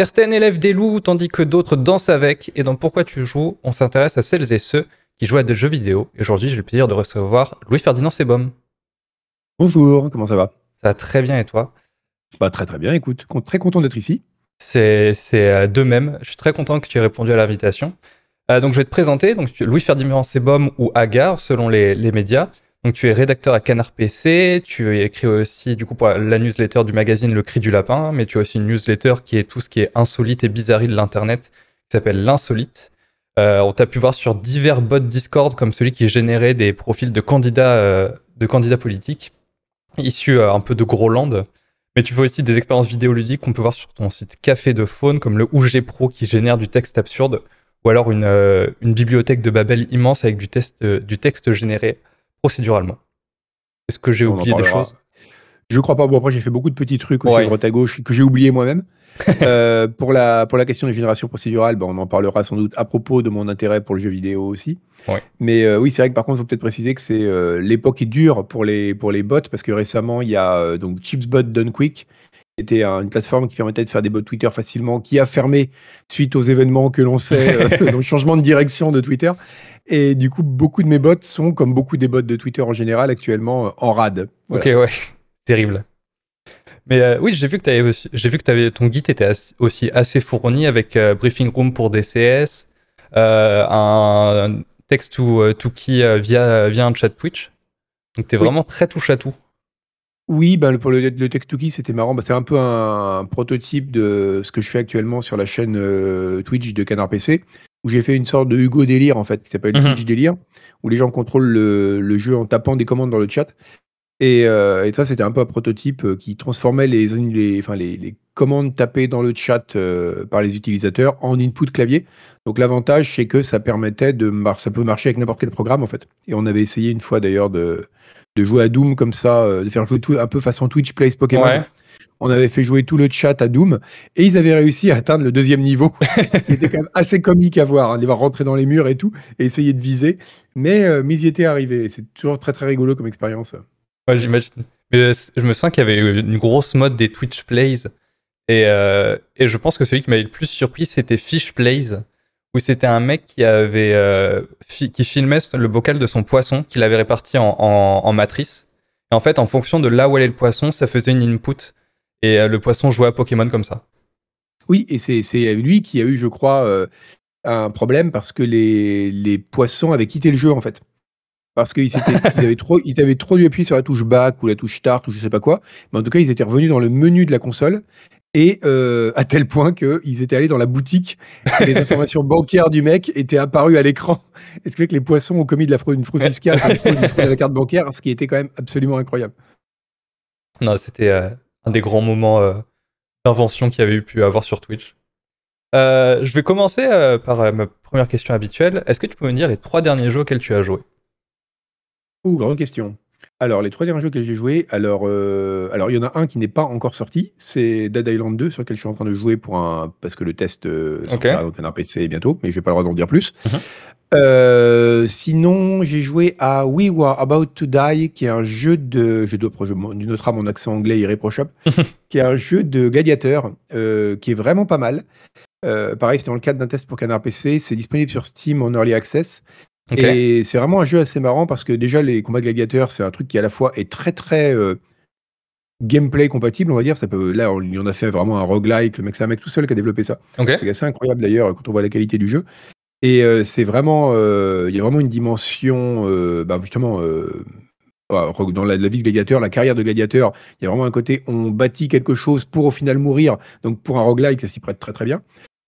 Certains élèves des loups tandis que d'autres dansent avec. Et dans Pourquoi tu joues, on s'intéresse à celles et ceux qui jouent à des jeux vidéo. Et aujourd'hui, j'ai le plaisir de recevoir Louis-Ferdinand Sebom. Bonjour, comment ça va? Ça va très bien et toi? Bah très très bien, écoute, très content d'être ici. C'est euh, de même, je suis très content que tu aies répondu à l'invitation. Euh, donc je vais te présenter, donc Louis-Ferdinand Sebom ou Agar selon les, les médias. Donc tu es rédacteur à Canard PC, tu écris aussi du coup pour la newsletter du magazine Le Cri du Lapin, mais tu as aussi une newsletter qui est tout ce qui est insolite et bizarrerie de l'internet, qui s'appelle l'insolite. Euh, on t'a pu voir sur divers bots Discord comme celui qui générait des profils de candidats, euh, politiques issus euh, un peu de Groland. Mais tu fais aussi des expériences vidéoludiques qu'on peut voir sur ton site Café de Faune, comme le UG Pro qui génère du texte absurde, ou alors une, bibliothèque de Babel immense avec du texte généré procéduralement. Est-ce que j'ai oublié des choses? Je crois pas. Bon, après, j'ai fait beaucoup de petits trucs aussi à droite à gauche que j'ai oublié moi-même. Euh, pour, la, pour la question des générations procédurales, ben, on en parlera sans doute à propos de mon intérêt pour le jeu vidéo aussi. Mais euh, oui, c'est vrai que par contre, il faut peut-être préciser que c'est euh, l'époque est dure pour les, pour les bots parce que récemment, il y a donc ChipsBot Done Quick qui était une plateforme qui permettait de faire des bots Twitter facilement, qui a fermé suite aux événements que l'on sait, donc le changement de direction de Twitter. Et du coup, beaucoup de mes bots sont, comme beaucoup des bots de Twitter en général, actuellement euh, en rade. Ok, ouais, terrible. Mais euh, oui, j'ai vu que tu avais, j'ai vu que avais, ton guide était aussi assez fourni avec euh, Briefing Room pour DCS, un text to, to key via, via un chat Twitch. Donc tu es vraiment très touche à tout. Oui, ben, pour le, le text to key, c'était marrant. Ben, c'est un peu un, prototype de ce que je fais actuellement sur la chaîne Twitch de Canard PC où j'ai fait une sorte de Hugo délire en fait, qui s'appelle mmh Twitch délire, où les gens contrôlent le, jeu en tapant des commandes dans le chat. Et, euh, ça, c'était un peu un prototype euh, qui transformait les, les, enfin, les, commandes tapées dans le chat euh, par les utilisateurs en input clavier. Donc l'avantage, c'est que ça permettait de ça peut marcher avec n'importe quel programme en fait. Et on avait essayé une fois d'ailleurs de, de jouer à Doom comme ça, de faire jouer tout un peu façon Twitch Plays Pokémon on avait fait jouer tout le chat à Doom et ils avaient réussi à atteindre le deuxième niveau, ce qui était quand même assez comique à voir, hein, de les voir rentrer dans les murs et tout et essayer de viser. Mais, euh, ils y étaient arrivés. C'est toujours très très rigolo comme expérience. Ouais, j'imagine. Mais euh, je me sens qu'il y avait une grosse mode des Twitch Plays. Et, euh, et je pense que celui qui m'avait le plus surpris, c'était Fish Plays, où c'était un mec qui avait qui filmait le bocal de son poisson, qu'il avait réparti en, en, en matrice. Et en fait, en fonction de là où allait le poisson, ça faisait une input et euh, le poisson jouait à Pokémon comme ça. Oui, et c'est lui qui a eu, je crois, euh, un problème parce que les, les, poissons avaient quitté le jeu en fait. Parce qu'ils avaient, trop, ils avaient trop dû appuyer sur la touche back ou la touche start ou je sais pas quoi. Mais en tout cas, ils étaient revenus dans le menu de la console et euh, à tel point qu'ils étaient allés dans la boutique et les informations bancaires du mec étaient apparues à l'écran. Et ce qui fait que les poissons ont commis de la fraude, une fraude fiscale, une fraude, de la carte bancaire, ce qui était quand même absolument incroyable. Non, c'était un des grands moments euh, d'invention qu'il y avait eu pu avoir sur Twitch. Euh, je vais commencer euh, par ma première question habituelle. Est-ce que tu peux me dire les trois derniers jeux auxquels tu as joué? Ouh, grande question. Alors, les trois derniers jeux auxquels j'ai joué, alors, alors il y en a un qui n'est pas encore sorti, c'est Dead Island 2, sur lequel je suis en train de jouer pour un, parce que le test sortira okay. un PC bientôt, mais je vais pas le droit d'en dire plus. Mhm. Euh, sinon, j'ai joué à We Were About to Die, qui est un jeu de. Je dois d'une autre âme, mon accent anglais irréprochable, qui est un jeu de gladiateur, euh, qui est vraiment pas mal. Euh, pareil, c'était dans le cadre d'un test pour Canard PC. C'est disponible sur Steam en Early Access. Et c'est vraiment un jeu assez marrant parce que déjà, les combats gladiateurs, c'est un truc qui à la fois est très très gameplay compatible, on va dire. Ça peut, là, on, a fait vraiment un roguelike. Le mec, c'est un mec tout seul qui a développé ça. C'est assez incroyable d'ailleurs quand on voit la qualité du jeu. Et c'est vraiment, il y a vraiment une dimension, bah, justement, dans la, vie de gladiateur, la carrière de gladiateur, il y a vraiment un côté, on bâtit quelque chose pour au final mourir. Donc pour un roguelike, ça s'y prête très très bien.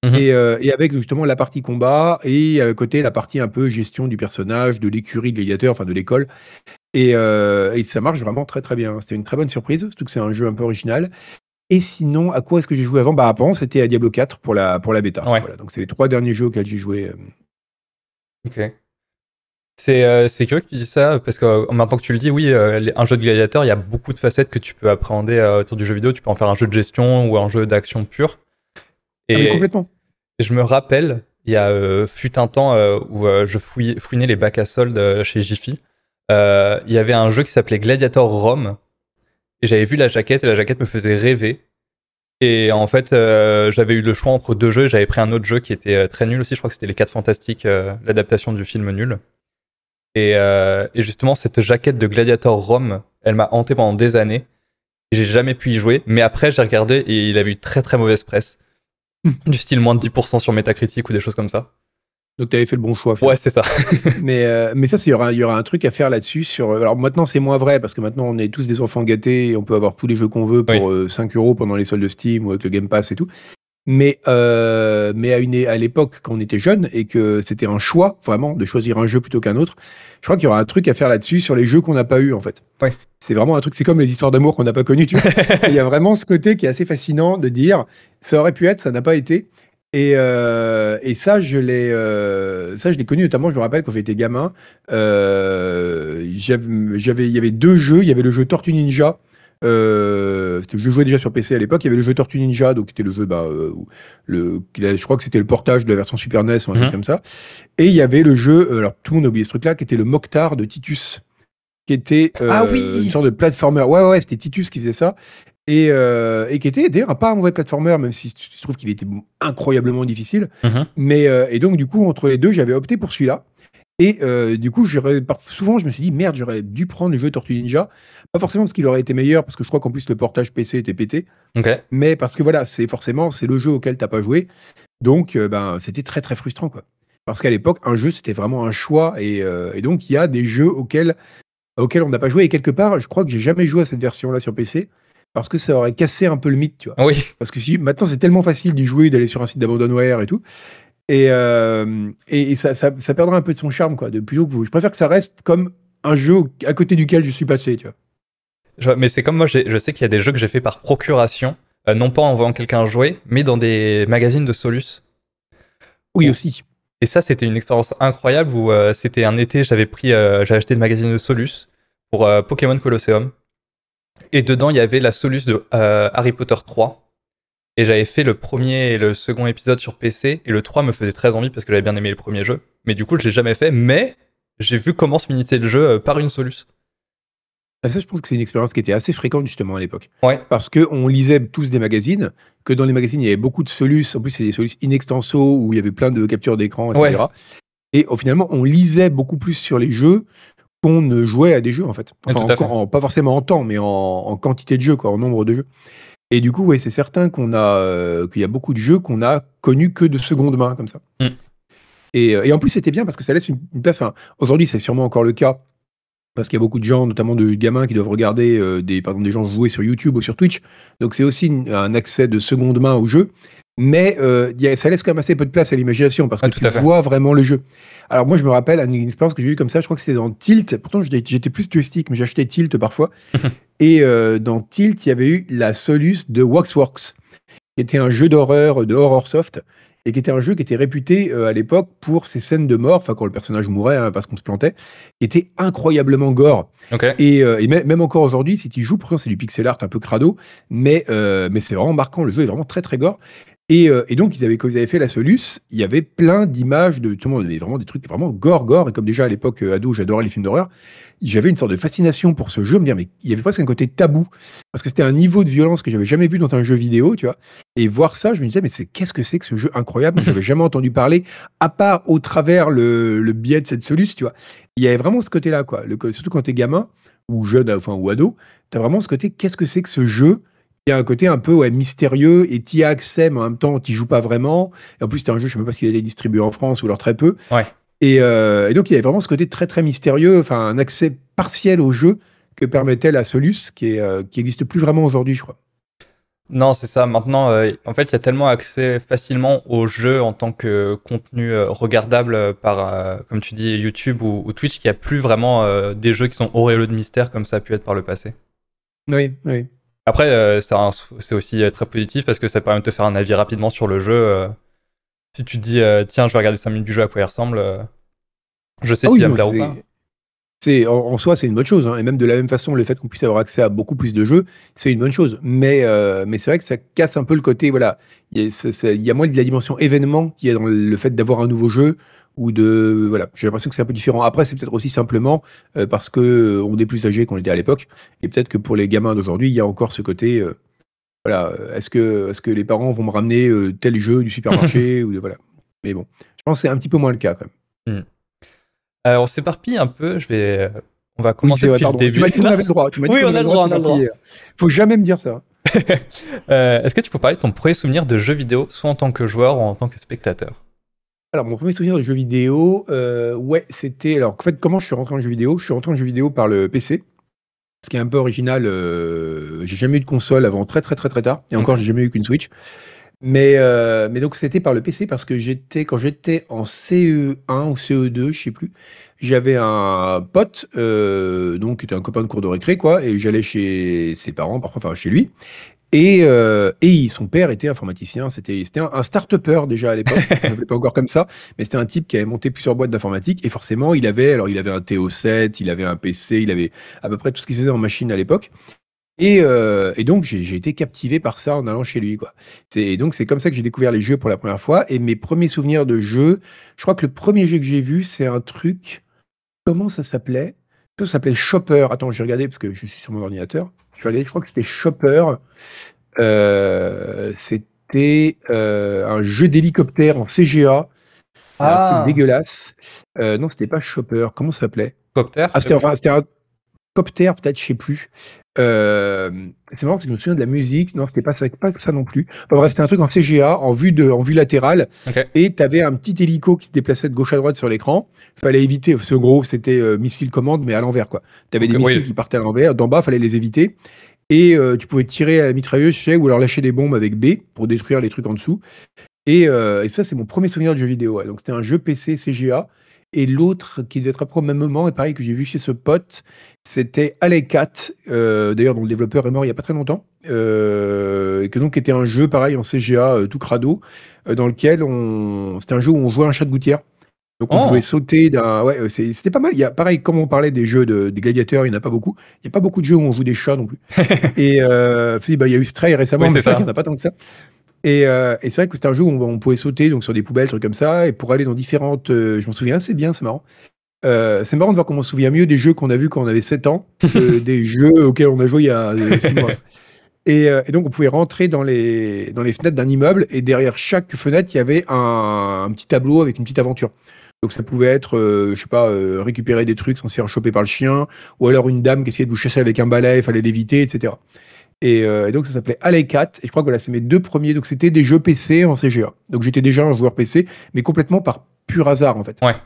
Mmh et, et, avec justement la partie combat et à côté la partie un peu gestion du personnage, de l'écurie de gladiateur, enfin de l'école. Et, et, ça marche vraiment très très bien. C'était une très bonne surprise, surtout que c'est un jeu un peu original. Et sinon, à quoi est-ce que j'ai joué avant? Bah avant, c'était à Diablo 4 pour la, pour la bêta. Voilà, donc c'est les trois derniers jeux auxquels j'ai joué. Euh. Ok. Euh, c'est curieux que tu dis ça, parce que euh, maintenant que tu le dis, oui, un jeu de gladiateur, il y a beaucoup de facettes que tu peux appréhender autour du jeu vidéo. Tu peux en faire un jeu de gestion ou un jeu d'action Ah, et complètement. je me rappelle, il y a fut un temps où je fouinais les bacs à soldes chez Jiffy. Il y avait un jeu qui s'appelait Gladiator Rome, et j'avais vu la jaquette et la jaquette me faisait rêver. Et en fait, euh, j'avais eu le choix entre deux jeux. J'avais pris un autre jeu qui était euh, très nul aussi. Je crois que c'était Les 4 Fantastiques, euh, l'adaptation du film nul. Et, et, justement, cette jaquette de Gladiator Rome, elle m'a hanté pendant des années. J'ai jamais pu y jouer. Mais après, j'ai regardé et il avait eu très très mauvaise presse. du style moins de 10% sur Metacritic ou des choses comme ça. Donc tu avais fait le bon choix. Ouais, c'est ça. mais, euh, mais ça, il y aura, y aura un truc à faire là-dessus. Sur... Euh, alors maintenant, c'est moins vrai parce que maintenant, on est tous des enfants gâtés et on peut avoir tous les jeux qu'on veut pour 5 euh, euros pendant les soldes de Steam ou avec le Game Pass et tout. Mais, mais à, une, à l'époque, quand on était jeune et que c'était un choix vraiment de choisir un jeu plutôt qu'un autre, je crois qu'il y aura un truc à faire là-dessus sur les jeux qu'on n'a pas eu en fait. Ouais. C'est vraiment un truc, c'est comme les histoires d'amour qu'on n'a pas connues. Il y a vraiment ce côté qui est assez fascinant de dire ça aurait pu être, ça n'a pas été. Et, euh, et, ça, je l'ai, euh, ça, je l'ai connu notamment. Je me rappelle quand j'étais gamin, euh, j'avais, il y avait deux jeux. Il y avait le jeu Tortue Ninja. Euh, je jouais déjà sur PC à l'époque. Il y avait le jeu Tortue Ninja, donc c'était le jeu, bah, euh, le, je crois que c'était le portage de la version Super NES ou un truc mhm. comme ça. Et il y avait le jeu, euh, alors tout le monde a oublié ce truc-là, qui était le Mokhtar de Titus qui était ah oui une sorte de platformer. Ouais, ouais, c'était Titus qui faisait ça. Euh, et, qui était d'ailleurs pas un mauvais platformer, même si je trouve qu'il était incroyablement difficile. Mhm. Mais, euh, et donc, du coup, entre les deux, j'avais opté pour celui-là. Et euh, du coup, souvent, je me suis dit, merde, j'aurais dû prendre le jeu Tortue Ninja. Pas forcément parce qu'il aurait été meilleur, parce que je crois qu'en plus, le portage PC était pété. Mais parce que voilà, c'est forcément, c'est le jeu auquel t'as pas joué. Donc, ben, c'était très, très frustrant, quoi. Parce qu'à l'époque, un jeu, c'était vraiment un choix. Et, et donc, il y a des jeux auxquels, auxquels on n'a pas joué. Et quelque part, je crois que j'ai jamais joué à cette version-là sur PC parce que ça aurait cassé un peu le mythe, tu vois. Oui. Parce que si maintenant c'est tellement facile d'y jouer, d'aller sur un site d'abandonware et tout, et, euh, et, ça, ça, ça, perdra un peu de son charme, quoi. De plutôt que je préfère que ça reste comme un jeu à côté duquel je suis passé, tu vois. mais c'est comme moi, je sais qu'il y a des jeux que j'ai fait par procuration, euh, non pas en voyant quelqu'un jouer, mais dans des magazines de Solus. Oui, aussi. Et ça, c'était une expérience incroyable où euh, c'était un été, j'avais pris, j'avais acheté le magazine de Solus pour Pokémon Colosseum. Et dedans, il y avait la soluce de Harry Potter 3. Et j'avais fait le premier et le second épisode sur PC. Et le 3 me faisait très envie parce que j'avais bien aimé le premier jeu. Mais du coup, je l'ai jamais fait. Mais j'ai vu comment se finissait le jeu euh, par une soluce. Ah, ça, je pense que c'est une expérience qui était assez fréquente justement à l'époque. Ouais. Parce qu'on lisait tous des magazines, que dans les magazines, il y avait beaucoup de soluces. En plus, c'est des soluces in extenso où il y avait plein de captures d'écran, etc. Et finalement, on lisait beaucoup plus sur les jeux qu'on jouait à des jeux en fait. Enfin, pas forcément en temps, mais en, quantité de jeux, quoi, en nombre de jeux. Et du coup, ouais, c'est certain qu'on a euh, qu'il y a beaucoup de jeux qu'on a connus que de seconde main comme ça. Mm. Euh, et, en plus, c'était bien parce que ça laisse une, place. Aujourd'hui, c'est sûrement encore le cas parce qu'il y a beaucoup de gens, notamment de gamins, qui doivent regarder euh, des, par exemple, des gens jouer sur YouTube ou sur Twitch. Donc, c'est aussi un accès de seconde main au jeu mais euh, ça laisse quand même assez peu de place à l'imagination parce que tu vois vraiment le jeu. Alors moi je me rappelle une expérience que j'ai eue comme ça, je crois que c'était dans Tilt, pourtant j'étais plus joystick mais j'achetais Tilt parfois, et euh, dans Tilt il y avait eu la Solus de Waxworks, qui était un jeu d'horreur de horror soft, et qui était un jeu qui était réputé euh, à l'époque pour ses scènes de mort, enfin quand le personnage mourait hein, parce qu'on se plantait, qui était incroyablement gore. Et, et, même encore aujourd'hui, si tu joues, pourtant c'est du pixel art un peu crado, mais, mais c'est vraiment marquant, le jeu est vraiment très très gore. Euh, et, donc, ils avaient, quand ils avaient fait la Solus, il y avait plein d'images de vraiment des trucs vraiment gore, gore. Et comme déjà à l'époque, euh, ado, j'adorais les films d'horreur, j'avais une sorte de fascination pour ce jeu, me dire, mais il y avait presque un côté tabou. Parce que c'était un niveau de violence que j'avais jamais vu dans un jeu vidéo, tu vois. Et voir ça, je me disais, mais c'est qu'est-ce que c'est que ce jeu incroyable? Je n'avais jamais entendu parler, à part au travers le, biais de cette Solus, tu vois. Il y avait vraiment ce côté-là, quoi. Le, surtout quand t'es gamin, ou jeune, enfin, ou ado, t'as vraiment ce côté, qu'est-ce que c'est que ce jeu? Il y a un côté un peu ouais, mystérieux et t'y as accès, mais en même temps, t'y joues pas vraiment. Et en plus, c'était un jeu, je sais même pas s'il a été distribué en France ou alors très peu. Ouais. Et, euh, et, donc, il y avait vraiment ce côté très, très mystérieux, enfin, un accès partiel au jeu que permettait la Solus, qui, est, euh, qui existe plus vraiment aujourd'hui, je crois. Non, c'est ça. Maintenant, euh, en fait, il y a tellement accès facilement au jeu en tant que contenu regardable par, comme tu dis, YouTube ou, ou Twitch, qu'il n'y a plus vraiment des jeux qui sont auréolés de mystère comme ça a pu être par le passé. Oui, oui. Après, euh, c'est aussi euh, très positif parce que ça permet de te faire un avis rapidement sur le jeu. Euh. si tu te dis, tiens, je vais regarder 5 minutes du jeu à quoi il ressemble, je sais ah s'il va me plaire ou pas. C'est, en, soi, c'est une bonne chose. Hein. Et même de la même façon, le fait qu'on puisse avoir accès à beaucoup plus de jeux, c'est une bonne chose. Mais, mais c'est vrai que ça casse un peu le côté. Voilà, il y, a moins de la dimension événement qui est dans le fait d'avoir un nouveau jeu ou de voilà j'ai l'impression que c'est un peu différent après c'est peut-être aussi simplement euh, parce que euh, on est plus âgé qu'on était à l'époque et peut-être que pour les gamins d'aujourd'hui il y a encore ce côté euh, voilà, est-ce que, est que les parents vont me ramener tel jeu du supermarché ou voilà. Mais bon, je pense que c'est un petit peu moins le cas quand même. Hmm. On s'éparpille un peu. Je vais, on va commencer depuis le début. Tu m'as dit qu'on avait le droit. oui, on, a le droit, on a le droit. Faut jamais me dire ça. Est-ce que tu peux parler de ton premier souvenir de jeu vidéo, soit en tant que joueur ou en tant que spectateur? Alors, mon premier souvenir de jeu vidéo, ouais, c'était. Alors, en fait, comment je suis rentré en jeu vidéo? Je suis rentré en jeu vidéo par le PC. Ce qui est un peu original, euh, j'ai jamais eu de console avant très très très très tard, et encore j'ai jamais eu qu'une Switch. Mais, euh, mais donc c'était par le PC parce que j'étais quand j'étais en CE1 ou CE2, je sais plus, j'avais un pote euh, donc qui était un copain de cours de récré quoi, et j'allais chez ses parents, parfois enfin chez lui, et, euh, et son père était informaticien, c'était un, un start-upper déjà à l'époque, on ne pas encore comme ça, mais c'était un type qui avait monté plusieurs boîtes d'informatique et forcément il avait, alors il avait un TO7, il avait un PC, il avait à peu près tout ce qui se faisait en machine à l'époque. Et, euh, et, donc j'ai été captivé par ça en allant chez lui. Quoi. Et donc c'est comme ça que j'ai découvert les jeux pour la première fois. Et mes premiers souvenirs de jeux, je crois que le premier jeu que j'ai vu, c'est un truc, comment ça s'appelait? Ça s'appelait Shopper. Attends, j'ai regardé parce que je suis sur mon ordinateur je crois que c'était Chopper. Euh, c'était euh, un jeu d'hélicoptère en CGA. Ah. dégueulasse. Euh, non, c'était pas Chopper. Comment ça s'appelait? Copter ah, c'était, enfin, c'était un Copter, peut-être, je sais plus. C'est marrant parce que je me souviens de la musique. Non, c'était pas ça, pas ça non plus. bref, c'était un truc en CGA, en vue, de, en vue latérale. Et tu avais un petit hélico qui se déplaçait de gauche à droite sur l'écran. Fallait éviter. Ce gros, c'était missile commande, mais à l'envers. Tu avais des missiles qui partaient à l'envers. D'en bas, fallait les éviter. Et euh, tu pouvais tirer à la mitrailleuse, je sais, ou alors lâcher des bombes avec B pour détruire les trucs en dessous. Et, euh, ça, c'est mon premier souvenir de jeu vidéo. Donc, c'était un jeu PC CGA. Et l'autre, qui devait être après au même moment, et pareil, que j'ai vu chez ce pote, c'était Alecat, euh, d'ailleurs, dont le développeur est mort il n'y a pas très longtemps. et que donc était un jeu, pareil, en CGA, tout crado, dans lequel on. C'était un jeu où on jouait un chat de gouttière. Donc on oh. pouvait sauter d'un. Ouais, euh, c'était pas mal. Il y a, pareil, comme on parlait des jeux de, des gladiateurs, il n'y en a pas beaucoup. Il n'y a pas beaucoup de jeux où on joue des chats non plus. et euh, bah, il y a eu Stray récemment, c'est qu'il n'y en a pas tant que ça. Et, euh, et c'est vrai que c'était un jeu où on, pouvait sauter donc sur des poubelles, trucs comme ça, et pour aller dans différentes. je m'en souviens assez bien, c'est marrant. c'est marrant de voir comment on se souvient mieux des jeux qu'on a vus quand on avait 7 ans que des jeux auxquels on a joué il y a 6 mois. Et, et, donc, on pouvait rentrer dans les, dans les fenêtres d'un immeuble, et derrière chaque fenêtre, il y avait un, un, petit tableau avec une petite aventure. Donc ça pouvait être, euh, je sais pas, euh, récupérer des trucs sans se faire choper par le chien, ou alors une dame qui essayait de vous chasser avec un balai, il fallait l'éviter, etc. Euh, et, donc ça s'appelait Alley 4, et je crois que voilà, c'est mes deux premiers. Donc c'était des jeux PC en CGA. Donc j'étais déjà un joueur PC, mais complètement par pur hasard en fait. Ouais.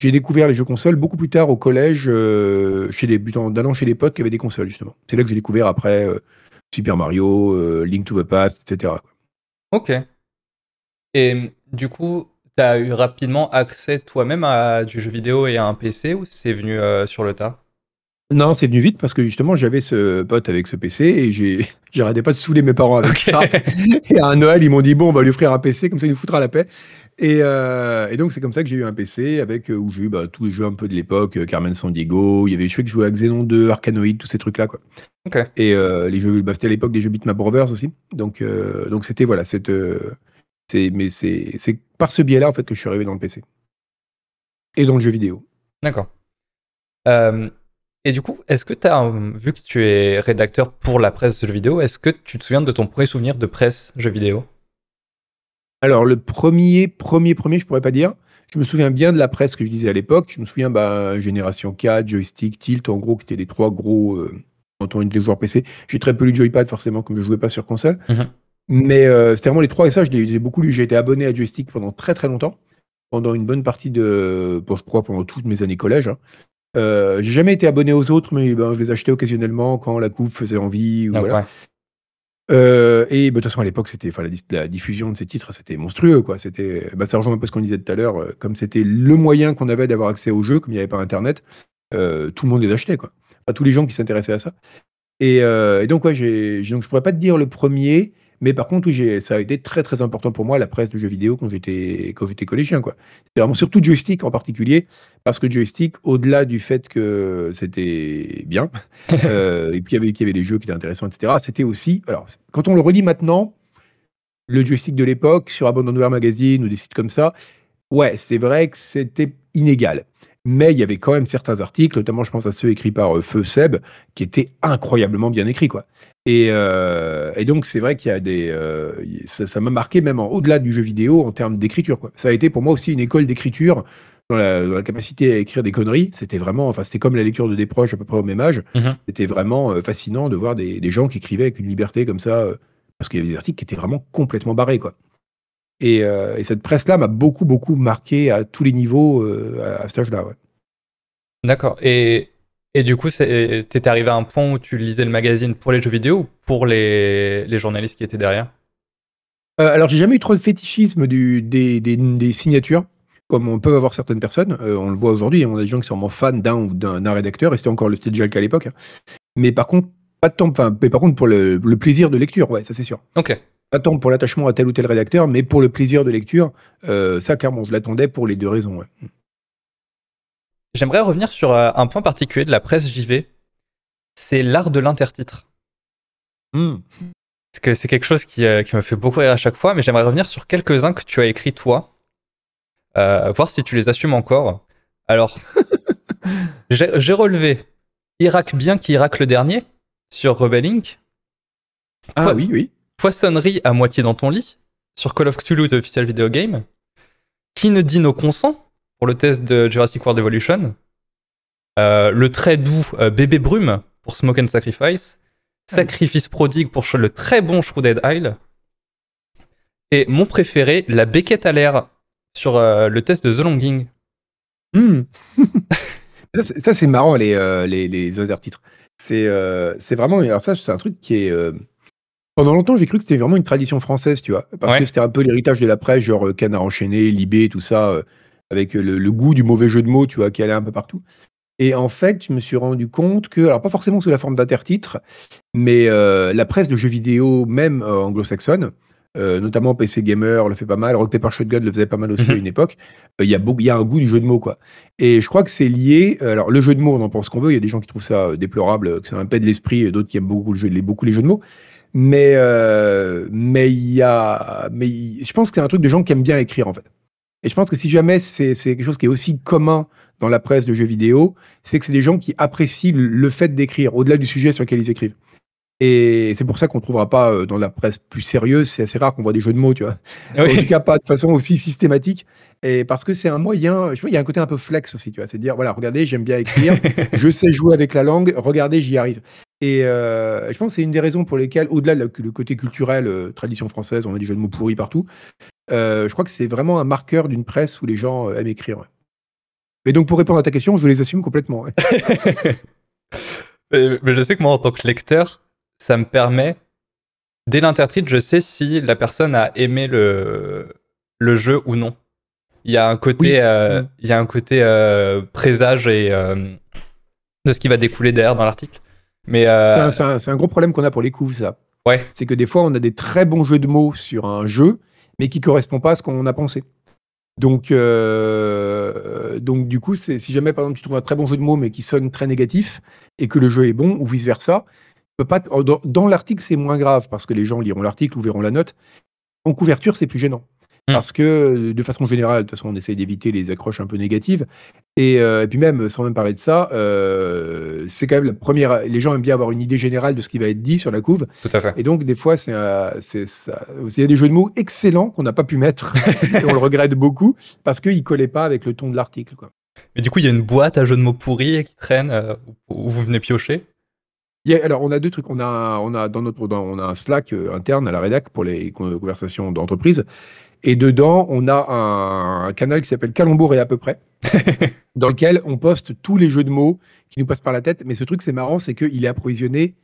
J'ai découvert les jeux consoles beaucoup plus tard au collège, chez des d'allant chez des potes qui avaient des consoles justement. C'est là que j'ai découvert après Super Mario, Link to the Past, etc. Ok. Et du coup, tu as eu rapidement accès toi-même à du jeu vidéo et à un PC ou c'est venu euh, sur le tas? Non, c'est venu vite parce que justement j'avais ce pote avec ce PC et j'ai j'arrêtais pas de saouler mes parents avec ça. Et à Noël, ils m'ont dit bon, on va lui offrir un PC, comme ça il nous foutra la paix. Et, euh, donc c'est comme ça que j'ai eu un PC avec euh, où j'ai eu bah, tous les jeux un peu de l'époque, Carmen Sandiego, il y avait je sais que je jouais à Xenon 2, Arkanoid, tous ces trucs là quoi. Et les jeux, bah, c'était à l'époque des jeux Bitmap Brothers aussi. Donc donc c'était voilà cette mais c'est par ce biais-là en fait que je suis arrivé dans le PC et dans le jeu vidéo. D'accord. Euh, et du coup, est-ce que tu as, vu que tu es rédacteur pour la presse jeux vidéo, est-ce que tu te souviens de ton premier souvenir de presse jeux vidéo? Alors, le premier, premier, premier, je pourrais pas dire. Je me souviens bien de la presse que je lisais à l'époque. Je me souviens, bah, Génération 4, Joystick, Tilt, en gros, qui étaient les trois gros euh, quand on était joueur PC. J'ai très peu lu Joypad, forcément, comme je jouais pas sur console. Mhm. Mais euh, c'était vraiment les trois, et ça, je l'ai beaucoup lu. J'ai été abonné à Joystick pendant très très longtemps, pendant une bonne partie de. Bon, je crois pendant toutes mes années collège. Hein. Euh, j'ai jamais été abonné aux autres, mais ben, je les achetais occasionnellement quand la coupe faisait envie. Ou voilà. Euh, et bah, de toute façon, à l'époque, c'était, la, la, diffusion de ces titres, c'était monstrueux. Quoi. C'était, bah, ça rejoint un peu ce qu'on disait tout à l'heure. comme c'était le moyen qu'on avait d'avoir accès aux jeux, comme il n'y avait pas Internet, tout le monde les achetait. Quoi. tous les gens qui s'intéressaient à ça. Et, et donc, ouais, j'ai, donc, je pourrais pas te dire le premier, mais par contre, ça a été très très important pour moi, la presse de jeux vidéo, quand j'étais, quand j'étais collégien. Quoi. C'était vraiment surtout joystick en particulier, parce que joystick, au-delà du fait que c'était bien, euh, et puis il y, avait, y avait des jeux qui étaient intéressants, etc., c'était aussi. Alors, quand on le relit maintenant, le joystick de l'époque, sur Abandonware Magazine ou des sites comme ça, ouais, c'est vrai que c'était inégal. Mais il y avait quand même certains articles, notamment je pense à ceux écrits par Feu Seb, qui étaient incroyablement bien écrits, quoi. Et, donc c'est vrai qu'il y a des, ça m'a marqué même au-delà du jeu vidéo en termes d'écriture. Ça a été pour moi aussi une école d'écriture dans la, capacité à écrire des conneries. C'était vraiment, enfin, c'était comme la lecture de des proches à peu près au même âge. Mhm. C'était vraiment euh, fascinant de voir des, gens qui écrivaient avec une liberté comme ça, euh, parce qu'il y avait des articles qui étaient vraiment complètement barrés, quoi. Et, euh, cette presse-là m'a beaucoup, beaucoup marqué à tous les niveaux à, cet âge-là. Ouais. D'accord. Et, et du coup, t'étais arrivé à un point où tu lisais le magazine pour les jeux vidéo ou pour les, les journalistes qui étaient derrière? Alors, j'ai jamais eu trop de fétichisme du, des, des signatures comme on peut avoir certaines personnes. Euh, on le voit aujourd'hui, on a des gens qui sont vraiment fans d'un ou d'un rédacteur, et c'était encore le déjà le cas à l'époque. Hein. Mais par contre, pas de temps, mais par contre pour le, plaisir de lecture, ouais, ça c'est sûr. Ok. Pas temps pour l'attachement à tel ou tel rédacteur, mais pour le plaisir de lecture, euh, ça clairement, je l'attendais pour les deux raisons. Ouais. J'aimerais revenir sur euh, un point particulier de la presse JV, c'est l'art de l'intertitre. Hmm. Parce que c'est quelque chose qui, qui me fait beaucoup rire à chaque fois, mais j'aimerais revenir sur quelques-uns que tu as écrits toi, euh, voir si tu les assumes encore. Alors, j'ai relevé Irak bien qu'Irak le dernier sur Rebel Inc. Ah oui, oui. Poissonnerie à moitié dans ton lit sur Call of Cthulhu The Official Video Game. Qui ne dit nos consents pour le test de Jurassic World Evolution? Euh, le très doux euh, Bébé Brume pour Smoke and Sacrifice. Ah Sacrifice prodigue pour le très bon Shrouded Isle. Et mon préféré, la Beckett à l'air sur euh, le test de The Longing. Hmm. ça, c'est marrant, les, les, les euh, c'est vraiment. Alors, ça, c'est un truc qui est. Pendant longtemps, j'ai cru que c'était vraiment une tradition française, tu vois. Parce que c'était un peu l'héritage de la presse, genre Canard enchaîné, Libé, tout ça, avec le, goût du mauvais jeu de mots, tu vois, qui allait un peu partout. Et en fait, je me suis rendu compte que, alors pas forcément sous la forme d'intertitres, mais la presse de jeux vidéo, même anglo-saxonne, euh, notamment PC Gamer le fait pas mal, Rock Paper Shotgun le faisait pas mal aussi à mhm. une époque. Euh, il y, a y a un goût du jeu de mots, quoi. Et je crois que c'est lié. Euh, alors, le jeu de mots, on en pense qu'on veut. Il y a des gens qui trouvent ça déplorable, que c'est un peu de l'esprit, d'autres qui aiment beaucoup, le jeu, les, beaucoup les jeux de mots. Mais mais il y a, mais je pense que c'est un truc de gens qui aiment bien écrire en fait. Et je pense que si jamais c'est quelque chose qui est aussi commun dans la presse de jeux vidéo, c'est que c'est des gens qui apprécient le fait d'écrire au-delà du sujet sur lequel ils écrivent. Et c'est pour ça qu'on ne trouvera pas euh, dans la presse plus sérieuse, c'est assez rare qu'on voit des jeux de mots, tu vois. En tout cas, pas de façon aussi systématique. Et parce que c'est un moyen, je vois, il y a un côté un peu flex aussi, tu vois. C'est dire, voilà, regardez, j'aime bien écrire, je sais jouer avec la langue, regardez, j'y arrive. Et euh, je pense que c'est une des raisons pour lesquelles, au-delà du côté culturel, euh, tradition française, on a des jeux de mots pourris partout, je crois que c'est vraiment un marqueur d'une presse où les gens aiment écrire. Mais donc, pour répondre à ta question, je les assume complètement. mais je sais que moi, en tant que lecteur, ça me permet, dès l'intertitre, je sais si la personne a aimé le, le jeu ou non. Il y a un côté, euh, il y a un côté euh, présage et euh, de ce qui va découler derrière dans l'article. Mais c'est un, un, gros problème qu'on a pour les coups, ça. Ouais. C'est que des fois, on a des très bons jeux de mots sur un jeu, mais qui correspond pas à ce qu'on a pensé. Donc, donc du coup, si jamais par exemple tu trouves un très bon jeu de mots mais qui sonne très négatif et que le jeu est bon ou vice versa, pas, oh, dans, l'article, c'est moins grave parce que les gens liront l'article ou verront la note. En couverture, c'est plus gênant. Hmm. Parce que, de façon générale, de toute façon, on essaye d'éviter les accroches un peu négatives. Et, euh, puis même, sans même parler de ça, euh, c'est quand même la première. Les gens aiment bien avoir une idée générale de ce qui va être dit sur la couve. Tout à fait. Et donc, des fois, c'est. Il y a des jeux de mots excellents qu'on n'a pas pu mettre. et on le regrette beaucoup parce qu'ils ne collaient pas avec le ton de l'article. Mais du coup, il y a une boîte à jeux de mots pourris qui traîne euh, où vous venez piocher? Alors, on a deux trucs. On a, on a dans notre, on a un Slack euh, interne à la rédac pour les conversations d'entreprise. Et dedans, on a un, canal qui s'appelle Calembour et à peu près, dans lequel on poste tous les jeux de mots qui nous passent par la tête. Mais ce truc, c'est marrant, c'est qu'il est approvisionné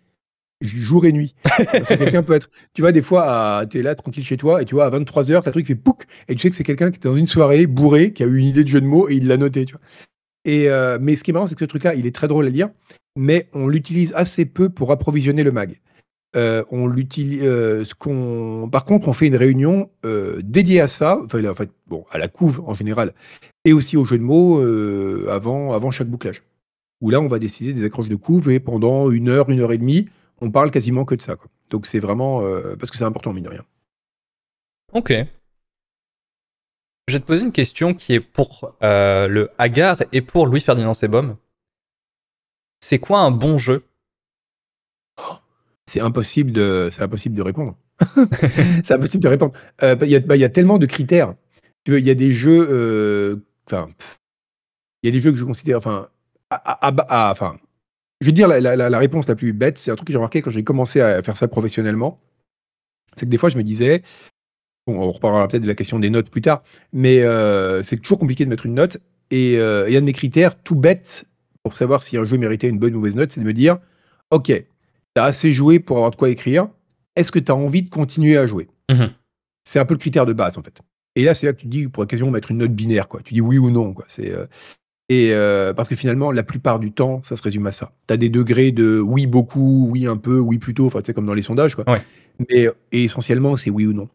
jour et nuit. Parce que quelqu'un peut être, tu vois, des fois, tu es là tranquille chez toi et tu vois, à 23h, ta truc fait pouc et tu sais que c'est quelqu'un qui est dans une soirée bourré, qui a eu une idée de jeu de mots et il l'a noté, tu vois. Et, euh, mais ce qui est marrant, c'est que ce truc-là, il est très drôle à lire mais on l'utilise assez peu pour approvisionner le mag. Euh, on. Euh, par contre, on fait une réunion euh, dédiée à ça, enfin, à la couve en général, et aussi au jeu de mots avant, chaque bouclage. Où là, on va décider des accroches de couve et pendant une heure, une heure et demie, on parle quasiment que de ça. Donc c'est vraiment parce que c'est important mine de rien. Ok. Je vais te poser une question qui est pour le Hagar et pour Louis-Ferdinand Sebom. C'est quoi un bon jeu? C'est impossible de, c'est impossible de répondre. c'est impossible de répondre. Euh, bah, il bah, y, a tellement de critères. Il y a des jeux, euh, enfin, il y a des jeux que je considère, enfin, enfin, je vais dire la, réponse la plus bête, c'est un truc que j'ai remarqué quand j'ai commencé à faire ça professionnellement. C'est que des fois, je me disais, bon, on reparlera peut-être de la question des notes plus tard, mais euh, c'est toujours compliqué de mettre une note. Et il y a un de mes critères tout bête pour savoir si un jeu méritait une bonne ou mauvaise note, c'est de me dire, ok, tu as assez joué pour avoir de quoi écrire, est-ce que tu as envie de continuer à jouer? Mhm. C'est un peu le critère de base, en fait. Et là, c'est là que tu dis, pour occasion, mettre une note binaire, quoi. Tu dis oui ou non, quoi. C'est, euh, Et euh, parce que finalement, la plupart du temps, ça se résume à ça. Tu as des degrés de oui beaucoup, oui un peu, oui plutôt, enfin, tu sais, comme dans les sondages, quoi. Mais essentiellement, c'est oui ou non.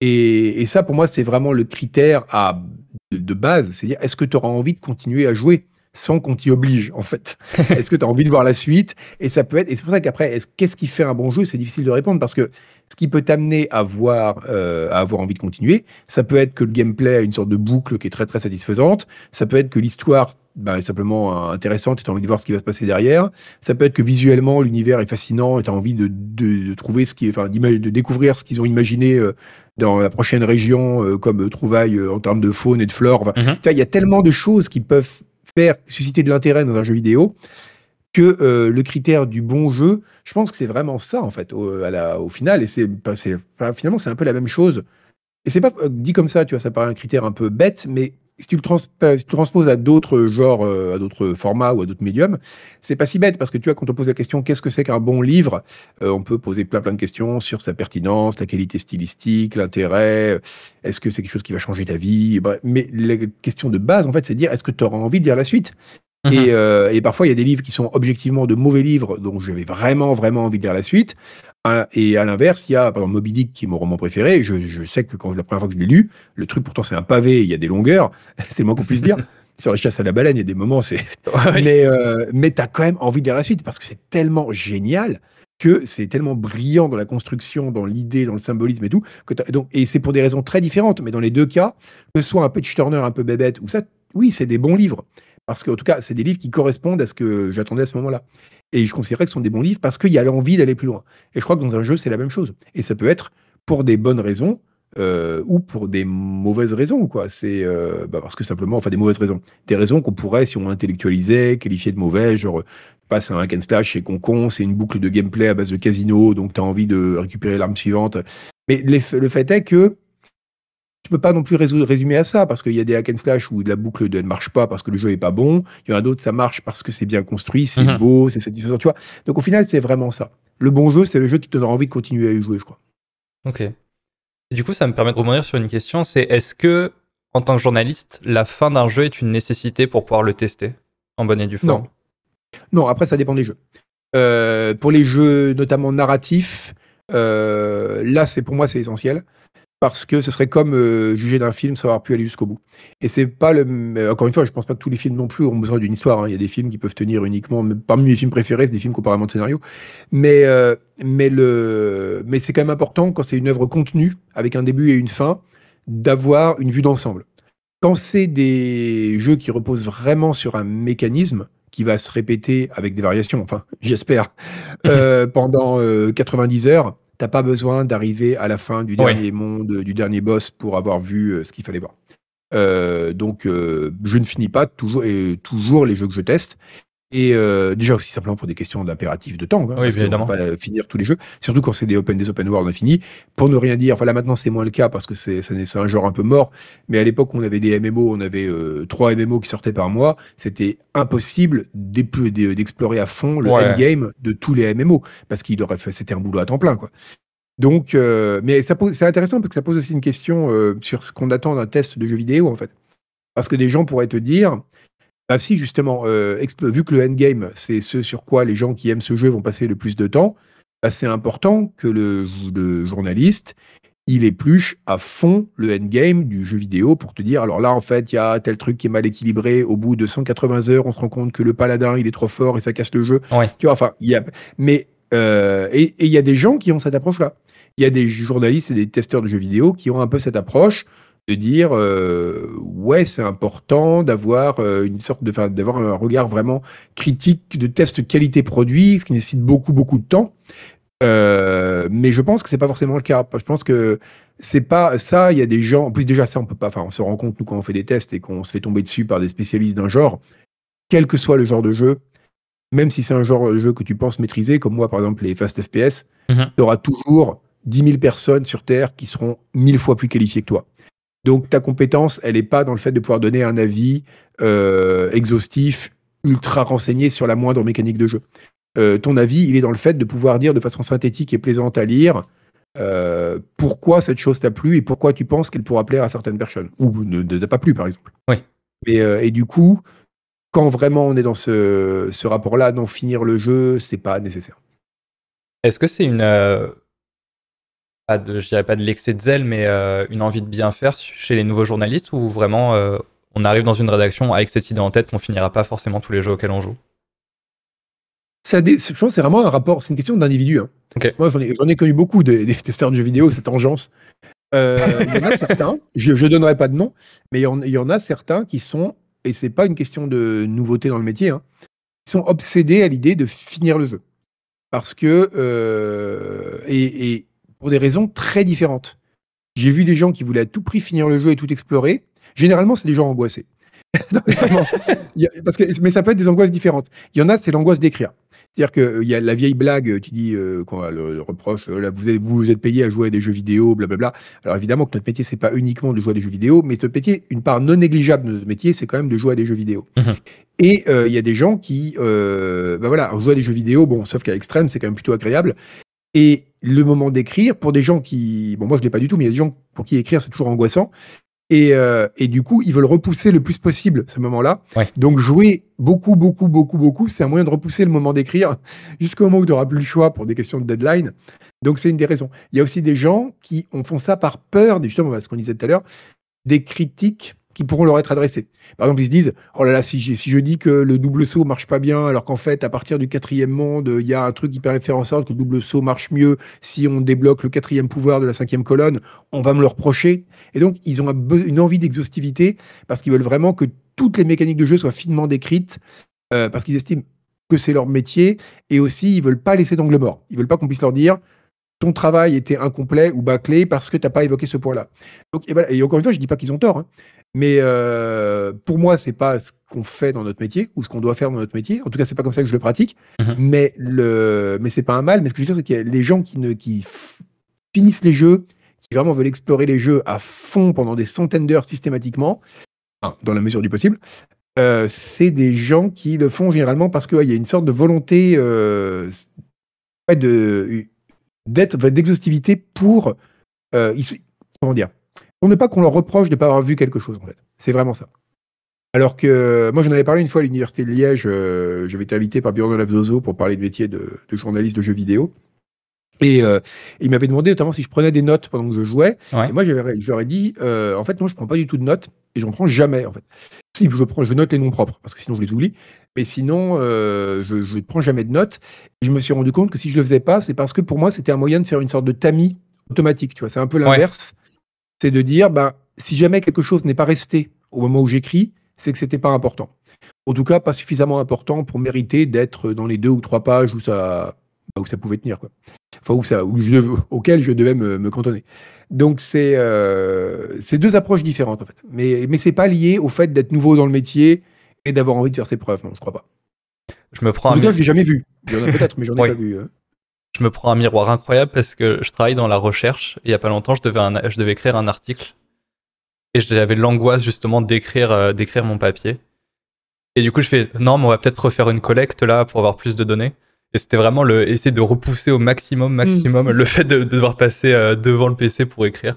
Et, ça, pour moi, c'est vraiment le critère à, de, base. C'est-à-dire, est-ce que tu auras envie de continuer à jouer? Sans qu'on t'y oblige, en fait. Est-ce que tu as envie de voir la suite? Et ça peut être. Et c'est pour ça qu'après, qu'est-ce qui fait un bon jeu? C'est difficile de répondre parce que ce qui peut t'amener à voir, euh, à avoir envie de continuer, ça peut être que le gameplay a une sorte de boucle qui est très très satisfaisante. Ça peut être que l'histoire bah, est simplement intéressante et tu as envie de voir ce qui va se passer derrière. Ça peut être que visuellement l'univers est fascinant et tu as envie de, de, trouver ce qui est, enfin, de découvrir ce qu'ils ont imaginé. Euh, dans la prochaine région, euh, comme trouvaille en termes de faune et de flore. Mm-hmm. Il y a tellement de choses qui peuvent susciter de l'intérêt dans un jeu vidéo que euh, le critère du bon jeu, je pense que c'est vraiment ça en fait au, au final et c'est finalement c'est un peu la même chose. Et c'est pas euh, dit comme ça tu vois ça paraît un critère un peu bête mais si tu le, transposes à d'autres genres, euh, à d'autres formats ou à d'autres médiums, c'est pas si bête parce que tu vois, quand on pose la question qu'est-ce que c'est qu'un bon livre, euh, on peut poser plein plein de questions sur sa pertinence, la qualité stylistique, l'intérêt, euh, est-ce que c'est quelque chose qui va changer ta vie, mais la question de base en fait, c'est de dire est-ce que tu auras envie de lire la suite? Mhm. et, et, parfois, il y a des livres qui sont objectivement de mauvais livres, dont j'avais vraiment, vraiment envie de lire la suite. Et à l'inverse, il y a par exemple Moby Dick qui est mon roman préféré. Je, sais que quand la première fois que je l'ai lu, le truc pourtant c'est un pavé, il y a des longueurs, c'est le moins qu'on puisse dire. Sur la chasse à la baleine, il y a des moments, c'est. mais euh, mais t'as quand même envie de lire la suite parce que c'est tellement génial que c'est tellement brillant dans la construction, dans l'idée, dans le symbolisme et tout. Que donc, et c'est pour des raisons très différentes, mais dans les deux cas, que ce soit un Pitch Turner un peu bébête ou ça, oui, c'est des bons livres. Parce qu'en tout cas, c'est des livres qui correspondent à ce que j'attendais à ce moment-là. Et je considérais que ce sont des bons livres parce qu'il y a l'envie d'aller plus loin. Et je crois que dans un jeu, c'est la même chose. Et ça peut être pour des bonnes raisons euh, ou pour des mauvaises raisons. quoi. C'est euh, bah, parce que simplement, enfin des mauvaises raisons. Des raisons qu'on pourrait, si on intellectualisait, qualifier de mauvais, genre passe un hack and slash chez Concon, c'est une boucle de gameplay à base de casino, donc tu as envie de récupérer l'arme suivante. Mais le fait est que tu peux pas non plus résumer à ça, parce qu'il y a des hack and slash où la boucle ne marche pas parce que le jeu est pas bon. Il y en a d'autres, ça marche parce que c'est bien construit, c'est mhm. beau, c'est satisfaisant, tu vois. Donc au final, c'est vraiment ça. Le bon jeu, c'est le jeu qui te donnera envie de continuer à y jouer, je crois. Ok. Et du coup, ça me permet de rebondir sur une question, c'est est-ce que, en tant que journaliste, la fin d'un jeu est une nécessité pour pouvoir le tester en bonne et due forme? Non. Non, après, ça dépend des jeux. Euh, pour les jeux notamment narratifs, euh, là, c'est pour moi, c'est essentiel parce que ce serait comme euh, juger d'un film sans avoir pu aller jusqu'au bout. Et c'est pas le. Encore une fois, je pense pas que tous les films non plus ont besoin d'une histoire. Hein. Il y a des films qui peuvent tenir uniquement. Parmi mes films préférés, c'est des films comparément de scénario. Mais, euh, mais, le... mais c'est quand même important, quand c'est une œuvre contenue, avec un début et une fin, d'avoir une vue d'ensemble. Quand c'est des jeux qui reposent vraiment sur un mécanisme, qui va se répéter avec des variations, enfin, j'espère, euh, pendant 90 heures, t'as pas besoin d'arriver à la fin du dernier monde, du dernier boss pour avoir vu euh, ce qu'il fallait voir. Euh, donc, euh, je ne finis pas toujours, et toujours les jeux que je teste. Et euh, déjà aussi simplement pour des questions d'impératif de temps, hein, oui, parce on pas finir tous les jeux, surtout quand c'est des open, des open world infinis. Pour ne rien dire, enfin là maintenant c'est moins le cas parce que c'est un genre un peu mort, mais à l'époque on avait des MMO, on avait euh, trois MMO qui sortaient par mois, c'était impossible d'explorer à fond le endgame de tous les MMO parce qu'il aurait fait, c'était un boulot à temps plein quoi. Donc, euh, mais ça c'est intéressant parce que ça pose aussi une question sur ce qu'on attend d'un test de jeu vidéo en fait, parce que des gens pourraient te dire bah si, justement, euh, vu que le endgame, c'est ce sur quoi les gens qui aiment ce jeu vont passer le plus de temps, bah, c'est important que le, journaliste, il épluche à fond le endgame du jeu vidéo pour te dire, alors là, en fait, il y a tel truc qui est mal équilibré, au bout de 180 heures, on se rend compte que le paladin, il est trop fort et ça casse le jeu. Tu vois, enfin, il y a... Mais, euh, et il y a des gens qui ont cette approche-là. Il y a des journalistes et des testeurs de jeux vidéo qui ont un peu cette approche de dire ouais c'est important d'avoir une sorte de d'avoir un regard vraiment critique de test qualité produit ce qui nécessite beaucoup beaucoup de temps. Mais je pense que c'est pas forcément le cas. Je pense que c'est pas ça il y a des gens en plus déjà ça on peut pas enfin on se rend compte nous quand on fait des tests et qu'on se fait tomber dessus par des spécialistes d'un genre quel que soit le genre de jeu même si c'est un genre de jeu que tu penses maîtriser comme moi par exemple les fast FPS mhm. tu auras toujours 10 000 personnes sur Terre qui seront mille fois plus qualifiées que toi donc ta compétence, elle n'est pas dans le fait de pouvoir donner un avis euh, exhaustif, ultra renseigné sur la moindre mécanique de jeu. Euh, ton avis, il est dans le fait de pouvoir dire de façon synthétique et plaisante à lire euh, pourquoi cette chose t'a plu et pourquoi tu penses qu'elle pourra plaire à certaines personnes ou ne t'a pas plu par exemple. Oui. Et, du coup, quand vraiment on est dans ce, ce rapport-là, d'en finir le jeu, c'est pas nécessaire. Est-ce que c'est une pas de, je dirais pas de l'excès de zèle, mais euh, une envie de bien faire chez les nouveaux journalistes ou vraiment euh, on arrive dans une rédaction avec cette idée en tête qu'on finira pas forcément tous les jeux auxquels on joue? Ça, je pense que c'est vraiment un rapport, c'est une question d'individu. Hein. Moi, j'en ai, connu beaucoup des, testeurs de jeux vidéo, cette tangence. Euh, il y en a certains, je ne donnerai pas de nom, mais il y, en, a certains qui sont, et c'est pas une question de nouveauté dans le métier, hein, qui sont obsédés à l'idée de finir le jeu. Parce que, et, et pour des raisons très différentes. J'ai vu des gens qui voulaient à tout prix finir le jeu et tout explorer. Généralement, c'est des gens angoissés. parce que, mais ça peut être des angoisses différentes. Il y en a, c'est l'angoisse d'écrire. C'est-à-dire qu'il euh, y a la vieille blague, tu dis, euh, le, reproche, euh, là, vous, êtes, vous êtes payé à jouer à des jeux vidéo, blablabla. Alors évidemment que notre métier, c'est pas uniquement de jouer à des jeux vidéo, mais ce métier, une part non négligeable de notre métier, c'est quand même de jouer à des jeux vidéo. Mhm. Et il y a des gens qui, bah voilà, jouer à des jeux vidéo, bon, sauf qu'à l'extrême, c'est quand même plutôt agréable. Et le moment d'écrire, pour des gens qui. Bon, moi, je ne l'ai pas du tout, mais il y a des gens pour qui écrire, c'est toujours angoissant. Et, euh, et, du coup, ils veulent repousser le plus possible ce moment-là. Donc, jouer beaucoup, beaucoup, beaucoup, beaucoup, c'est un moyen de repousser le moment d'écrire jusqu'au moment où tu n'auras plus le choix pour des questions de deadline. Donc, c'est une des raisons. Il y a aussi des gens qui font ça par peur, justement, ce qu'on disait tout à l'heure, des critiques qui pourront leur être adressés. Par exemple, ils se disent Oh là là, si, je dis que le double saut marche pas bien, alors qu'en fait, à partir du quatrième monde, il y a un truc qui permet de faire en sorte que le double saut marche mieux si on débloque le quatrième pouvoir de la cinquième colonne, on va me le reprocher. Et donc, ils ont une envie d'exhaustivité parce qu'ils veulent vraiment que toutes les mécaniques de jeu soient finement décrites, euh, parce qu'ils estiment que c'est leur métier, et aussi, ils veulent pas laisser d'angle mort. Ils veulent pas qu'on puisse leur dire ton travail était incomplet ou bâclé parce que tu n'as pas évoqué ce point-là. Et, encore une fois, je ne dis pas qu'ils ont tort, hein. Mais euh, pour moi, c'est pas ce qu'on fait dans notre métier ou ce qu'on doit faire dans notre métier. En tout cas, c'est pas comme ça que je le pratique. Mhm. Mais le, mais c'est pas un mal. Mais ce que je veux dire, c'est a les gens qui ne, qui finissent les jeux, qui vraiment veulent explorer les jeux à fond pendant des centaines d'heures systématiquement, dans la mesure du possible. Euh, c'est des gens qui le font généralement parce qu'il y a une sorte de volonté euh, d'être d'exhaustivité pour comment dire pour ne pas qu'on leur reproche de ne pas avoir vu quelque chose en fait. C'est vraiment ça. Alors que moi j'en avais parlé une fois à l'université de Liège, euh, j'avais été invité par Björn Lavdozo pour parler de métier de, journaliste de jeux vidéo. Et euh, il m'avait demandé notamment si je prenais des notes pendant que je jouais. Et moi, je leur ai dit, en fait, non, je prends pas du tout de notes et j'en prends jamais, en fait. Si je prends, je note les noms propres parce que sinon je les oublie. Mais sinon, euh, je ne prends jamais de notes. Et je me suis rendu compte que si je le faisais pas, c'est parce que pour moi, c'était un moyen de faire une sorte de tamis automatique. Tu vois, c'est un peu l'inverse. C'est de dire, ben, si jamais quelque chose n'est pas resté au moment où j'écris, c'est que c'était pas important. En tout cas, pas suffisamment important pour mériter d'être dans les deux ou trois pages où ça, bah, où ça pouvait tenir, quoi. Enfin, où ça, où je, auquel je devais me, cantonner. Donc, c'est euh, deux approches différentes, en fait. Mais, mais c'est pas lié au fait d'être nouveau dans le métier et d'avoir envie de faire ses preuves. Non, je crois pas. Je me prends en tout cas, je l'ai jamais vu. Il y en a peut-être, mais j'en ai pas vu. Hein. Je me prends un miroir incroyable parce que je travaille dans la recherche. il y a pas longtemps, je devais, je devais écrire un article et j'avais l'angoisse justement d'écrire euh, d'écrire mon papier. Et du coup, je fais non, mais on va peut-être refaire une collecte là pour avoir plus de données. Et c'était vraiment le essayer de repousser au maximum, maximum mm. le fait de, devoir passer euh, devant le PC pour écrire.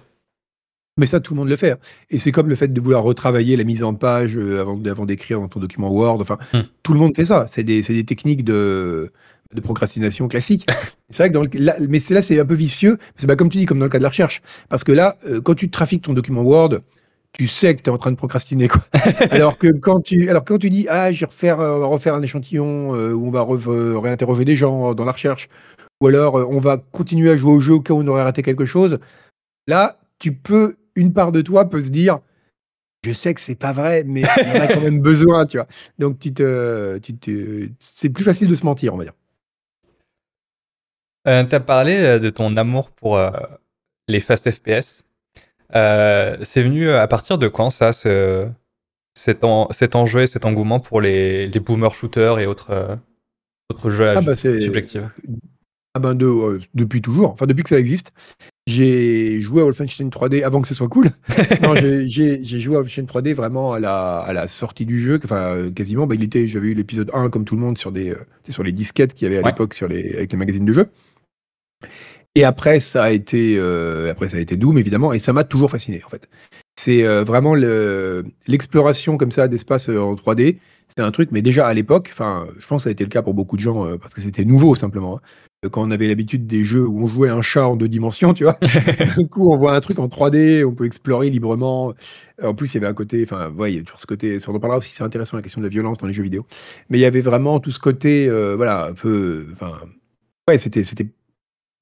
Mais ça, tout le monde le fait. Hein. Et c'est comme le fait de vouloir retravailler la mise en page euh, avant, avant d'écrire dans ton document Word. Enfin, hmm. tout le monde fait ça. C'est des, des, techniques de, de procrastination classiques. c'est vrai que dans le, mais c'est là, c'est un peu vicieux. C'est pas comme tu dis, comme dans le cas de la recherche. Parce que là, euh, quand tu trafiques ton document Word, tu sais que tu es en train de procrastiner. Quoi. alors, que quand tu, alors quand tu dis, ah, je vais refaire, euh, on va refaire un échantillon, où on va réinterroger des gens dans la recherche, ou alors on va continuer à jouer au jeu au cas où on aurait raté quelque chose, là, tu peux une part de toi peut se dire je sais que c'est pas vrai, mais on a quand même besoin, tu vois. Donc tu te, tu te, c'est plus facile de se mentir, on va dire. Euh, tu as parlé euh, de ton amour pour euh, les fast FPS. c'est venu à partir de quand ça, ce, cet, cet enjeu, cet engouement pour les, les boomer shooters et autres, autres jeux ah bah subjective ah ben de, depuis toujours, enfin depuis que ça existe. J'ai joué à Wolfenstein 3D avant que ce soit cool. j'ai joué à Wolfenstein 3D vraiment à la, à la sortie du jeu, enfin quasiment. Bah, il était, j'avais eu l'épisode 1 comme tout le monde sur des, sur les disquettes qu'il y avait à l'époque sur les, avec les magazines de jeux. Et après, ça a été, euh, après, ça a été Doom, évidemment, et ça m'a toujours fasciné, en fait. C'est euh, vraiment l'exploration comme ça d'espace euh, en 3D. C'est un truc, mais déjà à l'époque, enfin, je pense que ça a été le cas pour beaucoup de gens, parce que c'était nouveau, simplement. Hein. Quand on avait l'habitude des jeux où on jouait un chat en deux dimensions, tu vois. D'un coup, on voit un truc en 3D, on peut explorer librement. En plus, il y avait un côté, enfin, ouais, il y a toujours ce côté, ça en parlera aussi, c'est intéressant la question de la violence dans les jeux vidéo. Mais il y avait vraiment tout ce côté, voilà, un peu, enfin, ouais, c'était, c'était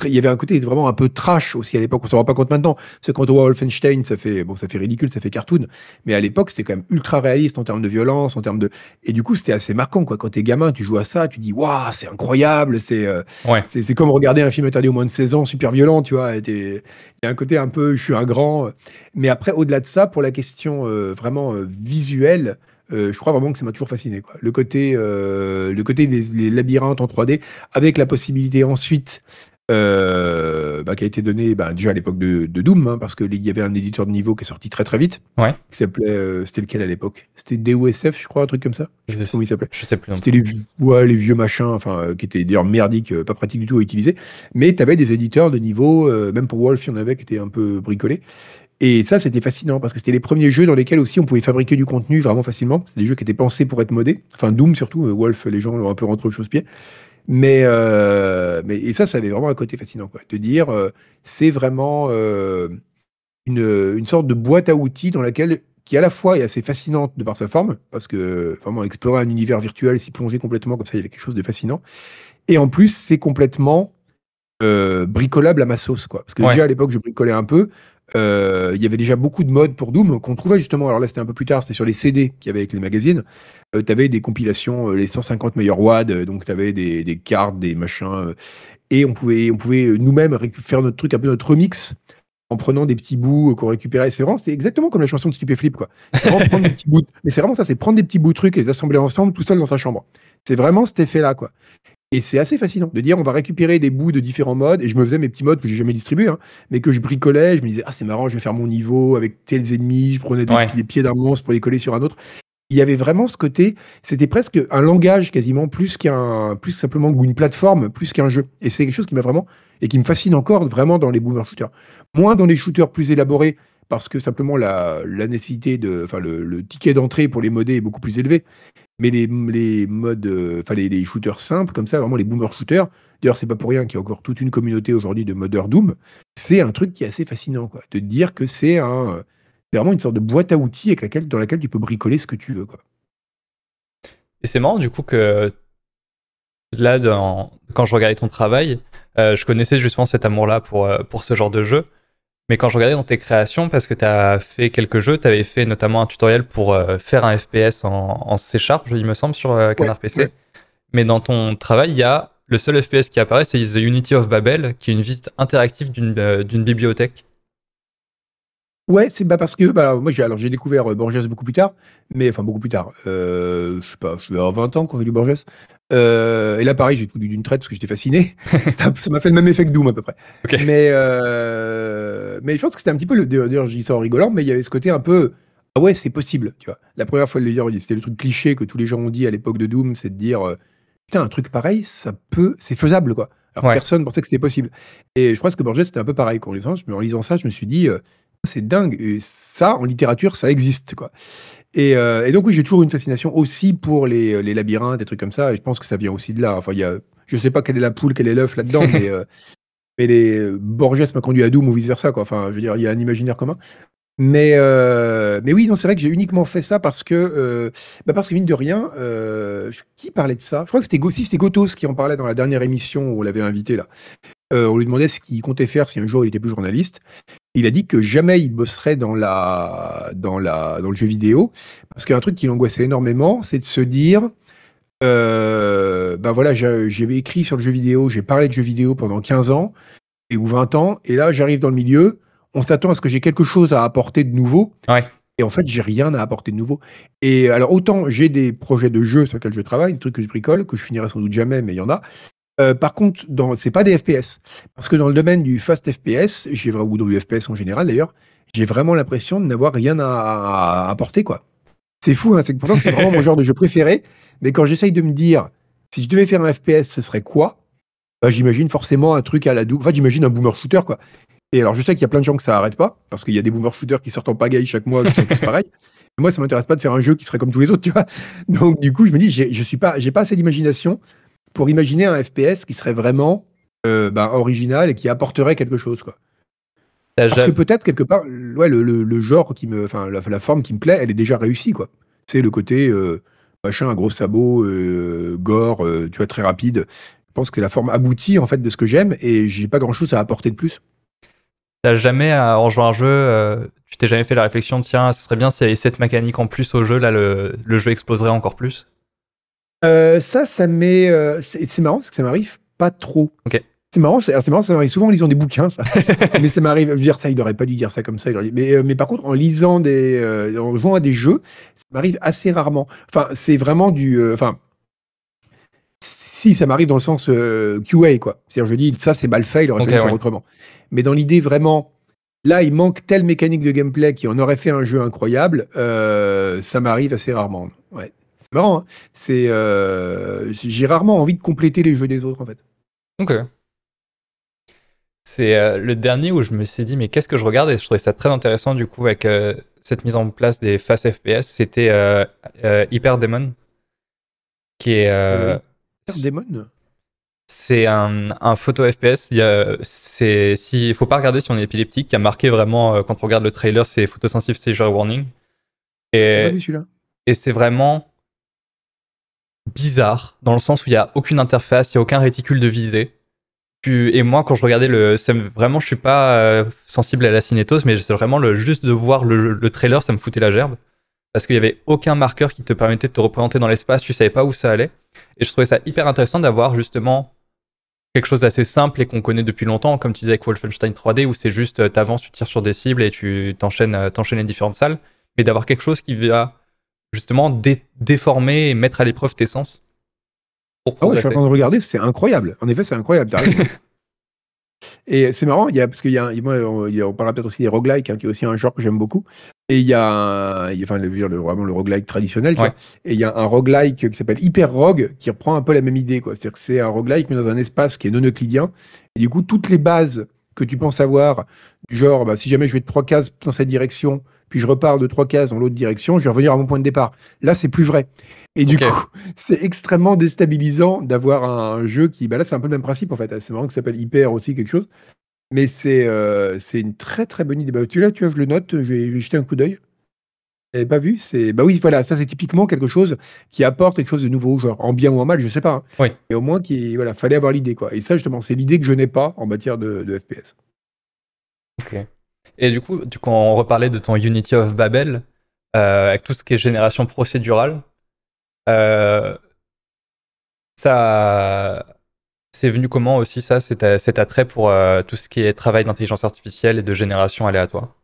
il y avait un côté vraiment un peu trash aussi à l'époque, on s'en rend pas compte maintenant. Parce que quand on voit Wolfenstein, ça fait, bon, ça fait ridicule, ça fait cartoon. Mais à l'époque, c'était quand même ultra réaliste en termes de violence, en termes de. Et du coup, c'était assez marquant, quoi. Quand t'es gamin, tu joues à ça, tu dis, waouh, c'est incroyable, c'est, euh, c'est, comme regarder un film interdit au moins de 16 ans, super violent, tu vois. Il y a un côté un peu, je suis un grand. Mais après, au-delà de ça, pour la question euh, vraiment euh, visuelle, je crois vraiment que ça m'a toujours fasciné. Quoi. Le côté, le côté des labyrinthes en 3D, avec la possibilité ensuite euh, bah, qui a été donné bah, déjà à l'époque de, Doom, hein, parce qu'il y avait un éditeur de niveau qui est sorti très très vite. Ouais. Qui s'appelait, euh, c'était lequel à l'époque? C'était DOSF, je crois, un truc comme ça. Je sais comment il s'appelait. Je sais plus. C'était les, ouais, les vieux machins, enfin, euh, qui étaient d'ailleurs merdiques, pas pratiques du tout à utiliser. Mais tu avais des éditeurs de niveau, même pour Wolf, il y en avait qui étaient un peu bricolés. Et ça, c'était fascinant parce que c'était les premiers jeux dans lesquels aussi on pouvait fabriquer du contenu vraiment facilement. C'était des jeux qui étaient pensés pour être modés. Enfin, Doom surtout, Wolf, les gens l'ont un peu rentré au chausse-pied. Mais, euh, mais et ça, ça avait vraiment un côté fascinant, quoi. De dire, euh, c'est vraiment euh, une, une, sorte de boîte à outils dans laquelle qui à la fois est assez fascinante de par sa forme, parce que vraiment explorer un univers virtuel, s'y plonger complètement comme ça, il y avait quelque chose de fascinant. Et en plus, c'est complètement bricolable à ma sauce, quoi. Parce que déjà à l'époque, je bricolais un peu. Euh, il y avait déjà beaucoup de modes pour Doom qu'on trouvait justement. Alors là, c'était un peu plus tard, c'était sur les CD qu'il y avait avec les magazines. Euh, tu avais des compilations, euh, les 150 meilleurs WAD, donc tu avais des, des, cartes, des machins. et on pouvait, on pouvait nous-mêmes faire notre truc, un peu notre remix en prenant des petits bouts qu'on récupérait. C'est vraiment, c'est exactement comme la chanson de Stupéflip, quoi. des petits bouts, mais c'est vraiment ça, c'est prendre des petits bouts de trucs et les assembler ensemble tout seul dans sa chambre. C'est vraiment cet effet-là, quoi. Et c'est assez fascinant de dire on va récupérer des bouts de différents modes. Et je me faisais mes petits modes que j'ai jamais distribués, hein, mais que je bricolais. Je me disais, ah, c'est marrant, je vais faire mon niveau avec tels ennemis. Je prenais des, pieds d'un monstre pour les coller sur un autre. Il y avait vraiment ce côté, c'était presque un langage quasiment, plus qu'un, plus simplement une plateforme, plus qu'un jeu. Et c'est quelque chose qui m'a vraiment, et qui me fascine encore vraiment dans les boomer shooters. Moins dans les shooters plus élaborés, parce que simplement la, la nécessité de, enfin le, le ticket d'entrée pour les modder est beaucoup plus élevé. Mais les, les modes, euh, enfin les, les, shooters simples, comme ça, vraiment les boomer shooters, d'ailleurs, c'est pas pour rien qu'il y a encore toute une communauté aujourd'hui de modeurs Doom, c'est un truc qui est assez fascinant, quoi. De dire que c'est un, vraiment une sorte de boîte à outils avec laquelle, dans laquelle tu peux bricoler ce que tu veux, quoi. Et c'est marrant, du coup, que là, quand je regardais ton travail, euh, je connaissais justement cet amour-là pour, euh, pour ce genre de jeu. Mais quand je regardais dans tes créations, parce que tu as fait quelques jeux, tu avais fait notamment un tutoriel pour euh, faire un FPS en, C Sharp, il me semble, sur euh, Canard PC. Mais dans ton travail, il y a le seul FPS qui apparaît, c'est The Unity of Babel, qui est une visite interactive d'une euh, bibliothèque. Ouais, c'est bah parce que bah, moi j'ai alors j'ai découvert Borges beaucoup plus tard, mais enfin beaucoup plus tard. je sais pas, je vais avoir 20 ans quand j'ai lu Borges. Euh, et là, pareil, j'ai tout lu d'une traite parce que j'étais fasciné. ça m'a fait le même effet que Doom à peu près. Mais, euh, mais je pense que c'était un petit peu le. D'ailleurs, je dis ça en rigolant, mais il y avait ce côté un peu. Ah ouais, c'est possible, tu vois. La première fois de le dire, c'était le truc cliché que tous les gens ont dit à l'époque de Doom, c'est de dire euh, putain, un truc pareil, ça peut, c'est faisable, quoi. Alors personne pensait que c'était possible. Et je pense que Borges, c'était un peu pareil. En lisant, en lisant ça, je me suis dit, c'est dingue. Et ça, en littérature, ça existe, quoi. Euh, et, donc, oui, j'ai toujours une fascination aussi pour les, les, labyrinthes, des trucs comme ça. Et je pense que ça vient aussi de là. Enfin, y a, je sais pas quelle est la poule, quel est l'œuf là-dedans, mais, euh, mais les, Borges m'a conduit à Doom ou vice-versa. Enfin, je veux dire, il y a un imaginaire commun. Mais, euh, mais oui, non, c'est vrai que j'ai uniquement fait ça parce que, bah parce que mine de rien, qui parlait de ça? Je crois que c'était, si c'était Gotos qui en parlait dans la dernière émission où on l'avait invité là. on lui demandait ce qu'il comptait faire si un jour il était plus journaliste. Il a dit que jamais il bosserait dans, la, dans, la, dans le jeu vidéo, parce qu'un truc qui l'angoissait énormément, c'est de se dire, ben voilà, j'ai écrit sur le jeu vidéo, j'ai parlé de jeu vidéo pendant 15 ans, et ou 20 ans, et là j'arrive dans le milieu, on s'attend à ce que j'ai quelque chose à apporter de nouveau. Et en fait, j'ai rien à apporter de nouveau. Et alors, autant j'ai des projets de jeux sur lesquels je travaille, des trucs que je bricole, que je finirai sans doute jamais, mais il y en a. Euh, par contre, dans, c'est pas des FPS. Parce que dans le domaine du fast FPS, j'ai ou du FPS en général d'ailleurs, j'ai vraiment l'impression de n'avoir rien à, apporter, quoi. C'est fou, hein, c'est que pourtant c'est vraiment mon genre de jeu préféré. Mais quand j'essaye de me dire, si je devais faire un FPS, ce serait quoi? Bah, J'imagine forcément un truc à la double. Enfin, j'imagine un boomer shooter, quoi. Et alors, je sais qu'il y a plein de gens que ça arrête pas, parce qu'il y a des boomer shooters qui sortent en pagaille chaque mois, qui sont tous pareils. moi, ça m'intéresse pas de faire un jeu qui serait comme tous les autres, tu vois. Donc, du coup, je me dis, je suis pas, j'ai pas assez d'imagination pour imaginer un FPS qui serait vraiment euh, ben, original et qui apporterait quelque chose, quoi. Parce que peut-être quelque part, ouais, le, le, genre qui me, enfin, la, forme qui me plaît, elle est déjà réussie, quoi. C'est le côté euh, machin, un gros sabot, euh, gore, tu vois, très rapide. Je pense que c'est la forme aboutie en fait de ce que j'aime et j'ai pas grand chose à apporter de plus. T'as jamais, en jouant un jeu, tu t'es jamais fait la réflexion, tiens, ce serait bien s'il y avait cette mécanique en plus au jeu, là, le, le jeu exploserait encore plus? Euh, Ça, ça m'est. Euh, c'est marrant, c'est que ça m'arrive pas trop. Ok. C'est marrant, c'est marrant, ça m'arrive souvent en lisant des bouquins, ça. mais ça m'arrive, dire ça, il n'aurait pas dû dire ça comme ça. Mais, mais par contre, en lisant des, en jouant à des jeux, ça m'arrive assez rarement. Enfin, c'est vraiment du, enfin, si ça m'arrive dans le sens QA, quoi. C'est-à-dire, je dis, ça, c'est mal fait, il aurait fallu faire autrement. Mais dans l'idée vraiment, là, il manque telle mécanique de gameplay qui en aurait fait un jeu incroyable, euh, ça m'arrive assez rarement. Ouais. C'est marrant, hein. c'est, euh, j'ai rarement envie de compléter les jeux des autres, en fait. Ok. C'est euh, le dernier où je me suis dit, mais qu'est-ce que je regarde? Et je trouvais ça très intéressant, du coup, avec cette mise en place des fast FPS. C'était Hyper Demon, qui est. Hyper Demon c'est un, photo FPS. Il ne si, faut pas regarder si on est épileptique. Il y a marqué vraiment, euh, quand on regarde le trailer, c'est photosensitive seizure warning. Et, et c'est vraiment bizarre, dans le sens où il n'y a aucune interface, il n'y a aucun réticule de visée. Et moi, quand je regardais le. Vraiment, je suis pas euh, sensible à la cinétose, mais c'est vraiment le, juste de voir le, le, trailer, ça me foutait la gerbe. Parce qu'il n'y avait aucun marqueur qui te permettait de te représenter dans l'espace, tu savais pas où ça allait. Et je trouvais ça hyper intéressant d'avoir justement quelque chose d'assez simple et qu'on connaît depuis longtemps, comme tu disais avec Wolfenstein 3D, où c'est juste euh, t'avances, tu tires sur des cibles et tu t'enchaînes, euh, t'enchaînes les différentes salles, mais d'avoir quelque chose qui va justement déformer et mettre à l'épreuve tes sens. ah ouais, je suis en train de regarder, c'est incroyable. En effet, c'est incroyable. Et c'est marrant, il y a, parce qu'il y a, on, parlera peut-être aussi des roguelikes, hein, qui est aussi un genre que j'aime beaucoup. Et il y a, enfin, le, le, vraiment le roguelike traditionnel, et il y a un roguelike qui s'appelle Hyper Rogue, qui reprend un peu la même idée, quoi. C'est-à-dire que c'est un roguelike, mais dans un espace qui est non euclidien. Et du coup, toutes les bases que tu penses avoir, du genre, bah, si jamais je vais de trois cases dans cette direction, puis je repars de trois cases dans l'autre direction, je vais revenir à mon point de départ. Là, c'est plus vrai. Et du coup, c'est extrêmement déstabilisant d'avoir un jeu qui. Bah là, c'est un peu le même principe en fait. C'est marrant que ça s'appelle Hyper aussi, quelque chose. Mais c'est euh, c'est une très très bonne idée. Bah, tu là, tu vois, je le note, je vais, jeter un coup d'œil. J'avais pas vu, c'est bah oui, voilà, ça c'est typiquement quelque chose qui apporte quelque chose de nouveau, genre en bien ou en mal, je sais pas. Hein. Oui. Mais au moins qui voilà, fallait avoir l'idée quoi. Et ça justement, c'est l'idée que je n'ai pas en matière de, de, FPS. Ok. Et du coup, coup, on reparlait de ton Unity of Babel euh, avec tout ce qui est génération procédurale. Euh, ça, c'est venu comment aussi ça, cet, attrait pour euh, tout ce qui est travail d'intelligence artificielle et de génération aléatoire?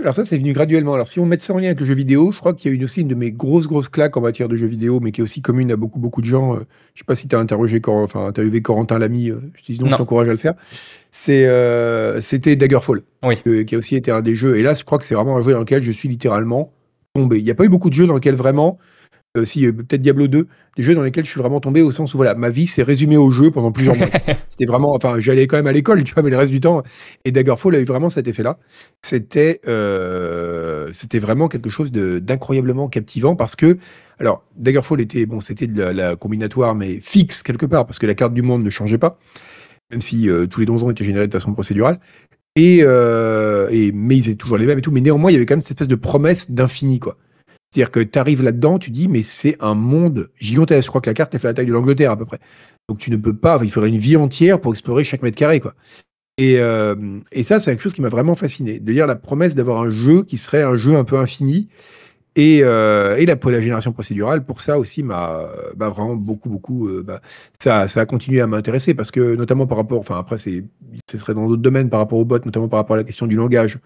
Alors ça, c'est venu graduellement. Alors si on met ça en lien avec le jeu vidéo, je crois qu'il y a une aussi une de mes grosses grosses claques en matière de jeux vidéo, mais qui est aussi commune à beaucoup beaucoup de gens. Je je sais pas si tu as interrogé, enfin interviewé Corentin Lamy. je te dis non, je t'encourage à le faire. C'est c'était Daggerfall, qui a aussi été un des jeux. Et là, je crois que c'est vraiment un jeu dans lequel je suis littéralement tombé. Il n'y a pas eu beaucoup de jeux dans lesquels vraiment aussi euh, peut-être Diablo 2, des jeux dans lesquels je suis vraiment tombé au sens où voilà, ma vie s'est résumée au jeu pendant plusieurs mois. C'était vraiment, enfin, j'allais quand même à l'école, tu vois, mais le reste du temps. Et Daggerfall a eu vraiment cet effet-là. C'était, euh, c'était vraiment quelque chose d'incroyablement captivant parce que, alors, Daggerfall était, bon, c'était de la, combinatoire, mais fixe quelque part parce que la carte du monde ne changeait pas, même si euh, tous les donjons étaient générés de façon procédurale. Et, et mais ils étaient toujours les mêmes et tout. Mais néanmoins, il y avait quand même cette espèce de promesse d'infini, quoi. C'est-à-dire que tu arrives là-dedans, tu dis, mais c'est un monde gigantesque. Je crois que la carte, elle fait la taille de l'Angleterre à peu près. Donc tu ne peux pas, il faudrait une vie entière pour explorer chaque mètre carré, quoi. Et, euh, ça, c'est quelque chose qui m'a vraiment fasciné. De lire la promesse d'avoir un jeu qui serait un jeu un peu infini. Et, euh, la, génération procédurale, pour ça aussi, m'a vraiment beaucoup, beaucoup. Euh, bah, ça, ça a continué à m'intéresser parce que, notamment par rapport. Enfin, après, ce serait dans d'autres domaines par rapport aux bots, notamment par rapport à la question du langage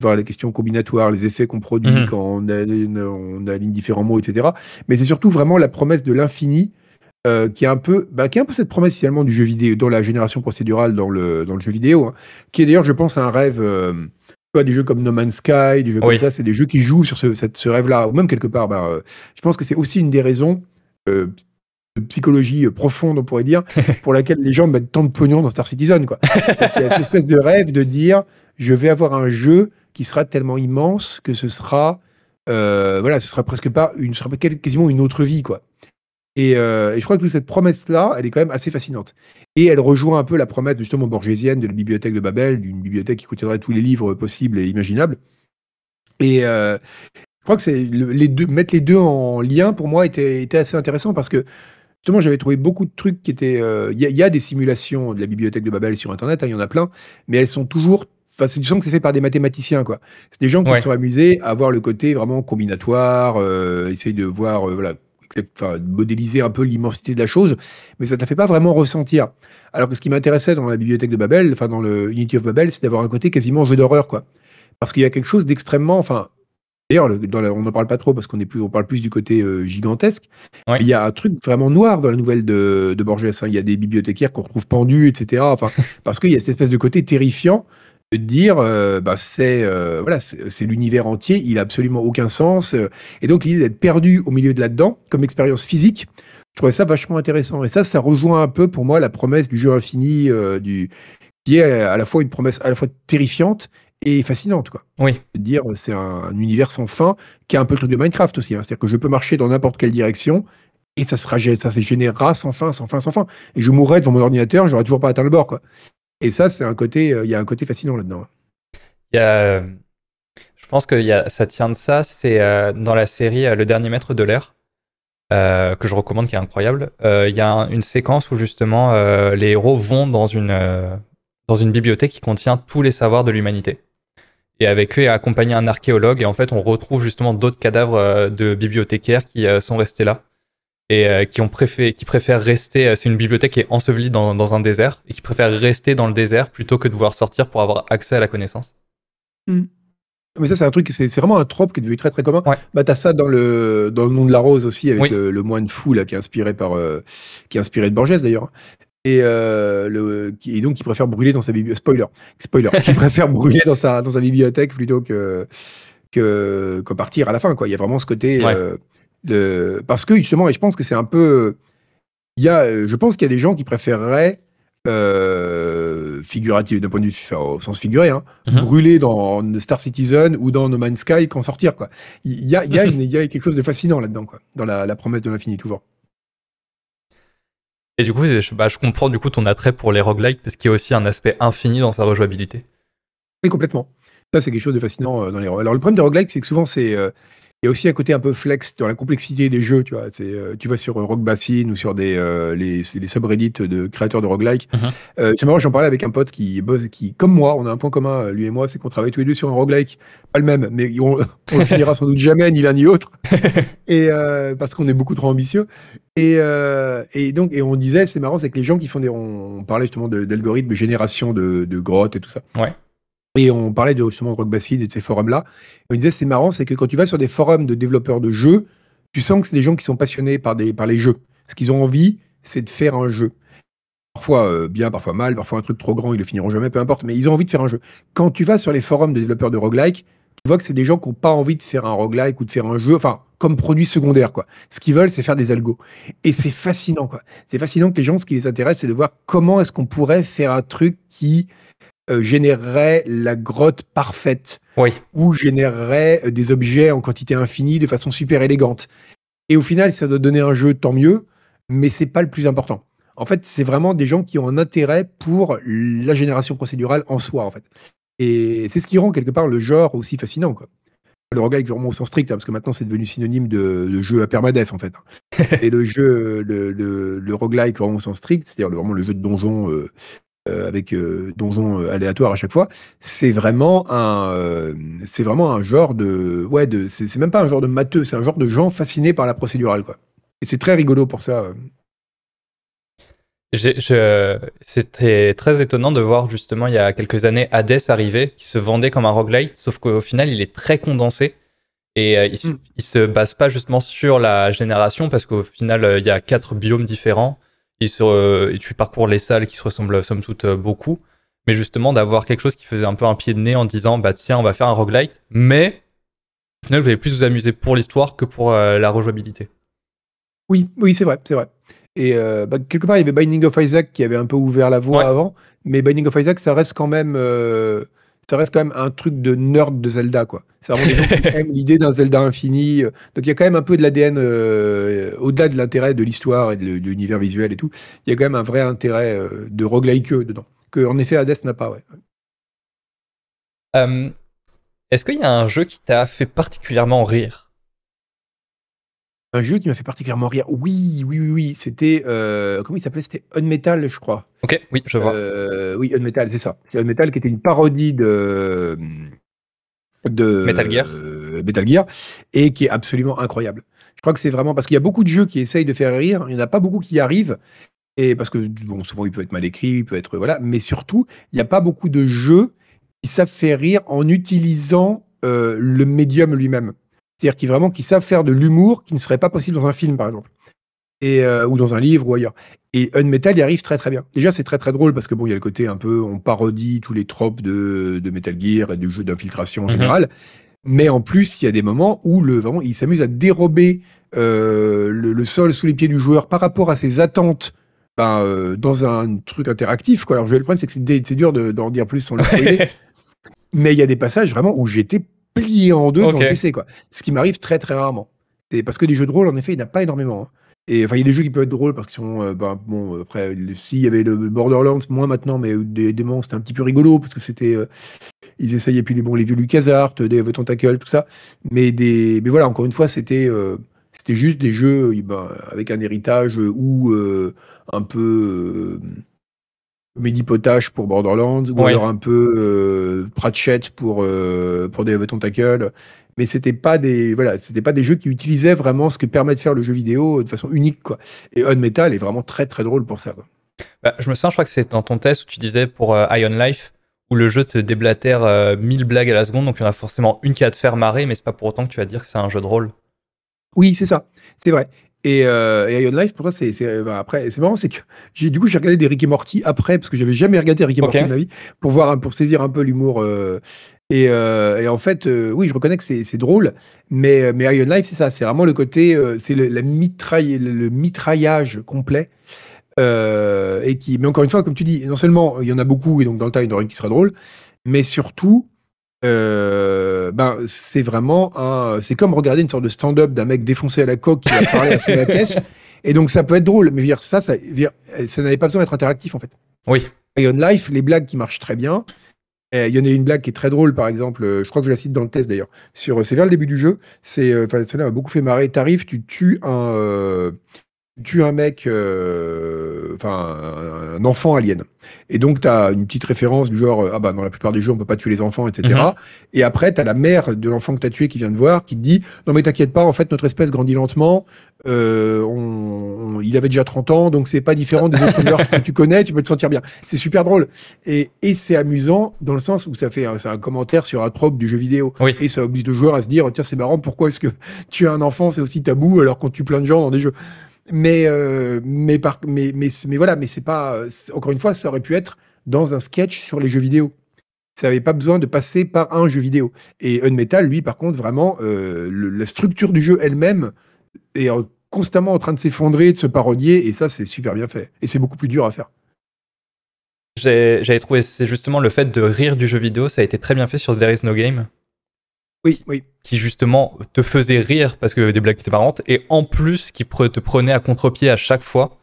voir les questions combinatoires, les effets qu'on produit mmh quand on, on, aligne différents mots, etc. Mais c'est surtout vraiment la promesse de l'infini euh, qui est un peu, bah, qui est un peu cette promesse finalement du jeu vidéo, dans la génération procédurale dans le, dans le jeu vidéo, hein, qui est d'ailleurs, je pense, un rêve. Euh, des jeux comme No Man's Sky, des jeux comme ça, c'est des jeux qui jouent sur ce, ce rêve-là, ou même quelque part. Bah, euh, je pense que c'est aussi une des raisons de psychologie profonde, on pourrait dire, pour laquelle les gens mettent tant de pognon dans Star Citizen. Quoi. Il y a cette espèce de rêve de dire je vais avoir un jeu qui sera tellement immense que ce sera, euh, voilà, ce sera presque pas une, ce sera quasiment une autre vie, quoi. Euh, et, je crois que cette promesse-là, elle est quand même assez fascinante. Et elle rejoint un peu la promesse justement borgésienne de la bibliothèque de Babel, d'une bibliothèque qui contiendrait tous les livres possibles et imaginables. Et euh, je crois que c'est les deux, mettre les deux en lien pour moi était, était assez intéressant parce que justement j'avais trouvé beaucoup de trucs qui étaient. Il y, a des simulations de la bibliothèque de Babel sur Internet, hein, il y en a plein, mais elles sont toujours Enfin, tu sens que c'est fait par des mathématiciens, quoi. C'est des gens qui sont amusés à voir le côté vraiment combinatoire, euh, essayer de voir, euh, voilà, enfin, modéliser un peu l'immensité de la chose, mais ça ne te fait pas vraiment ressentir. Alors que ce qui m'intéressait dans la bibliothèque de Babel, enfin dans le Unity of Babel, c'est d'avoir un côté quasiment jeu d'horreur, quoi. Parce qu'il y a quelque chose d'extrêmement, enfin, D'ailleurs, on n'en parle pas trop parce qu'on est plus, on parle plus du côté euh, gigantesque. Il y a un truc vraiment noir dans la nouvelle de, de Borges. Hein. Il y a des bibliothécaires qu'on retrouve pendus, etc. Enfin, parce qu'il y a cette espèce de côté terrifiant dire euh, bah, c'est euh, voilà c'est l'univers entier, il a absolument aucun sens euh, et donc l'idée d'être perdu au milieu de là-dedans comme expérience physique, je trouvais ça vachement intéressant et ça ça rejoint un peu pour moi la promesse du jeu infini du qui est à la fois une promesse à la fois terrifiante et fascinante quoi. Oui. De dire c'est un, univers sans fin qui a un peu le truc de Minecraft aussi, hein. c'est-à-dire que je peux marcher dans n'importe quelle direction et ça sera ça se générera sans fin, sans fin, sans fin. Et je mourrai devant mon ordinateur, j'aurai toujours pas atteint le bord quoi. Et ça, c'est un côté, euh, il y a un côté fascinant là-dedans. Y a, je pense que ça tient de ça. C'est euh, dans la série euh, Le Dernier Maître de l'air. que je recommande, qui est incroyable. Il y a une séquence où justement les héros vont dans une, dans une bibliothèque qui contient tous les savoirs de l'humanité. Et avec eux, est accompagné un archéologue. Et en fait, on retrouve justement d'autres cadavres de bibliothécaires qui sont restés là et euh, qui ont préféré, qui préfèrent rester. Euh, c'est une bibliothèque qui est ensevelie dans, dans, un désert et qui préfèrent rester dans le désert plutôt que de vouloir sortir pour avoir accès à la connaissance. Hmm. Mais ça, c'est un truc, c'est vraiment un trope qui est devenu très très commun. Bah, t'as ça dans le dans le nom de la rose aussi avec le, moine fou là qui est inspiré par euh, qui est inspiré de Borges d'ailleurs. Et, le, et donc qui préfère brûler dans sa bibliothèque. Spoiler, spoiler. qui préfère brûler dans sa dans sa bibliothèque plutôt que que, que partir à la fin quoi. Il y a vraiment ce côté parce que justement, et je pense que c'est un peu. Il y a, je pense qu'il y a des gens qui préféreraient, euh, figuratif, d'un point de vue au sens figuré, hein, mhm. brûler dans Star Citizen ou dans No Man's Sky qu'en sortir. Quoi. Il, y a, il, y a il y a quelque chose de fascinant là-dedans, quoi, dans la, promesse de l'infini, toujours. Et du coup, je, bah, je, comprends du coup ton attrait pour les roguelites parce qu'il y a aussi un aspect infini dans sa rejouabilité. Oui, complètement. Ça, c'est quelque chose de fascinant euh, dans les Alors, le problème des roguelites, c'est que souvent, c'est. Euh, il y a aussi un côté un peu flex dans la complexité des jeux, tu vois. C'est, euh, tu vas sur euh, Rock Bassine ou sur des, euh, les, les subreddits de créateurs de roguelike. Mhm. c'est marrant, j'en parlais avec un pote qui, qui, comme moi, on a un point commun, lui et moi, c'est qu'on travaille tous les deux sur un roguelike. Pas le même, mais on, on le finira sans doute jamais, ni l'un ni l'autre. et parce qu'on est beaucoup trop ambitieux. Et, et, donc, et on disait, c'est marrant, c'est que les gens qui font des. On, parlait justement d'algorithmes génération de, de grottes et tout ça. Ouais. Et on parlait de, justement de Rock et de ces forums-là. On disait, c'est marrant, c'est que quand tu vas sur des forums de développeurs de jeux, tu sens que c'est des gens qui sont passionnés par, des, par les jeux. Ce qu'ils ont envie, c'est de faire un jeu. Parfois euh, bien, parfois mal, parfois un truc trop grand, ils le finiront jamais, peu importe, mais ils ont envie de faire un jeu. Quand tu vas sur les forums de développeurs de roguelike, tu vois que c'est des gens qui n'ont pas envie de faire un roguelike ou de faire un jeu, enfin, comme produit secondaire, quoi. Ce qu'ils veulent, c'est faire des algos. Et c'est fascinant, quoi. C'est fascinant que les gens, ce qui les intéresse, c'est de voir comment est-ce qu'on pourrait faire un truc qui euh, générerait la grotte parfaite. Oui. Ou générerait euh, des objets en quantité infinie de façon super élégante. Et au final, ça doit donner un jeu, tant mieux, mais c'est pas le plus important. En fait, c'est vraiment des gens qui ont un intérêt pour la génération procédurale en soi, en fait. Et c'est ce qui rend quelque part le genre aussi fascinant, quoi. le roguelike vraiment au sens strict, hein, parce que maintenant c'est devenu synonyme de, jeu à permadef en fait. et le jeu, le, le, roguelike vraiment au sens strict, c'est-à-dire vraiment le jeu de donjon euh, avec euh, donjon aléatoire à chaque fois, c'est vraiment un, c'est vraiment un genre de, ouais, de, c'est même pas un genre de matheux, c'est un genre de gens fascinés par la procédurale quoi. Et c'est très rigolo pour ça. C'était très étonnant de voir justement il y a quelques années Hades arriver, qui se vendait comme un roguelite, sauf qu'au final il est très condensé et euh, il, mm. se base pas justement sur la génération parce qu'au final euh, il y a quatre biomes différents et, sur, tu parcours les salles qui se ressemblent somme toute euh, beaucoup, mais justement d'avoir quelque chose qui faisait un peu un pied de nez en disant bah tiens on va faire un roguelite, mais au final vous allez plus vous amuser pour l'histoire que pour la rejouabilité. Oui, oui c'est vrai, c'est vrai. Et euh, bah, quelque part, il y avait Binding of Isaac qui avait un peu ouvert la voie avant, mais Binding of Isaac, ça reste quand même, euh, ça reste quand même un truc de nerd de Zelda, quoi. C'est vraiment des gens qui aiment l'idée d'un Zelda infini. Donc il y a quand même un peu de l'ADN euh, au-delà de l'intérêt de l'histoire et de, l'univers visuel et tout. Il y a quand même un vrai intérêt de roguelike dedans, que en effet Hades n'a pas. Ouais. Est-ce qu'il y a un jeu qui t'a fait particulièrement rire? Un jeu qui m'a fait particulièrement rire. Oui, oui, oui, oui. C'était. Euh, comment il s'appelait? C'était Unmetal, je crois. Ok, oui, je vois. Euh, oui, Unmetal, c'est ça. C'est Unmetal qui était une parodie de. de Metal Gear. Euh, Metal Gear. Et qui est absolument incroyable. Je crois que c'est vraiment. Parce qu'il y a beaucoup de jeux qui essayent de faire rire. Il n'y en a pas beaucoup qui y arrivent. Et parce que, bon, souvent, il peut être mal écrit, il peut être. Voilà. Mais surtout, il n'y a pas beaucoup de jeux qui savent faire rire en utilisant le médium lui-même. C'est-à-dire qui vraiment qui savent faire de l'humour qui ne serait pas possible dans un film, par exemple. Et, euh, ou dans un livre ou ailleurs. Et Unmetal y arrive très très bien. Déjà, c'est très très drôle parce que bon, il y a le côté un peu, on parodie tous les tropes de, de Metal Gear et du jeu d'infiltration en mhm. général. Mais en plus, il y a des moments où le, vraiment, il s'amuse à dérober euh, le, sol sous les pieds du joueur par rapport à ses attentes ben, euh, dans un truc interactif. Quoi. Alors, je vais le problème, c'est que c'est dur d'en dire plus sans le spoiler. mais il y a des passages vraiment où j'étais plié en deux dans le PC, quoi. Ce qui m'arrive très très rarement. C'est parce que des jeux de rôle, en effet, il n'y en a pas énormément. Hein. Et enfin, il y a des jeux qui peuvent être drôles parce qu'ils sont, euh, bah, bon, après, s'il y avait le Borderlands, moins maintenant, mais des démons, c'était un petit peu rigolo parce que c'était, euh, ils essayaient puis les bons, les vieux LucasArts, des Tentacle, tout ça. Mais des, mais voilà, encore une fois, c'était, euh, c'était juste des jeux bah, avec un héritage ou un peu Mehdi Potash pour Borderlands, ou alors un peu euh, Pratchett pour, euh, pour des Tentacle. Mais c'était pas des voilà, c'était pas des jeux qui utilisaient vraiment ce que permet de faire le jeu vidéo de façon unique quoi. Et Unmetal est vraiment très très drôle pour ça. Bah, je me souviens, je crois que c'est dans ton test où tu disais pour euh, Ion Life où le jeu te déblatère 1000 blagues à la seconde, donc il y en a forcément une qui va te faire marrer, mais c'est pas pour autant que tu vas dire que c'est un jeu de rôle. Oui, c'est ça, c'est vrai. Et, euh, Ion Life, pour toi, c'est bah, après, c'est marrant, c'est que j'ai du coup j'ai regardé des Rick et Morty après parce que j'avais jamais regardé Rick et Morty de ma vie pour voir pour saisir un peu l'humour. Euh, et, euh, et, en fait, euh, oui, je reconnais que c'est drôle, mais mais Ion Life, c'est ça, c'est vraiment le côté, euh, c'est le, la mitraille, le, mitraillage complet. et qui, mais encore une fois, comme tu dis, non seulement il y en a beaucoup et donc dans le tas il y en aura une qui sera drôle, mais surtout euh, ben, c'est vraiment un. C'est comme regarder une sorte de stand-up d'un mec défoncé à la coque qui va parler à la caisse. Et donc, ça peut être drôle, mais dire ça, ça, ça n'avait pas besoin d'être interactif, en fait. Oui. Ion Life, les blagues qui marchent très bien. Il y en a une blague qui est très drôle, par exemple, euh, je crois que je la cite dans le test d'ailleurs. Sur, c'est vers le début du jeu. C'est, euh, enfin, celle-là m'a beaucoup fait marrer. T'arrives, tu tues un, tu un mec, euh, enfin un enfant alien. Et donc tu as une petite référence du genre ah bah dans la plupart des jeux on peut pas tuer les enfants, etc. Mhm. Et après tu as la mère de l'enfant que tu as tué qui vient te voir, qui te dit non mais t'inquiète pas, en fait notre espèce grandit lentement. Euh, on, il avait déjà 30 ans, donc c'est pas différent des autres meurtres que tu connais, tu peux te sentir bien. C'est super drôle et, et c'est amusant dans le sens où ça fait c'est un commentaire sur un trope du jeu vidéo et ça oblige le joueur à se dire tiens c'est marrant pourquoi est-ce que tu es un enfant c'est aussi tabou alors qu'on tue plein de gens dans des jeux. Mais, euh, mais, par, mais, mais, mais, voilà, mais c'est pas. Encore une fois, ça aurait pu être dans un sketch sur les jeux vidéo. Ça n'avait pas besoin de passer par un jeu vidéo. Et Unmetal, lui, par contre, vraiment, euh, la structure du jeu elle-même est constamment en train de s'effondrer, de se parodier, et ça, c'est super bien fait. Et c'est beaucoup plus dur à faire. J'avais trouvé, c'est justement le fait de rire du jeu vidéo, ça a été très bien fait sur There Is No Game. Oui, oui. Qui justement te faisait rire parce que des blagues étaient marrantes et en plus qui te prenait à contre-pied à chaque fois.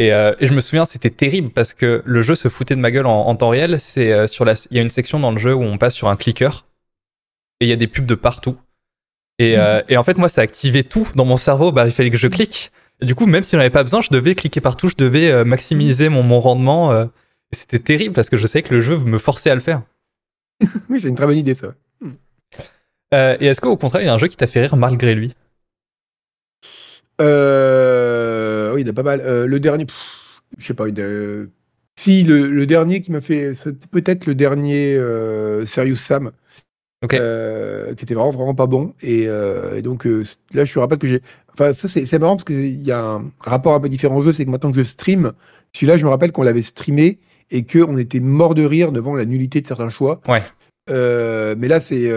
Euh, et, je me souviens, c'était terrible parce que le jeu se foutait de ma gueule en, temps réel. C'est euh, sur la, il y a une section dans le jeu où on passe sur un clicker et il y a des pubs de partout. Et, et, en fait, moi, ça activait tout dans mon cerveau. Bah, il fallait que je clique. Et du coup, même si j'en avais pas besoin, je devais cliquer partout, je devais maximiser mon, mon rendement. C'était terrible parce que je sais que le jeu me forçait à le faire. oui, c'est une très bonne idée, ça. Euh, et est-ce qu'au contraire, il y a un jeu qui t'a fait rire malgré lui? Euh... Oui, il y en a pas mal. Euh, le dernier, je sais pas. Si, le, dernier qui m'a fait. Peut-être le dernier euh, Serious Sam. qui était vraiment, vraiment pas bon. Et, donc là, je te rappelle que j'ai. Enfin, ça, c'est marrant parce qu'il y a un rapport un peu différent au jeu. C'est que maintenant que je stream, celui-là, je me rappelle qu'on l'avait streamé et qu'on était mort de rire devant la nullité de certains choix. Ouais. mais là, c'est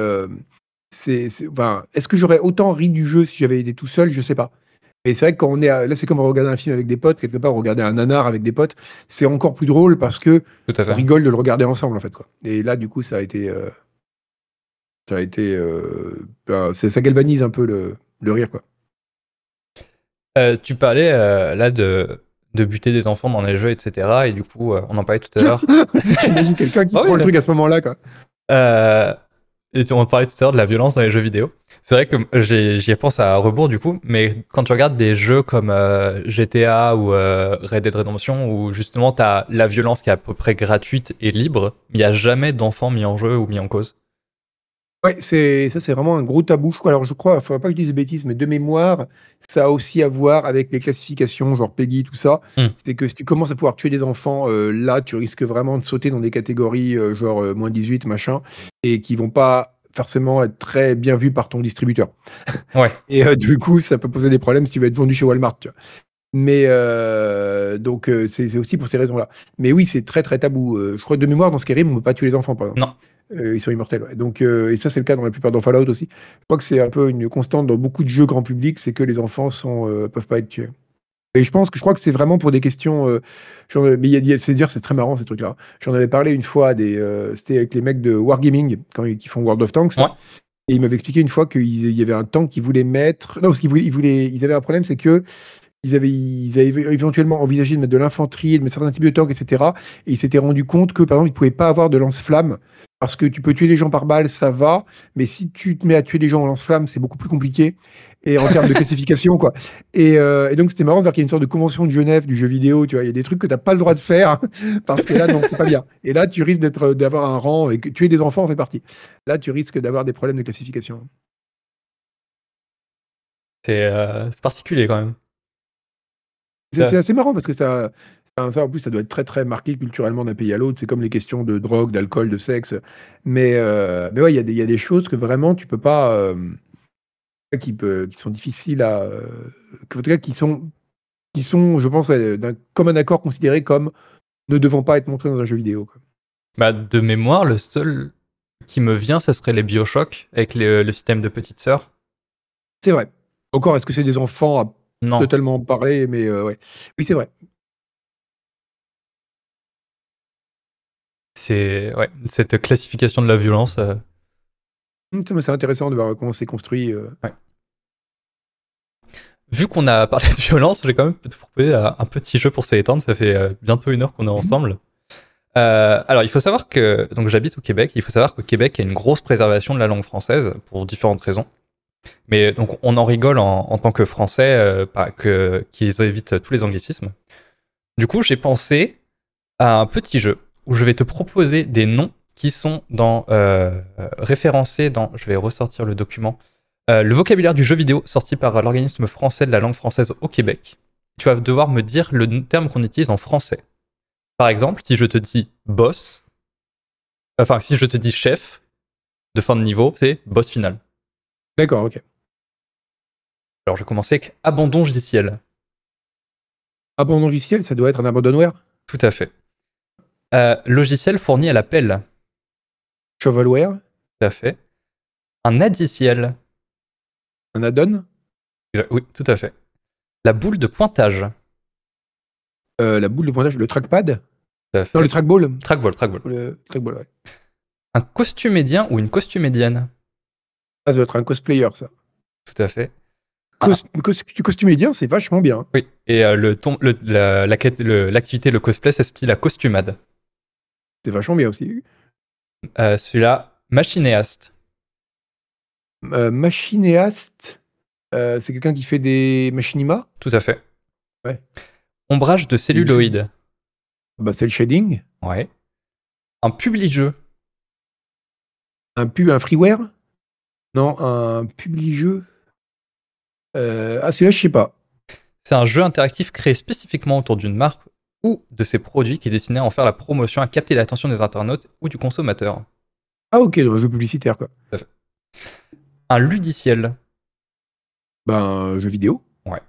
c'est, enfin, est-ce que j'aurais autant ri du jeu si j'avais été tout seul? Je sais pas. Mais c'est vrai que quand on est là, c'est comme regarder un film avec des potes, quelque part, regarder un nanar avec des potes, c'est encore plus drôle parce que on rigole de le regarder ensemble, en fait, quoi. Et là, du coup, ça a été, euh, ça a été, euh, ben, ça galvanise un peu le, le rire, quoi. Euh, tu parlais là de, de buter des enfants dans les jeux, etc. Et du coup, on en parlait tout à l'heure. J'imagine quelqu'un qui ah prend le truc à ce moment-là, quoi. Et on parlait tout à l'heure de la violence dans les jeux vidéo. C'est vrai que j'y pense à rebours du coup, mais quand tu regardes des jeux comme euh, GTA ou euh, Red Dead Redemption, où justement tu as la violence qui est à peu près gratuite et libre, il n'y a jamais d'enfants mis en jeu ou mis en cause. Ouais, c'est ça, c'est vraiment un gros tabou. Alors, je crois, il faudrait pas que je dise des bêtises, mais de mémoire, ça a aussi à voir avec les classifications, genre Peggy, tout ça. Hmm. C'est que si tu commences à pouvoir tuer des enfants, euh, là, tu risques vraiment de sauter dans des catégories euh, genre euh, moins 18, machin, et qui vont pas forcément être très bien vues par ton distributeur. Ouais. et du coup, ça peut poser des problèmes si tu veux être vendu chez Walmart. Tu vois. Mais donc, c'est aussi pour ces raisons-là. Mais oui, c'est très très tabou. je crois que de mémoire, dans Skyrim, on ne peut pas tuer les enfants, par exemple. Non. Euh, ils sont immortels. Donc, euh, et ça, c'est le cas dans la plupart de Fallout aussi. Je crois que c'est un peu une constante dans beaucoup de jeux grand public, c'est que les enfants sont, euh, peuvent pas être tués. Et je pense que je crois que c'est vraiment pour des questions. mais c'est dire, c'est très marrant ces trucs-là. J'en avais parlé une fois des. C'était avec les mecs de Wargaming quand qui font World of Tanks. Et ils m'avaient expliqué une fois qu'il y avait un tank qu'ils voulaient mettre. Non, parce qu'ils voulaient, ils voulaient, ils avaient un problème, c'est que ils avaient, ils avaient éventuellement envisagé de mettre de l'infanterie, de mettre certains types de tanks, etc. Et ils s'étaient rendu compte que, par exemple, ils ne pouvaient pas avoir de lance-flammes parce que tu peux tuer les gens par balle, ça va, mais si tu te mets à tuer les gens en lance-flammes, c'est beaucoup plus compliqué et en termes de classification quoi. Euh, et, donc c'était marrant de voir qu'il y a une sorte de convention de Genève du jeu vidéo, tu vois, il y a des trucs que tu n'as pas le droit de faire parce que là non, c'est pas bien. Et là tu risques d'être d'avoir un rang et que tuer des enfants en fait partie. Là tu risques d'avoir des problèmes de classification. C'est euh, particulier quand même. C'est assez marrant parce que ça, ça, en plus, ça doit être très très marqué culturellement d'un pays à l'autre. C'est comme les questions de drogue, d'alcool, de sexe. Mais, euh, mais ouais, il y, y, a des choses que vraiment tu peux pas. Euh, qui, peut, qui sont difficiles à. Euh, en tout cas, qui sont, qui sont je pense, d'un commun accord considérés comme ne devant pas être montrés dans un jeu vidéo. Bah, de mémoire, le seul qui me vient, ce serait les Bioshock avec le système de petite sœur. C'est vrai. Encore, est-ce que c'est des enfants à non. totalement parler Mais ouais. Oui, c'est vrai. C'est ouais, cette classification de la violence. Euh. Hum, c'est intéressant de voir comment c'est construit. Euh. Vu qu'on a parlé de violence, j'ai quand même te proposer un petit jeu pour s'étendre. Ça fait euh, bientôt une heure qu'on est ensemble. alors, il faut savoir que donc j'habite au Québec. Il faut savoir qu'au Québec, il y a une grosse préservation de la langue française pour différentes raisons. Mais donc, on en rigole en, tant que Français, que qu'ils évitent tous les anglicismes. Du coup, j'ai pensé à un petit jeu où je vais te proposer des noms qui sont dans, euh, référencés dans, je vais ressortir le document, euh, le vocabulaire du jeu vidéo sorti par l'organisme français de la langue française au Québec. Tu vas devoir me dire le terme qu'on utilise en français. Par exemple, si je te dis boss, enfin si je te dis chef de fin de niveau, c'est boss final. D'accord, ok. Alors je vais commencer avec abandon logiciel. Abandon logiciel, ça doit être un abandonware? Tout à fait. Euh, logiciel fourni à l'appel. Shovelware Tout à fait. Un addiciel. Un add-on Oui, tout à fait. La boule de pointage. Euh, la boule de pointage, le trackpad tout à fait. Non, le trackball. Trackball, trackball. Le trackball, ouais. Un costumédien ou une costumédienne Ça doit être un cosplayer, ça. Tout à fait. Cos costumédien, c'est vachement bien. Oui, et euh, le, l'activité, le, le cosplay, c'est ce la costumade. C'est vachement bien aussi. Euh, celui-là, machinéaste. machinéaste, c'est quelqu'un qui fait des machinima? Tout à fait. Ouais. Ombrage de celluloïd. Bah, c'est le shading. Ouais. Un publi-jeu. Un pub, un freeware? Non, un publi-jeu. ah, celui-là, je sais pas. C'est un jeu interactif créé spécifiquement autour d'une marque ou de ses produits qui est destiné à en faire la promotion, à capter l'attention des internautes ou du consommateur. Ah ok, donc un jeu publicitaire quoi. Un ludiciel. Ben, un jeu vidéo. Ouais.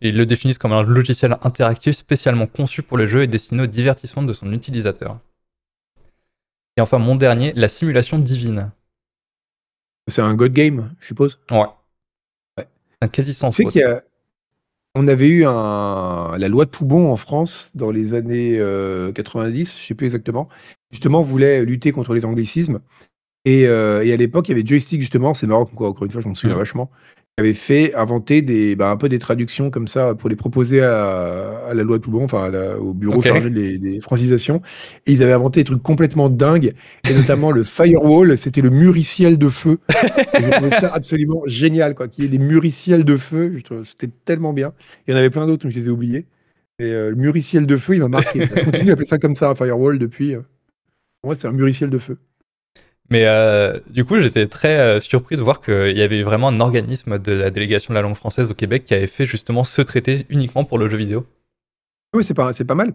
Ils le définissent comme un logiciel interactif spécialement conçu pour les jeux et destiné au divertissement de son utilisateur. Et enfin, mon dernier, la simulation divine. C'est un God Game, je suppose Ouais. ouais. Un quasi sans Tu sais qu'il y a, on avait eu un, la loi Toubon en France dans les années 90, euh, je sais plus exactement. Justement, voulait lutter contre les anglicismes. Et, euh, et à l'époque, il y avait Joystick, justement, c'est marrant, quoi, encore une fois, je m'en souviens mmh. vachement avait fait inventer des, bah, un peu des traductions comme ça pour les proposer à, la loi Toubon, enfin au bureau chargé des, francisations. Et ils avaient inventé des trucs complètement dingues, et notamment le firewall, c'était le muriciel de feu. J'ai trouvé ça absolument génial, quoi, qu'il y ait des muriciels de feu, c'était tellement bien. Il y en avait plein d'autres, mais je les ai oubliés. Et euh, le muriciel de feu, il m'a marqué. Je continue d'appeler ça comme ça, un firewall, depuis. Euh. Moi, c'est un muriciel de feu. Mais euh, du coup, j'étais très euh, surpris de voir qu'il y avait vraiment un organisme de la délégation de la langue française au Québec qui avait fait justement ce traité uniquement pour le jeu vidéo. Oui, c'est pas, c'est pas mal.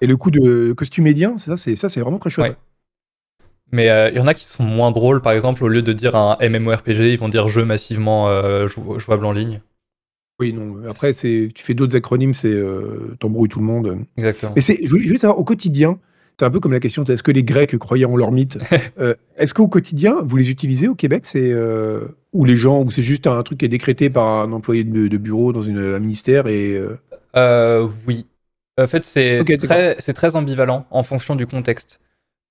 Et le coup de costume médien, c'est ça, c'est ça, c'est vraiment très chouette. Mais euh, il y en a qui sont moins drôles, par exemple, au lieu de dire un MMORPG, ils vont dire jeu massivement jouable en ligne. Oui, non. Après, c'est, tu fais d'autres acronymes, c'est t'embrouilles tout le monde. Exactement. Mais c'est, je voulais savoir au quotidien, c'est un peu comme la question est-ce que les Grecs croyaient en leur mythe euh, Est-ce qu'au quotidien, vous les utilisez au Québec c'est euh, Ou les gens, ou c'est juste un truc qui est décrété par un employé de, bureau dans une, un ministère et, euh... oui. En fait, c'est très, très, ambivalent en fonction du contexte.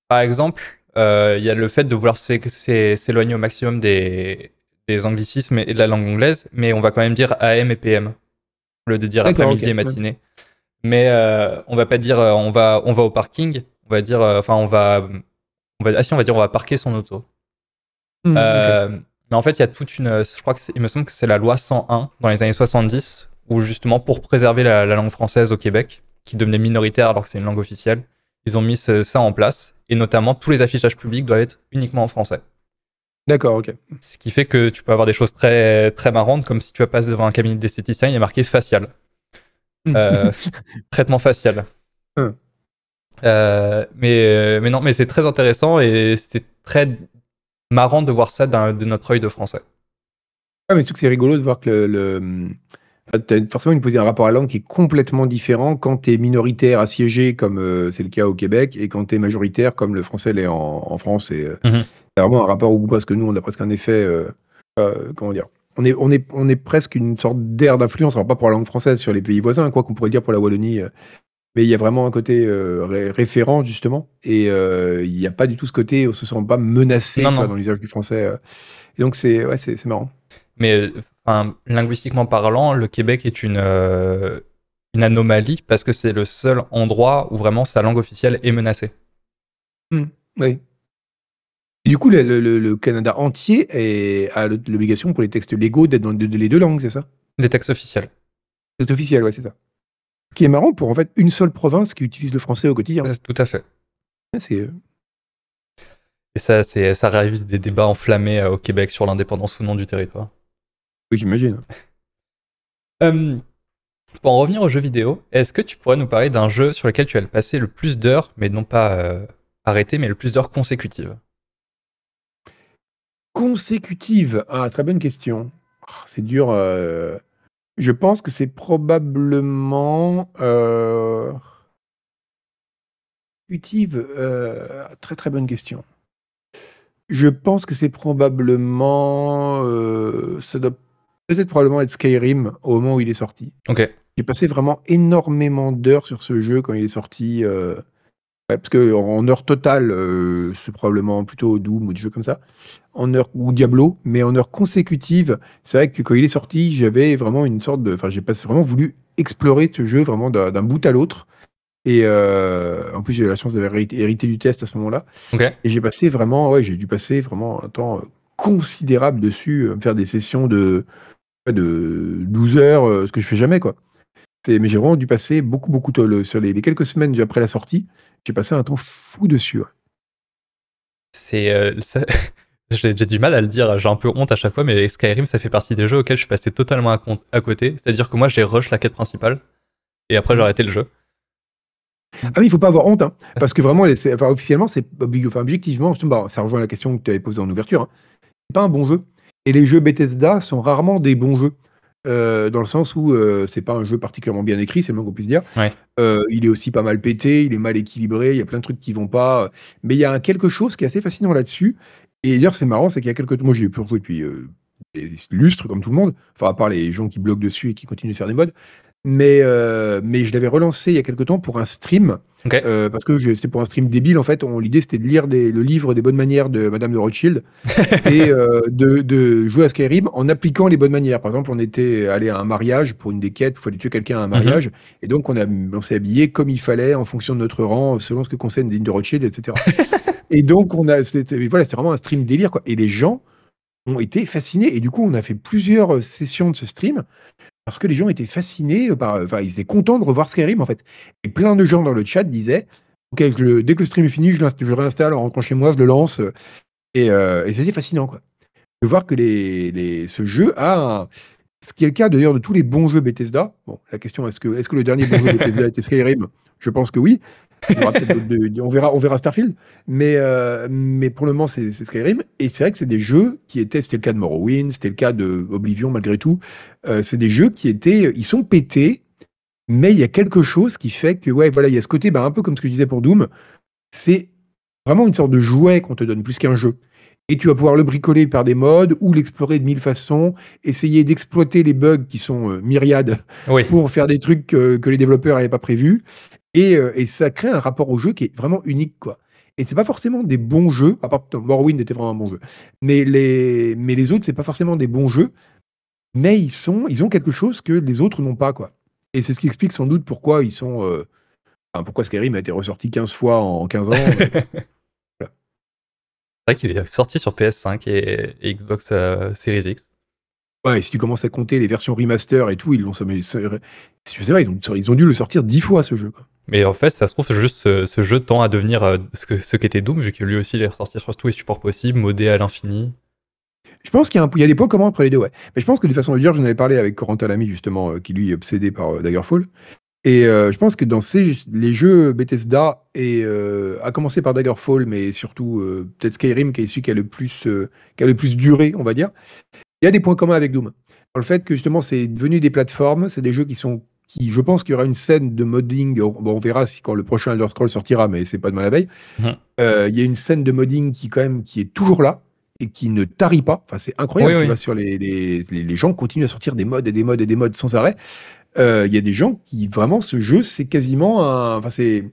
Par exemple, il y a le fait de vouloir s'éloigner au maximum des, des, anglicismes et de la langue anglaise, mais on va quand même dire AM et PM, au lieu de dire après-midi et matinée. Mais on va pas dire on va, on va au parking, on va dire, euh, enfin, on va, on va, ah si, on va dire, on va parquer son auto. Hmm, euh, mais en fait, il y a toute une, je crois que il me semble que c'est la loi 101 dans les années 70, où justement pour préserver la, langue française au Québec, qui devenait minoritaire alors que c'est une langue officielle, ils ont mis ça en place, et notamment tous les affichages publics doivent être uniquement en français. D'accord, ok. Ce qui fait que tu peux avoir des choses très, très marrantes, comme si tu vas passer devant un cabinet d'esthéticien, il a marqué facial. Euh, traitement facial. Hmm. Euh, mais, euh, mais non, mais c'est très intéressant et c'est très marrant de voir ça de notre œil de français. Ah, mais c'est rigolo de voir que le, tu as forcément une un rapport à la langue qui est complètement différent quand tu es minoritaire assiégé, comme euh, c'est le cas au Québec, et quand tu es majoritaire, comme le français l'est en, France. Et, mhm. C'est vraiment un rapport au goût, parce que nous, on a presque un effet. comment dire on est, on, est, on est presque une sorte d'air d'influence, alors pas pour la langue française sur les pays voisins, quoi qu'on pourrait dire pour la Wallonie mais il y a vraiment un côté euh, référent, justement. Et euh, il n'y a pas du tout ce côté, on se sent pas menacé dans l'usage du français. Euh. Et donc, c'est ouais, c'est marrant. Mais linguistiquement parlant, le Québec est une, une anomalie parce que c'est le seul endroit où vraiment sa langue officielle est menacée. Mmh, oui. Et du coup, le, le, Canada entier est, a l'obligation pour les textes légaux d'être dans les deux langues, c'est ça? Les textes officiels. Textes officiels, ouais, c'est ça. Ce qui est marrant pour en fait une seule province qui utilise le français au quotidien. Tout à fait. C'est. Euh, Et ça, c'est, ça réalise des débats enflammés euh, au Québec sur l'indépendance ou non du territoire. Oui, j'imagine. Euh, pour en revenir aux jeux vidéo, est-ce que tu pourrais nous parler d'un jeu sur lequel tu as passé le plus d'heures, mais non pas arrêté, mais le plus d'heures consécutives? Consécutives Ah, très bonne question. Oh, c'est dur. Je pense que c'est probablement, euh, euh, très, très bonne question. Je pense que c'est probablement, euh, ça doit peut-être probablement être Skyrim au moment où il est sorti. OK. J'ai passé vraiment énormément d'heures sur ce jeu quand il est sorti, parce qu'en heure totale, euh, c'est probablement plutôt Doom ou des jeux comme ça, en heure ou Diablo, mais en heure consécutive, c'est vrai que quand il est sorti, j'avais vraiment une sorte de, enfin, j'ai vraiment voulu explorer ce jeu vraiment d'un bout à l'autre. Et euh, en plus, j'ai eu la chance d'avoir hérité du test à ce moment-là. Et j'ai passé vraiment, ouais, j'ai dû passer vraiment un temps euh, considérable dessus, me faire des sessions de, de 12 heures, ce que je fais jamais, quoi. Mais j'ai vraiment dû passer beaucoup, beaucoup de, sur les, quelques semaines après la sortie, j'ai passé un temps fou dessus. C'est. J'ai du mal à le dire, j'ai un peu honte à chaque fois, mais Skyrim, ça fait partie des jeux auxquels je suis passé totalement à, à côté. C'est-à-dire que moi, j'ai rush la quête principale, et après, j'ai arrêté le jeu. Ah oui, il faut pas avoir honte, hein, parce que vraiment, enfin, officiellement, c'est enfin, objectivement, bah, ça rejoint la question que tu avais posée en ouverture. Hein, c'est pas un bon jeu. Et les jeux Bethesda sont rarement des bons jeux. Euh, dans le sens où euh, c'est pas un jeu particulièrement bien écrit, c'est le moins qu'on puisse dire. Euh, il est aussi pas mal pété, il est mal équilibré, il y a plein de trucs qui vont pas. Mais il y a quelque chose qui est assez fascinant là-dessus. Et d'ailleurs, c'est marrant, c'est qu'il y a quelques. Moi, j'ai pu jouer depuis des lustres, comme tout le monde. Enfin, à part les gens qui bloquent dessus et qui continuent de faire des modes. Mais, euh, mais je l'avais relancé il y a quelques temps pour un stream. Euh, parce que c'était pour un stream débile, en fait. L'idée, c'était de lire des, le livre des bonnes manières de Madame de Rothschild et euh, de, de, jouer à Skyrim en appliquant les bonnes manières. Par exemple, on était allé à un mariage pour une des quêtes, il fallait tuer quelqu'un à un mariage. Mhm. Et donc, on, a, on s'est habillé comme il fallait en fonction de notre rang, selon ce que conseille une de Rothschild, etc. et donc, on a, c'était, voilà, c'est vraiment un stream délire. Quoi. Et les gens ont été fascinés. Et du coup, on a fait plusieurs sessions de ce stream parce que les gens étaient fascinés par. Enfin, ils étaient contents de revoir Skyrim, en fait. Et plein de gens dans le chat disaient Ok, dès que le stream est fini, je, je réinstalle en rentrant chez moi, je le lance. Et, euh, et c'était fascinant, quoi. De voir que les, les, ce jeu a Ce qui est le cas d'ailleurs de tous les bons jeux Bethesda. Bon, la question est-ce que, est -ce que le dernier bon jeu Bethesda était Skyrim? Je pense que oui on, verra, on verra Starfield, mais, euh, mais pour le moment, c'est Skyrim. Et c'est vrai que c'est des jeux qui étaient, c'était le cas de Morrowind, c'était le cas de Oblivion malgré tout. Euh, c'est des jeux qui étaient, ils sont pétés, mais il y a quelque chose qui fait que, ouais, voilà, il y a ce côté, bah, un peu comme ce que je disais pour Doom, c'est vraiment une sorte de jouet qu'on te donne plus qu'un jeu. Et tu vas pouvoir le bricoler par des modes ou l'explorer de mille façons, essayer d'exploiter les bugs qui sont euh, myriades pour faire des trucs que les développeurs n'avaient pas prévus. Euh, et, ça crée un rapport au jeu qui est vraiment unique, quoi. Et c'est pas forcément des bons jeux, à part Morrowind était vraiment un bon jeu. Mais les, mais les autres, c'est pas forcément des bons jeux, mais ils sont, ils ont quelque chose que les autres n'ont pas, quoi. Et c'est ce qui explique sans doute pourquoi ils sont, euh, pourquoi Skyrim a été ressorti 15 fois en 15 ans. C'est vrai qu'il est sorti sur PS5 et, Xbox euh, Series X. Ouais, et si tu commences à compter les versions remaster et tout, ils l'ont, je sais pas, ils ont, ils ont dû le sortir 10 fois ce jeu. Quoi. Mais en fait, ça se trouve, juste ce, jeu tend à devenir euh, ce que ce qu'était Doom, vu que lui aussi il est ressorti sur tous les supports possibles, modé à l'infini. Je pense qu'il y a, des points communs entre les deux, ouais. Mais je pense que de façon dire, j'en avais parlé avec Corentin Lamy, justement, euh, qui lui est obsédé par euh, Daggerfall. Et je pense que dans ces, les jeux Bethesda, et, à commencer par Daggerfall, mais surtout peut-être Skyrim, qui est celui qui a le plus, qui a le plus duré, on va dire, il y a des points communs avec Doom. Dans le fait que justement, c'est devenu des plateformes, c'est des jeux qui sont qui, je pense qu'il y aura une scène de modding. Bon, on verra si quand le prochain Elder Scroll sortira, mais c'est pas demain la veille. Mhm. Euh, il y a une scène de modding qui quand même qui est toujours là et qui ne tarit pas. Enfin, c'est incroyable. sur les, les, les, gens continuent à sortir des mods et des mods et des mods sans arrêt. Euh, il y a des gens qui vraiment ce jeu, c'est quasiment un, enfin c'est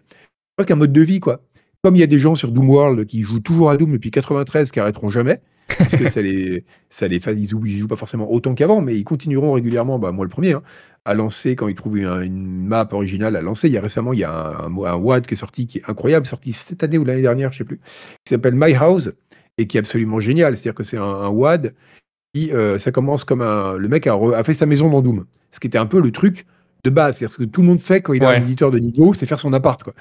presque un mode de vie quoi. Comme il y a des gens sur Doom World qui jouent toujours à Doom depuis 93 qui arrêteront jamais parce que ça les, ça les, ils jouent, jouent pas forcément autant qu'avant, mais ils continueront régulièrement. Bah moi le premier, hein, à lancer quand il trouve une, map originale à lancer. Il y a récemment, il y a un, un, WAD qui est sorti, qui est incroyable, sorti cette année ou l'année dernière, je sais plus, qui s'appelle My House et qui est absolument génial. C'est-à-dire que c'est un, WAD qui, euh, ça commence comme un, le mec a, fait sa maison dans Doom, ce qui était un peu le truc de base. C'est-à-dire ce que tout le monde fait quand il a un éditeur de niveau, c'est faire son appart, quoi.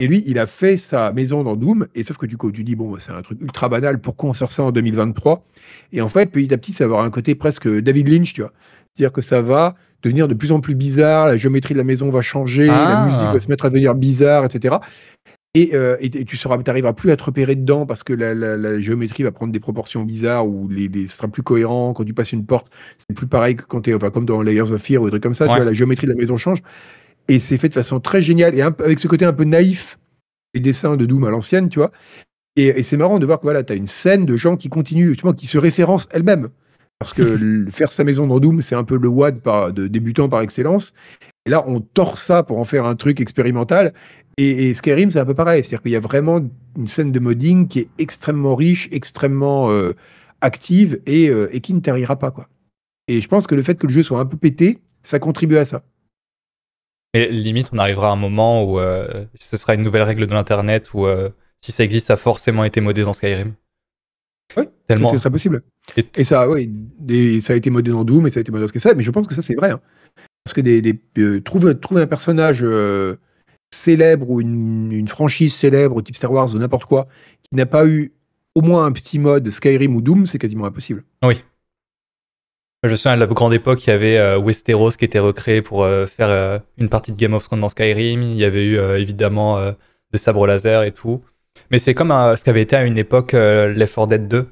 Et lui, il a fait sa maison dans Doom, et sauf que du coup, tu dis, bon, c'est un truc ultra banal, pourquoi on sort ça en 2023 Et en fait, petit à petit, ça va avoir un côté presque David Lynch, tu vois. C'est-à-dire que ça va devenir de plus en plus bizarre, la géométrie de la maison va changer, la ah. musique va se mettre à devenir bizarre, etc. Euh, et, et, tu seras, arriveras plus à te repérer dedans parce que la, géométrie va prendre des proportions bizarres ou les, ce sera plus cohérent. Quand tu passes une porte, c'est plus pareil que quand tu es, enfin, comme dans Layers of Fear ou des trucs comme ça. Tu vois, la géométrie de la maison change. Et c'est fait de façon très géniale et avec ce côté un peu naïf les dessins de Doom à l'ancienne, tu vois. Et, c'est marrant de voir que voilà, tu as une scène de gens qui continuent, justement, qui se référencent elles-mêmes. Parce que faire sa maison dans Doom, c'est un peu le WAD par, de débutant par excellence. Et là, on tord ça pour en faire un truc expérimental. Et, Skyrim, c'est un peu pareil. C'est-à-dire qu'il y a vraiment une scène de modding qui est extrêmement riche, extrêmement euh, active et, euh, et, qui ne tarira pas. Quoi. Et je pense que le fait que le jeu soit un peu pété, ça contribue à ça. Et limite, on arrivera à un moment où euh, ce sera une nouvelle règle de l'Internet où si ça existe, ça a forcément été modé dans Skyrim. Oui, tellement. C'est très possible. Et, ça, oui, ça a été modé dans Doom et ça a été modé dans ce que ça, mais je pense que ça, c'est vrai. Hein. Parce que des, des euh, trouver, un personnage euh, célèbre ou une, franchise célèbre, type Star Wars ou n'importe quoi, qui n'a pas eu au moins un petit mode Skyrim ou Doom, c'est quasiment impossible. Oui. Je me souviens, à la grande époque, il y avait euh, Westeros qui était recréé pour faire une partie de Game of Thrones dans Skyrim. Il y avait eu évidemment des sabres laser et tout. Mais c'est comme ce qu'avait été à une époque Left 4 Dead 2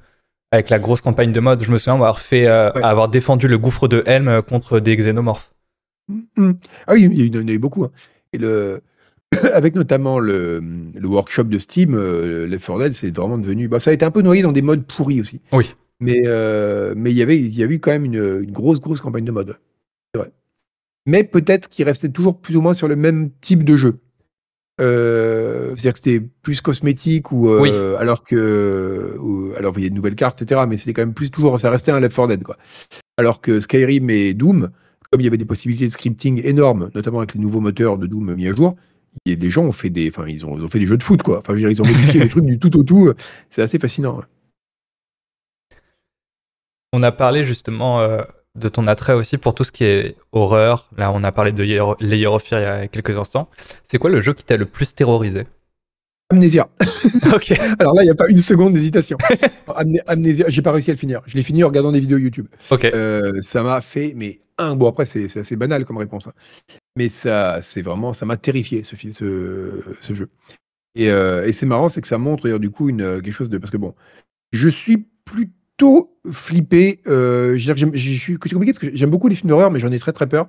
avec la grosse campagne de mode. Je me souviens avoir fait, avoir défendu le gouffre de Helm contre des xénomorphes. Mm, mm. Ah oui, il y en a eu beaucoup. Hein. Et le, avec notamment le, le workshop de Steam, euh, Left 4 Dead, c'est vraiment devenu. Bah, ça a été un peu noyé dans des modes pourris aussi. Oui. Mais euh, mais il y avait il y a eu quand même une, une grosse grosse campagne de mode. C'est vrai. Mais peut-être qu'il restait toujours plus ou moins sur le même type de jeu. Euh, c'est-à-dire que c'était plus cosmétique ou euh, alors que alors il y a de nouvelles cartes etc. Mais c'était quand même plus toujours ça restait un Left 4 Dead quoi. Alors que Skyrim et Doom comme il y avait des possibilités de scripting énormes, notamment avec les nouveaux moteurs de Doom mis à jour, des gens ont fait des, enfin, ils ont, fait des jeux de foot, quoi. Enfin, je veux dire, ils ont modifié les trucs du tout au tout. C'est assez fascinant. On a parlé justement euh, de ton attrait aussi pour tout ce qui est horreur. Là, on a parlé de Layer of Fear il y a quelques instants. C'est quoi le jeu qui t'a le plus terrorisé? Amnésia. ok. Alors là, il n'y a pas une seconde d'hésitation. Amnésia, j'ai pas réussi à le finir. Je l'ai fini en regardant des vidéos YouTube. Ok. Euh, ça m'a fait, mais un. Bon, après, c'est assez banal comme réponse. Hein. Mais ça, c'est vraiment, ça m'a terrifié ce, ce, ce, jeu. Et, euh, et c'est marrant, c'est que ça montre du coup une, quelque chose de. Parce que bon, je suis plutôt flippé. Euh, je suis compliqué parce que j'aime beaucoup les films d'horreur, mais j'en ai très très peur.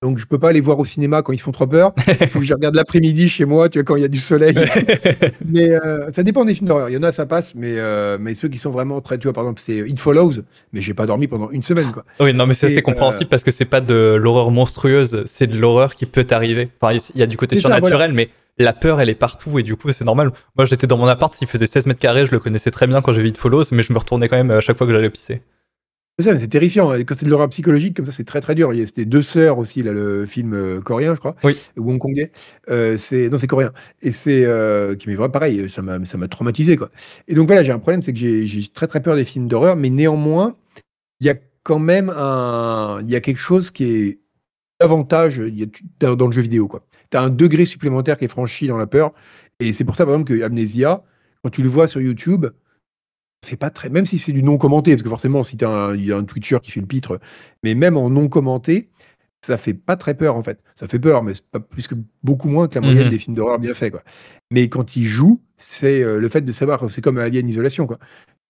Donc je peux pas aller voir au cinéma quand ils font trop peur. Il faut que je regarde l'après-midi chez moi, tu vois, quand il y a du soleil. mais euh, ça dépend des films d'horreur. Il y en a, ça passe, mais, euh, mais ceux qui sont vraiment très, tu vois, par exemple, c'est It Follows, mais j'ai pas dormi pendant une semaine, quoi. Oui, non, mais c'est assez compréhensible parce que c'est pas de l'horreur monstrueuse, c'est de l'horreur qui peut arriver. Enfin, il y a du côté surnaturel, mais la peur, elle est partout et du coup, c'est normal. Moi, j'étais dans mon appart, il faisait 16 mètres carrés, je le connaissais très bien quand j'ai vu It Follows, mais je me retournais quand même à chaque fois que j'allais pisser. C'est terrifiant. Quand c'est de l'horreur psychologique, comme ça, c'est très très dur. Il y a C'était Deux Sœurs aussi, là, le film euh, coréen, je crois. Oui. Ou hongkongais. Euh, c'est... Non, c'est coréen. Et c'est. Euh, qui m'est vrai pareil, ça m'a, ça m'a traumatisé, quoi. Et donc voilà, j'ai un problème, c'est que j'ai, j'ai très très peur des films d'horreur, mais néanmoins, il y a quand même un. Il y a quelque chose qui est davantage dans le jeu vidéo, quoi. Tu as un degré supplémentaire qui est franchi dans la peur. Et c'est pour ça, par exemple, que Amnesia, quand tu le vois sur YouTube, fait pas très. Même si c'est du non commenté, parce que forcément, si il y a un Twitcher qui fait le pitre, mais même en non commenté, ça fait pas très peur en fait. Ça fait peur, mais c'est pas plus que beaucoup moins que la moyenne mhm. des films d'horreur bien faits. Quoi. Mais quand il joue, c'est euh, le fait de savoir, c'est comme Alien Isolation. Quoi.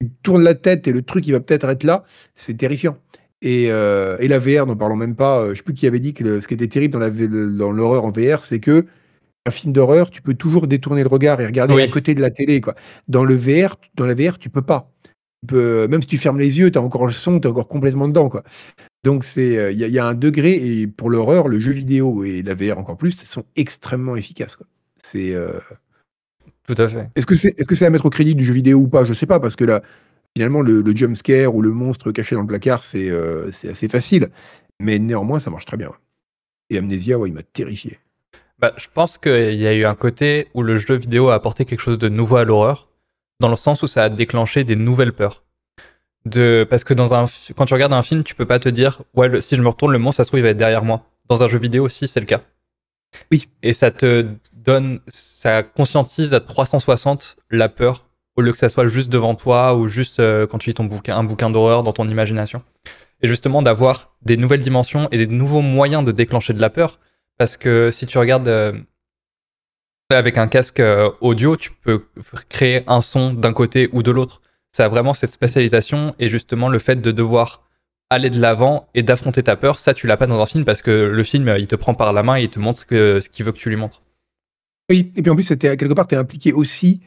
Tu tournes la tête et le truc, il va peut-être être là, c'est terrifiant. Et, euh, et, la VR, n'en parlons même pas. Euh, je sais plus qui avait dit que ce qui était terrible dans l'horreur en VR, c'est que un film d'horreur, tu peux toujours détourner le regard et regarder à côté de la télé. Quoi. Dans le VR, dans la VR, tu peux pas. même si tu fermes les yeux, tu as encore le son, tu es encore complètement dedans. Quoi. Donc euh, il y, a un degré et pour l'horreur, le jeu vidéo et la VR encore plus, sont extrêmement efficaces. C'est euh, tout à fait. Est-ce que c'est est-ce que c'est à mettre au crédit du jeu vidéo ou pas? Je sais pas parce que là finalement le, le jump scare ou le monstre caché dans le placard c'est euh, c'est assez facile, mais néanmoins ça marche très bien. Et Amnesia, ouais, il m'a terrifié. Bah, je pense qu'il y a eu un côté où le jeu vidéo a apporté quelque chose de nouveau à l'horreur, dans le sens où ça a déclenché des nouvelles peurs. De... Parce que dans un... quand tu regardes un film, tu peux pas te dire, ouais, si je me retourne, le monstre, ça se trouve, il va être derrière moi. Dans un jeu vidéo aussi, c'est le cas. Oui. Et ça te donne, ça conscientise à 360 la peur, au lieu que ça soit juste devant toi ou juste euh, quand tu lis ton bouquin, un bouquin d'horreur dans ton imagination. Et justement, d'avoir des nouvelles dimensions et des nouveaux moyens de déclencher de la peur parce que si tu regardes euh, avec un casque euh, audio, tu peux créer un son d'un côté ou de l'autre. Ça a vraiment cette spécialisation et justement le fait de devoir aller de l'avant et d'affronter ta peur, ça tu l'as pas dans un film parce que le film il te prend par la main et il te montre ce qu'il veut que tu lui montres. Oui, et puis en plus, quelque part, tu es impliqué aussi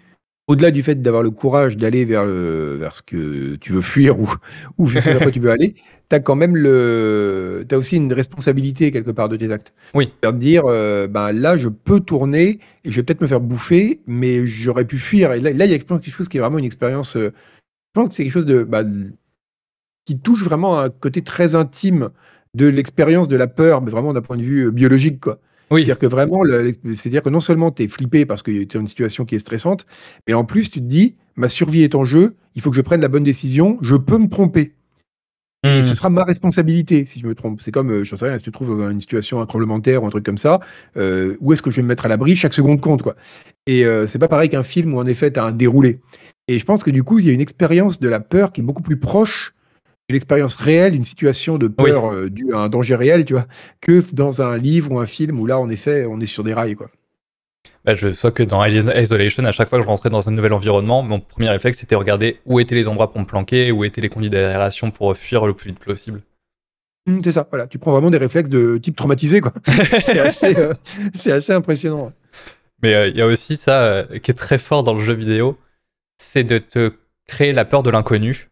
au-delà du fait d'avoir le courage d'aller vers, vers ce que tu veux fuir ou, ou vers quoi tu veux aller, tu as quand même le, as aussi une responsabilité quelque part de tes actes. Oui. cest dire, euh, ben là, je peux tourner et je vais peut-être me faire bouffer, mais j'aurais pu fuir. Et là, là, il y a quelque chose qui est vraiment une expérience. Euh, je pense que c'est quelque chose de, bah, qui touche vraiment à un côté très intime de l'expérience de la peur, mais vraiment d'un point de vue euh, biologique, quoi. Oui. C'est-à-dire que vraiment, c'est-à-dire que non seulement tu es flippé parce que tu es dans une situation qui est stressante, mais en plus tu te dis, ma survie est en jeu, il faut que je prenne la bonne décision, je peux me tromper. Et hmm. ce sera ma responsabilité si je me trompe. C'est comme, euh, je sais rien, si tu te trouves dans une situation, un tremblement de terre ou un truc comme ça, euh, où est-ce que je vais me mettre à l'abri Chaque seconde compte, quoi. Et euh, c'est pas pareil qu'un film où en effet tu as un déroulé. Et je pense que du coup, il y a une expérience de la peur qui est beaucoup plus proche de l'expérience réelle d'une situation de peur due à un danger réel, tu vois, que dans un livre ou un film où là, en effet, on est sur des rails, quoi. Bah, je sais que dans Isolation, à chaque fois que je rentrais dans un nouvel environnement, mon premier réflexe c'était regarder où étaient les endroits pour me planquer, où étaient les conduits d'aération pour fuir le plus vite possible. Mmh, c'est ça, voilà. Tu prends vraiment des réflexes de type traumatisé, quoi. c'est assez, euh, assez, impressionnant. Mais euh, il y a aussi ça euh, qui est très fort dans le jeu vidéo, c'est de te créer la peur de l'inconnu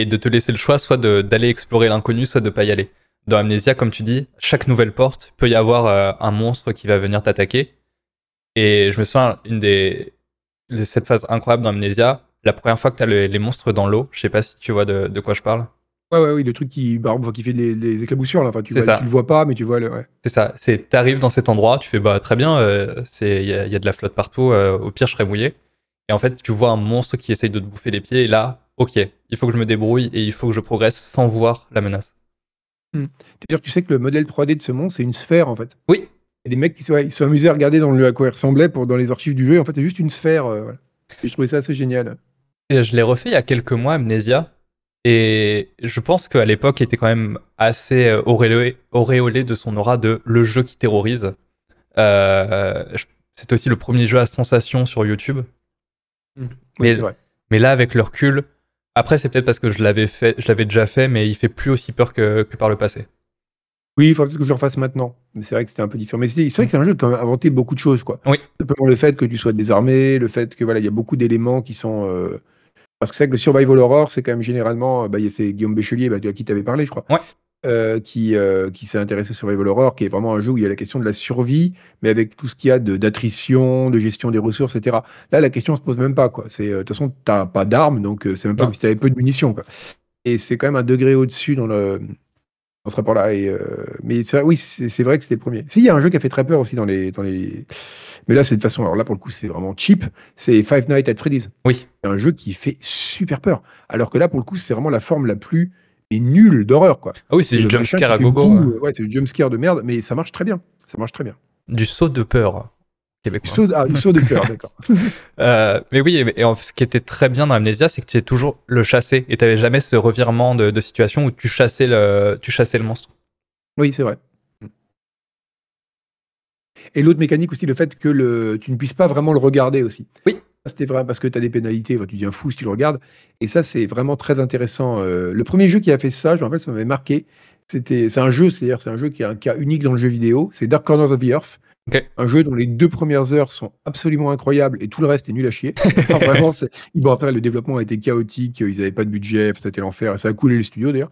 et de te laisser le choix soit d'aller explorer l'inconnu, soit de pas y aller. Dans Amnesia, comme tu dis, chaque nouvelle porte peut y avoir un monstre qui va venir t'attaquer et je me souviens, une des. Cette phase incroyable d'Amnesia, la première fois que tu as les monstres dans l'eau, je sais pas si tu vois de, quoi je parle. Ouais, ouais, oui, le truc qui, bah, qui fait les, éclaboussures, là. Enfin, tu, vois, tu le vois pas, mais tu vois le. Ouais. C'est ça. C'est, t'arrives dans cet endroit, tu fais, bah, très bien, euh, il y, a de la flotte partout, euh, au pire, je serais mouillé. Et en fait, tu vois un monstre qui essaye de te bouffer les pieds, et là, ok, il faut que je me débrouille et il faut que je progresse sans voir la menace. Hmm. C'est-à-dire, tu sais que le modèle 3D de ce monstre, c'est une sphère, en fait. Oui, y a des mecs qui sont, ils sont amusés à regarder dans le, à quoi il ressemblait pour, dans les archives du jeu. En fait, c'est juste une sphère. Euh, et je trouvais ça assez génial. Et je l'ai refait il y a quelques mois, Amnesia. Et je pense qu'à l'époque, il était quand même assez euh, auréolé, de son aura de le jeu qui terrorise. Euh, c'est aussi le premier jeu à sensation sur YouTube. Mmh. mais, vrai. mais là, avec le recul, après, c'est peut-être parce que je l'avais fait, je l'avais déjà fait, mais il fait plus aussi peur que par le passé. Oui, il faudrait que je le refasse maintenant. Mais c'est vrai que c'était un peu différent. Mais c'est vrai que c'est un jeu qui a inventé beaucoup de choses, quoi. Oui. Simplement le fait que tu sois désarmé, le fait que voilà, il y a beaucoup d'éléments qui sont. Euh, parce que c'est vrai que le survival horror, c'est quand même généralement. Bah, c'est Guillaume Béchelier, bah, à qui tu avais parlé, je crois. Ouais. Euh, qui, euh, qui s'est intéressé au survival horror, qui est vraiment un jeu où il y a la question de la survie, mais avec tout ce qu'il y a d'attrition, de, gestion des ressources, etc. Là, la question se pose même pas, quoi. C'est de toute façon, t'as pas d'armes, donc c'est même pas comme si t'avais peu de munitions, quoi. Et c'est quand même un degré au-dessus dans le on sera là. Et, euh, mais oui, c'est vrai que c'était le premier. Si, il y a un jeu qui a fait très peur aussi dans les. Dans les... Mais là, c'est de façon. Alors là, pour le coup, c'est vraiment cheap. C'est Five Nights at Freddy's. Oui. C'est un jeu qui fait super peur. Alors que là, pour le coup, c'est vraiment la forme la plus et nulle d'horreur, quoi. Ah oui, c'est du jumpscare à gogo. Ouais, c'est du jumpscare de merde, mais ça marche très bien. Ça marche très bien. Du saut de peur québécois. ah, du saut de cœur, d'accord. Euh, mais oui, et, ce qui était très bien dans Amnesia, c'est que tu es toujours le chassé et tu n'avais jamais ce revirement de, situation où tu chassais le, tu chassais le monstre. Oui, c'est vrai. Et l'autre mécanique aussi, le fait que le, tu ne puisses pas vraiment le regarder aussi. Oui. C'était vrai parce que tu as des pénalités, tu deviens fou si tu le regardes. Et ça, c'est vraiment très intéressant. Euh, le premier jeu qui a fait ça, je me rappelle, ça m'avait marqué. C'est un jeu, c'est-à-dire c'est un jeu qui est un cas unique dans le jeu vidéo. C'est Dark Corners of the Earth. Un jeu dont les deux premières heures sont absolument incroyables et tout le reste est nul à chier. vraiment, bon, après, le développement a été chaotique, ils n'avaient pas de budget, c'était l'enfer, ça a coulé les studios d'ailleurs.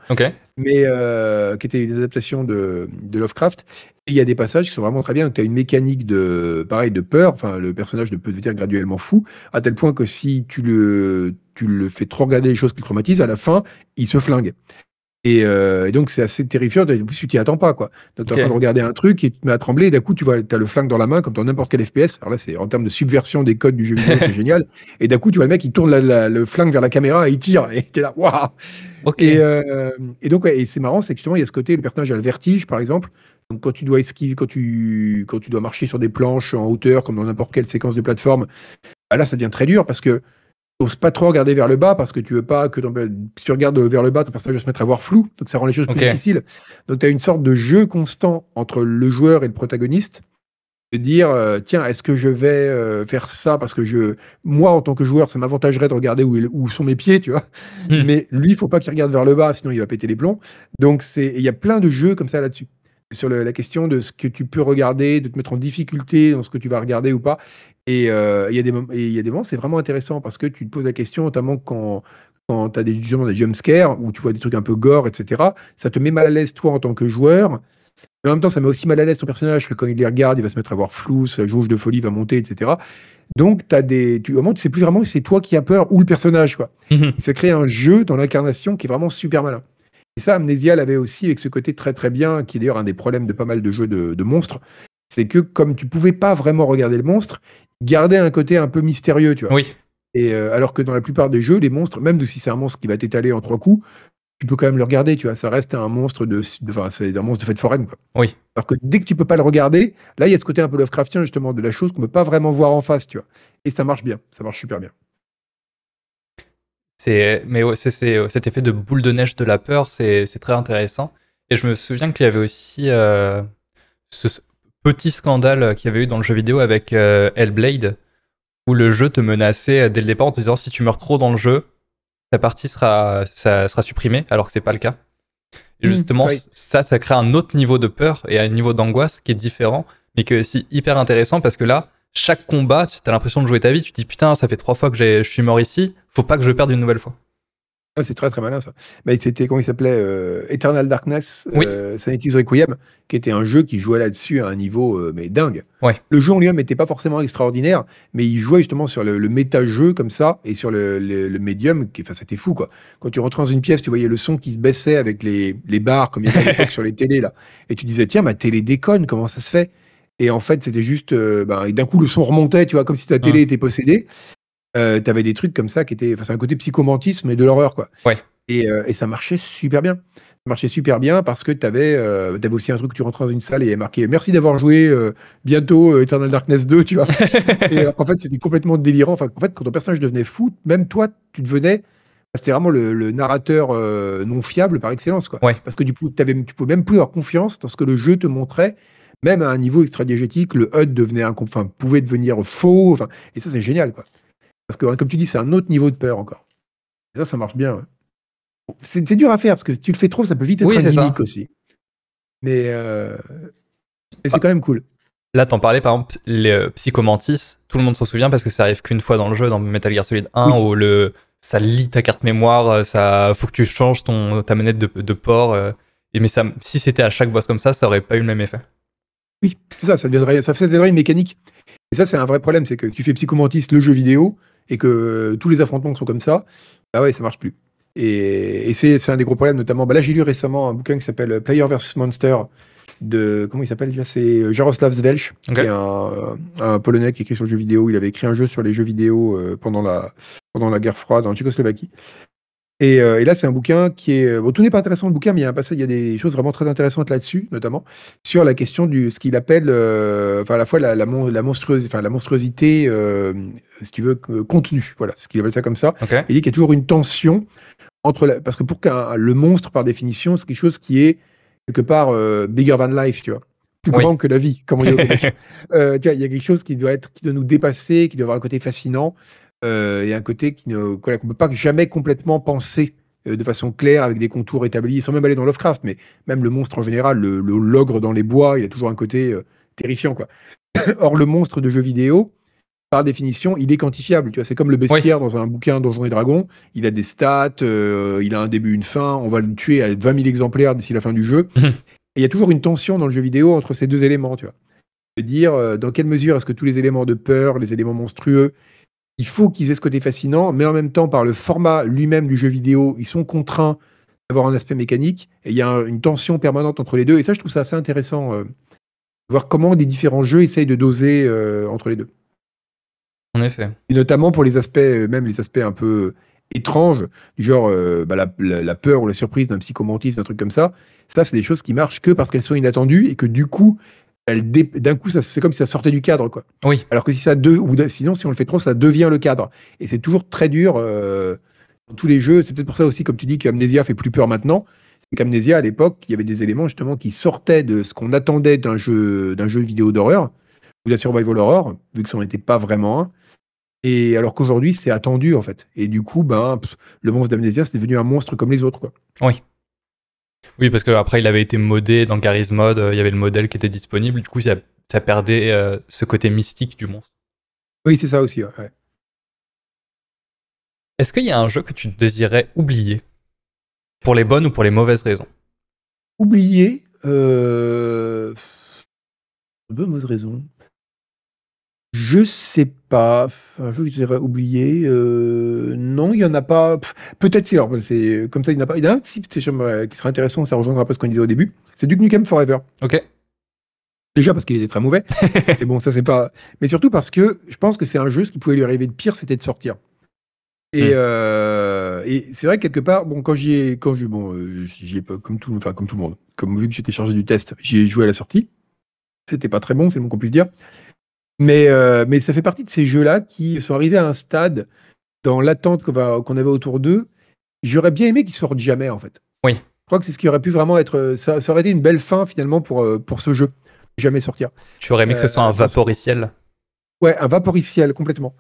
Mais euh, qui était une adaptation de, Lovecraft. Et il y a des passages qui sont vraiment très bien. Tu as une mécanique de, pareil, de peur. Enfin, le personnage peut devenir graduellement fou, à tel point que si tu le, tu le fais trop regarder les choses qui traumatisent, à la fin, il se flingue. Euh, et, donc, c'est assez terrifiant. Tu t'y attends pas, quoi. Tu es en train de regarder un truc et tu te mets à trembler. Et d'un coup, tu vois, as le flingue dans la main, comme dans n'importe quel FPS. Alors là, c'est en termes de subversion des codes du jeu vidéo, c'est génial. Et d'un coup, tu vois le mec, il tourne le flingue vers la caméra et il tire. Et es là, waouh! Et, euh, et, donc, et c'est marrant, c'est que justement, il y a ce côté, le personnage a le vertige, par exemple. Donc, quand tu dois esquiver, quand tu, quand tu dois marcher sur des planches en hauteur, comme dans n'importe quelle séquence de plateforme, bah là, ça devient très dur parce que n'oses pas trop regarder vers le bas parce que tu veux pas que si tu regardes vers le bas, ton personnage va se mettre à voir flou, donc ça rend les choses plus difficiles. Donc tu as une sorte de jeu constant entre le joueur et le protagoniste de dire euh, tiens est-ce que je vais euh, faire ça parce que je moi en tant que joueur ça m'avantagerait de regarder où, où, sont mes pieds tu vois. Hmm. mais lui il faut pas qu'il regarde vers le bas sinon il va péter les plombs. Donc c'est il y a plein de jeux comme ça là-dessus. Sur la question de ce que tu peux regarder de te mettre en difficulté dans ce que tu vas regarder ou pas et euh, il y, a des y a des moments, c'est vraiment intéressant parce que tu te poses la question, notamment quand, quand tu as des, justement, des jumpscares où tu vois des trucs un peu gore, etc. Ça te met mal à l'aise, toi, en tant que joueur. Mais en même temps, ça met aussi mal à l'aise ton personnage, que quand il les regarde, il va se mettre à voir flou, sa jauge de folie va monter, etc. Donc, as des, tu, au moment, tu sais plus vraiment si c'est toi qui as peur ou le personnage. Quoi. Mhm. Ça crée un jeu dans l'incarnation qui est vraiment super malin. Et ça, Amnesia l'avait aussi avec ce côté très très bien, qui est d'ailleurs un des problèmes de pas mal de jeux de, de monstres. C'est que comme tu pouvais pas vraiment regarder le monstre, garder un côté un peu mystérieux, tu vois. Oui. Et alors que dans la plupart des jeux, les monstres, même si c'est un monstre qui va t'étaler en trois coups, tu peux quand même le regarder, tu vois. Ça reste un monstre de, enfin, c'est un monstre de fête foraine, quoi. Oui. Alors que dès que tu peux pas le regarder, là, il y a ce côté un peu Lovecraftien, justement, de la chose qu'on peut pas vraiment voir en face, tu vois. Et ça marche bien, ça marche super bien. C'est, mais c'est, cet effet de boule de neige de la peur, c'est, très intéressant. Et je me souviens qu'il y avait aussi euh, ce petit scandale qu'il y avait eu dans le jeu vidéo avec euh, Hellblade, où le jeu te menaçait dès le départ en te disant si tu meurs trop dans le jeu, ta partie sera, ça, sera supprimée, alors que c'est pas le cas. Et mmh, justement, ça, ça crée un autre niveau de peur et un niveau d'angoisse qui est différent, mais qui est aussi hyper intéressant parce que là, chaque combat, tu as l'impression de jouer ta vie, tu te dis putain, ça fait trois fois que je suis mort ici, faut pas que je perde une nouvelle fois. Ah, c'est très très malin ça. Mais c'était comment il s'appelait euh, Eternal Darkness, oui. euh, Sanity's Requiem, qui était un jeu qui jouait là-dessus à un niveau euh, mais dingue. Ouais. Le jeu en lui-même n'était pas forcément extraordinaire, mais il jouait justement sur le, méta-jeu comme ça et sur le, le, médium. Qui, enfin, c'était fou quoi. Quand tu rentrais dans une pièce, tu voyais le son qui se baissait avec les, les barres comme il y avait sur les télés là, et tu disais tiens ma télé déconne, comment ça se fait? Et en fait, c'était juste, euh, ben, d'un coup, le son remontait, tu vois, comme si ta télé était possédée. Euh, t'avais des trucs comme ça qui étaient, enfin, c'est un côté psychomantisme et de l'horreur, quoi. Ouais. Et, euh, et, ça marchait super bien. Ça marchait super bien parce que t'avais, euh, avais aussi un truc, tu rentrais dans une salle et il y marqué merci d'avoir joué euh, bientôt Eternal Darkness 2, tu vois. et en fait, c'était complètement délirant. Enfin, en fait, quand ton personnage devenait fou, même toi, tu devenais c'était vraiment le, narrateur non fiable par excellence. Quoi. Ouais. Parce que du coup, avais, tu pouvais même plus avoir confiance dans ce que le jeu te montrait même à un niveau extra-diégétique, le HUD devenait enfin, pouvait devenir faux. Enfin, et ça, c'est génial. Quoi. Parce que, comme tu dis, c'est un autre niveau de peur encore. Et ça, ça marche bien. C'est dur à faire, parce que si tu le fais trop, ça peut vite être oui, un aussi. Mais, euh... c'est ah. quand même cool. Là, t'en parlais, par exemple, les euh, Psychomantis, tout le monde s'en souvient parce que ça arrive qu'une fois dans le jeu, dans Metal Gear Solid 1, où le, ça lit ta carte mémoire, euh, ça faut que tu changes ton, ta manette de, de port. Euh, et mais ça, si c'était à chaque boss comme ça, ça aurait pas eu le même effet. Oui, c'est ça, ça deviendrait, ça, deviendrait une mécanique. Et ça, c'est un vrai problème, c'est que tu fais Psychomantis, le jeu vidéo, et que tous les affrontements sont comme ça, bah ouais, ça marche plus. Et, c'est un des gros problèmes, notamment. Bah là, j'ai lu récemment un bouquin qui s'appelle Player vs Monster de. Comment il s'appelle C'est Jaroslav Zvelch, qui est un, Polonais qui écrit sur le jeu vidéo. Il avait écrit un jeu sur les jeux vidéo euh, pendant, la, pendant la guerre froide en Tchécoslovaquie. Euh, et, là, c'est un bouquin qui est. Bon, tout n'est pas intéressant le bouquin, mais il y a un passage, il y a des choses vraiment très intéressantes là-dessus, notamment sur la question du ce qu'il appelle, euh, enfin à la fois la, la, la, monstrueuse, la monstruosité, euh, si tu veux, contenu. Voilà, ce qu'il appelle ça comme ça. Il dit qu'il y a toujours une tension entre la, parce que pour qu'un le monstre, par définition, c'est quelque chose qui est quelque part bigger than life, tu vois plus grand que la vie, comme on dit euh, il y a quelque chose qui doit être, qui doit nous dépasser, qui doit avoir un côté fascinant. Euh, et un côté qui ne, qu'on ne peut pas jamais complètement penser euh, de façon claire, avec des contours établis, sans même aller dans Lovecraft, mais même le monstre en général, le, l'ogre dans les bois, il a toujours un côté euh, terrifiant. Quoi. Or, le monstre de jeu vidéo, par définition, il est quantifiable. Tu vois, c'est comme le bestiaire dans un bouquin Donjons et Dragons. Il a des stats, il a un début, une fin. On va le tuer à 20 000 exemplaires d'ici la fin du jeu. Mhm. Et il y a toujours une tension dans le jeu vidéo entre ces deux éléments. Tu vois, de dire dans quelle mesure est-ce que tous les éléments de peur, les éléments monstrueux, il faut qu'ils aient ce côté fascinant, mais en même temps, par le format lui-même du jeu vidéo, ils sont contraints d'avoir un aspect mécanique, et il y a une tension permanente entre les deux, et ça, je trouve ça assez intéressant, euh, de voir comment les différents jeux essayent de doser euh, entre les deux. En effet. Et notamment pour les aspects, euh, même les aspects un peu étranges, du genre bah, la, peur ou la surprise d'un psychomantisme, d'un truc comme ça, ça, c'est des choses qui marchent que parce qu'elles sont inattendues, et que du coup, d'un coup, c'est comme si ça sortait du cadre, quoi. Oui. Alors que si ça de, ou sinon, si on le fait trop, ça devient le cadre. Et c'est toujours très dur euh, dans tous les jeux. C'est peut-être pour ça aussi, comme tu dis, qu'Amnesia fait plus peur maintenant. C'est qu'Amnesia, à l'époque, il y avait des éléments justement qui sortaient de ce qu'on attendait d'un jeu, d'un jeu vidéo d'horreur ou la survival horror, vu que ça n'en était pas vraiment un. Et alors qu'aujourd'hui, c'est attendu en fait. Et du coup, ben, le monstre d'Amnesia, c'est devenu un monstre comme les autres, quoi. Oui. Oui, parce qu'après, il avait été modé dans Garry's Mod, euh, il y avait le modèle qui était disponible, du coup, ça, ça perdait euh, ce côté mystique du monstre. Oui, c'est ça aussi, ouais. Est-ce qu'il y a un jeu que tu désirais oublier? Pour les bonnes ou pour les mauvaises raisons? Oublier euh... De mauvaises raisons. Je sais pas. Un jeu que j'aurais oublié. Euh, non, il y en a pas. Peut-être si. Alors, c'est comme ça, il n'y en a pas. Il y en a un qui serait intéressant. Ça rejoindra un peu ce qu'on disait au début. C'est Duke Nukem Forever. Ok. Déjà parce qu'il était très mauvais. Mais bon, ça c'est pas. Mais surtout parce que je pense que c'est un jeu. Ce qui pouvait lui arriver de pire, c'était de sortir. Et, hmm. et c'est vrai que quelque part, bon, quand j'y ai, quand je, bon, j'y ai pas, comme tout, enfin, comme tout le monde, comme vu que j'étais chargé du test, j'y ai joué à la sortie. C'était pas très bon, c'est le moins qu'on puisse dire. Mais, mais ça fait partie de ces jeux-là qui sont arrivés à un stade dans l'attente qu'on avait autour d'eux. J'aurais bien aimé qu'ils sortent jamais, en fait. Oui. Je crois que c'est ce qui aurait pu vraiment être. Ça, ça aurait été une belle fin, finalement, pour, pour ce jeu. Jamais sortir. Tu aurais aimé que ce soit un vaporiciel? Ouais, un vaporiciel, complètement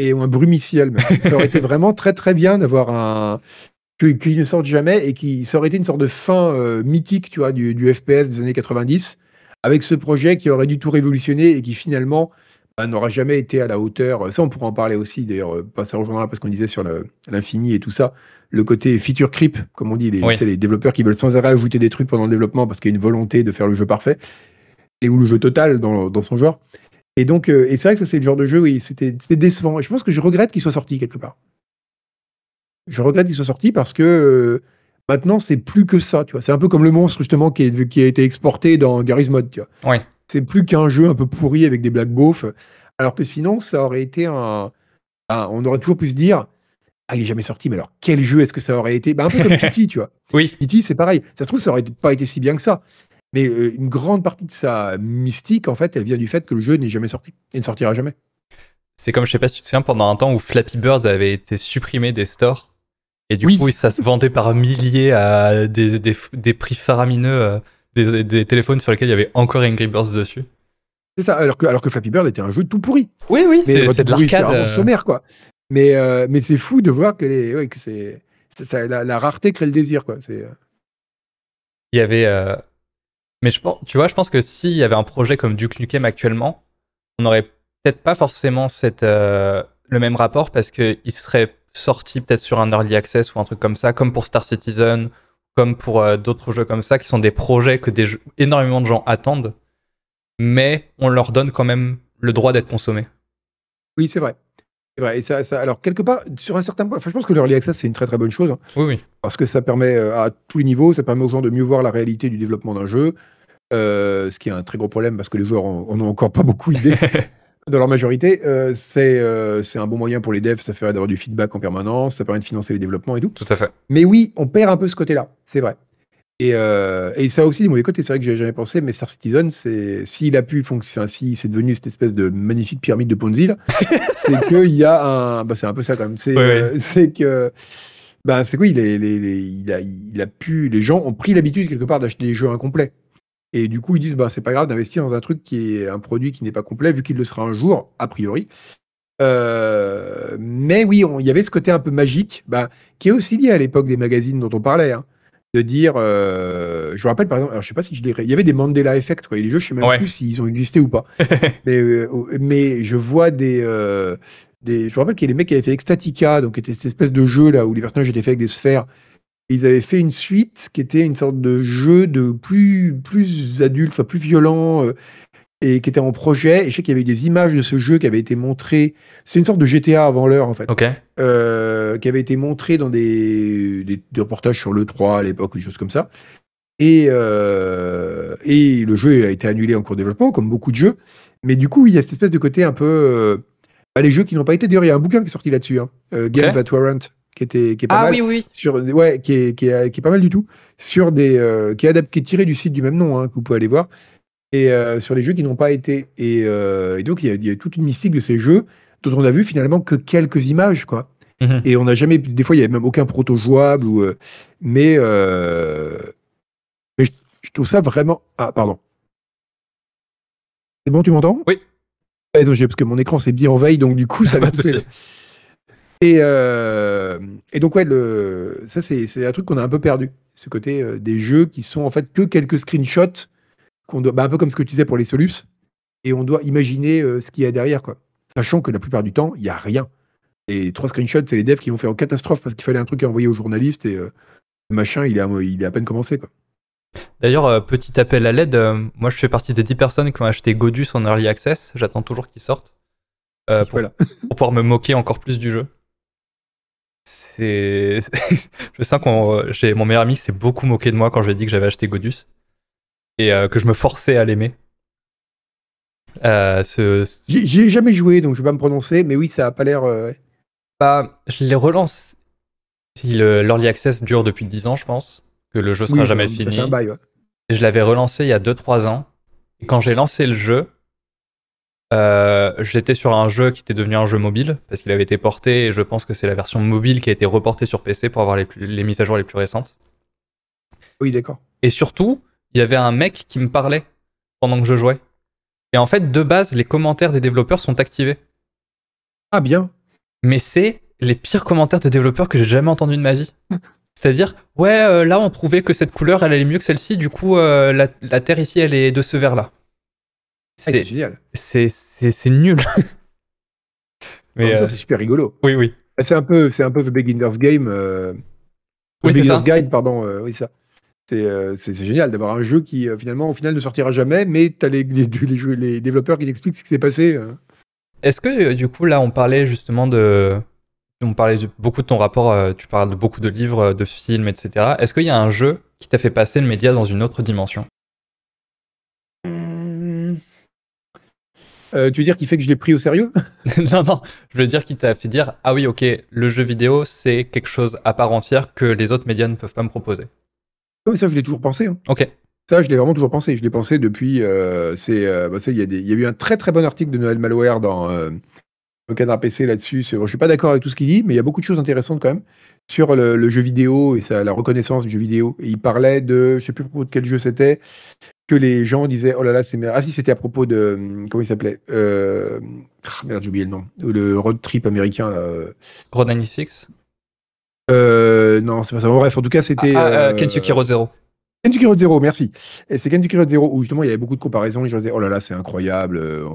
et ou un brumiciel. ça aurait été vraiment très très bien d'avoir un qu'il ne sorte jamais et qui ça aurait été une sorte de fin euh, mythique, tu vois, du, FPS des années 90, avec ce projet qui aurait dû tout révolutionner et qui finalement bah, n'aura jamais été à la hauteur. Ça, on pourra en parler aussi, d'ailleurs, euh, pas ça rejoindra parce qu'on disait sur l'infini et tout ça, le côté feature creep, comme on dit, les, les développeurs qui veulent sans arrêt ajouter des trucs pendant le développement parce qu'il y a une volonté de faire le jeu parfait et ou le jeu total dans, dans son genre. Et donc, euh, et c'est vrai que ça, c'est le genre de jeu, oui, c'était décevant. Et je pense que je regrette qu'il soit sorti quelque part. Je regrette qu'il soit sorti parce que euh, maintenant, c'est plus que ça, tu vois. C'est un peu comme le monstre, justement, qui, est, qui a été exporté dans Garry's Mod, tu vois. Ouais. C'est plus qu'un jeu un peu pourri avec des black beaufs. Alors que sinon, ça aurait été un. on aurait toujours pu se dire. Ah, il est jamais sorti, mais alors quel jeu est-ce que ça aurait été? Bah, Un peu comme Kitty, tu vois. Oui. Kitty, c'est pareil. Ça se trouve, ça aurait pas été si bien que ça. Mais euh, une grande partie de sa mystique, en fait, elle vient du fait que le jeu n'est jamais sorti et ne sortira jamais. C'est comme, je sais pas si tu te souviens, pendant un temps où Flappy Birds avait été supprimé des stores. Et du coup, ça se vendait par milliers à des, des, prix faramineux, euh, des, des, téléphones sur lesquels il y avait encore Angry Birds dessus. C'est ça, alors que, alors que Flappy Bird était un jeu tout pourri. Oui, oui, c'est de l'arcade. Euh... sommaire, quoi. Mais, euh, mais c'est fou de voir que, les, ouais, que c'est, la, la, rareté crée le désir, quoi. C'est, Il y avait mais je pense, tu vois, je pense que s'il y avait un projet comme Duke Nukem actuellement, on n'aurait peut-être pas forcément cette, euh, le même rapport parce qu'il serait sorti peut-être sur un early access ou un truc comme ça, comme pour Star Citizen, comme pour euh, d'autres jeux comme ça, qui sont des projets que des énormément de gens attendent, mais on leur donne quand même le droit d'être consommés. Oui, c'est vrai. vrai. Et ça, ça, alors, quelque part, sur un certain point, enfin, je pense que l'early access, c'est une très très bonne chose. Hein. oui, oui. Parce que ça permet euh, à tous les niveaux, ça permet aux gens de mieux voir la réalité du développement d'un jeu, euh, ce qui est un très gros problème parce que les joueurs en ont encore pas beaucoup idée dans leur majorité. Euh, euh, c'est un bon moyen pour les devs, ça fait d'avoir du feedback en permanence, ça permet de financer les développements et tout. Tout à fait. Mais oui, on perd un peu ce côté-là, c'est vrai. Et, et, ça a aussi des mauvais côtés, c'est vrai que j'ai jamais pensé, mais Star Citizen, s'il a pu fonctionner, si c'est devenu cette espèce de magnifique pyramide de Ponzi, c'est qu'il y a un. Bah, c'est un peu ça quand même. C'est que. Bah, c'est quoi il, est, il, a, il a pu. Les gens ont pris l'habitude quelque part d'acheter des jeux incomplets. Et du coup, ils disent, bah, c'est pas grave d'investir dans un truc qui est un produit qui n'est pas complet, vu qu'il le sera un jour, a priori. Euh, mais oui, il y avait ce côté un peu magique, bah, qui est aussi lié à l'époque des magazines dont on parlait. Hein, de dire, euh, je me rappelle par exemple, alors je sais pas si je dirais, il y avait des Mandela Effect, quoi. Et les jeux, je sais même plus s'ils ont existé ou pas. mais, euh, mais je vois des, des je me rappelle qu'il y a des mecs qui avaient fait Ecstatica, donc était cette espèce de jeu là où les personnages étaient faits avec des sphères ils avaient fait une suite qui était une sorte de jeu de plus, plus adulte, enfin plus violent, euh, et qui était en projet. Et je sais qu'il y avait eu des images de ce jeu qui avaient été montrées. C'est une sorte de GTA avant l'heure, en fait. Euh, qui avait été montré dans des, des, reportages sur l'E3 à l'époque, ou des choses comme ça. Et, euh, et le jeu a été annulé en cours de développement, comme beaucoup de jeux. Mais du coup, il y a cette espèce de côté un peu. Bah, les jeux qui n'ont pas été. D'ailleurs, il y a un bouquin qui est sorti là-dessus, hein, Game That Warrant qui était qui est pas ah, mal oui, oui. sur ouais qui est, qui, est, qui est pas mal du tout sur des euh, qui, est qui est tiré du site du même nom hein, que vous pouvez aller voir. Et euh, sur les jeux qui n'ont pas été et, euh, et donc il y, a, il y, a, toute une mystique de ces jeux dont on a vu finalement que quelques images quoi. Mhm. et on n'a jamais des fois il y avait même aucun proto jouable ou mais, mais je, trouve ça vraiment ah pardon. C'est bon tu m'entends? Oui. Parce que mon écran c'est bien en veille donc du coup ça va et, euh, et donc, ouais, le, ça, c'est un truc qu'on a un peu perdu. Ce côté euh, des jeux qui sont en fait que quelques screenshots, qu'on doit, bah, un peu comme ce que tu disais pour les Solus, et on doit imaginer euh, ce qu'il y a derrière, quoi. Sachant que la plupart du temps, il n'y a rien. Et trois screenshots, c'est les devs qui ont fait en catastrophe parce qu'il fallait un truc à envoyer aux journalistes et le machin, il est, à, il est à peine commencé, quoi. D'ailleurs, petit appel à l'aide, moi je fais partie des 10 personnes qui ont acheté Godus en Early Access, j'attends toujours qu'il sorte, pour, pour pouvoir me moquer encore plus du jeu c'est. je sens que j'ai mon meilleur ami s'est beaucoup moqué de moi quand je lui ai dit que j'avais acheté Godus et euh, que je me forçais à l'aimer. Euh, ce... J'ai jamais joué donc je vais pas me prononcer, mais oui, ça a pas l'air. Euh, Bah, je les relance. Si l'Early Access dure depuis 10 ans, je pense, que le jeu sera jamais fini. Et je l'avais relancé il y a 2-3 ans. Et quand j'ai lancé le jeu, euh, j'étais sur un jeu qui était devenu un jeu mobile, parce qu'il avait été porté, et je pense que c'est la version mobile qui a été reportée sur PC pour avoir les, les mises à jour les plus récentes. Oui, d'accord. Et surtout, il y avait un mec qui me parlait pendant que je jouais. Et en fait, de base, les commentaires des développeurs sont activés. Ah bien. Mais c'est les pires commentaires des développeurs que j'ai jamais entendus de ma vie. C'est-à-dire, ouais, euh, là on trouvait que cette couleur elle allait mieux que celle-ci, du coup euh, la, terre ici elle est de ce vert-là. Ah, c'est génial. C'est nul. Mais euh, c'est super rigolo. Oui, oui. C'est un peu, c'est un peu The Beginner's Game. oui, Beginner's Guide, pardon. oui, ça. C'est génial d'avoir un jeu qui finalement au final ne sortira jamais, mais tu as les, les, les, développeurs qui t'expliquent ce qui s'est passé. Est-ce que du coup là on parlait justement de on parlait beaucoup de ton rapport, euh, tu parles de beaucoup de livres, de films, etc. Est-ce qu'il y a un jeu qui t'a fait passer le média dans une autre dimension? Tu veux dire qu'il fait que je l'ai pris au sérieux? Non, non, je veux dire qu'il t'a fait dire Ah oui, ok, le jeu vidéo, c'est quelque chose à part entière que les autres médias ne peuvent pas me proposer. Oui, ça, je l'ai toujours pensé. Hein. Ok. Ça, je l'ai vraiment toujours pensé. Je l'ai pensé depuis. Euh, c'est, bah, il y, y, a eu un très très bon article de Noël Malware dans au Canard PC là-dessus. Je suis pas d'accord avec tout ce qu'il dit, mais il y a beaucoup de choses intéressantes quand même sur le, jeu vidéo et ça, la reconnaissance du jeu vidéo. Et il parlait de, je sais plus de quel jeu c'était, que les gens disaient, oh là là, c'est ah si c'était à propos de, comment il s'appelait, euh... Ah, merde j'ai oublié le nom, le road trip américain là. Road 96. Euh, non, c'est pas ça. bref, en tout cas, c'était. Ah, ah, euh, Kentucky Road Zero. Kentucky Road Zero, merci. Et c'est Kentucky Road Zero où justement il y avait beaucoup de comparaisons. Les gens disaient, oh là là, c'est incroyable, euh,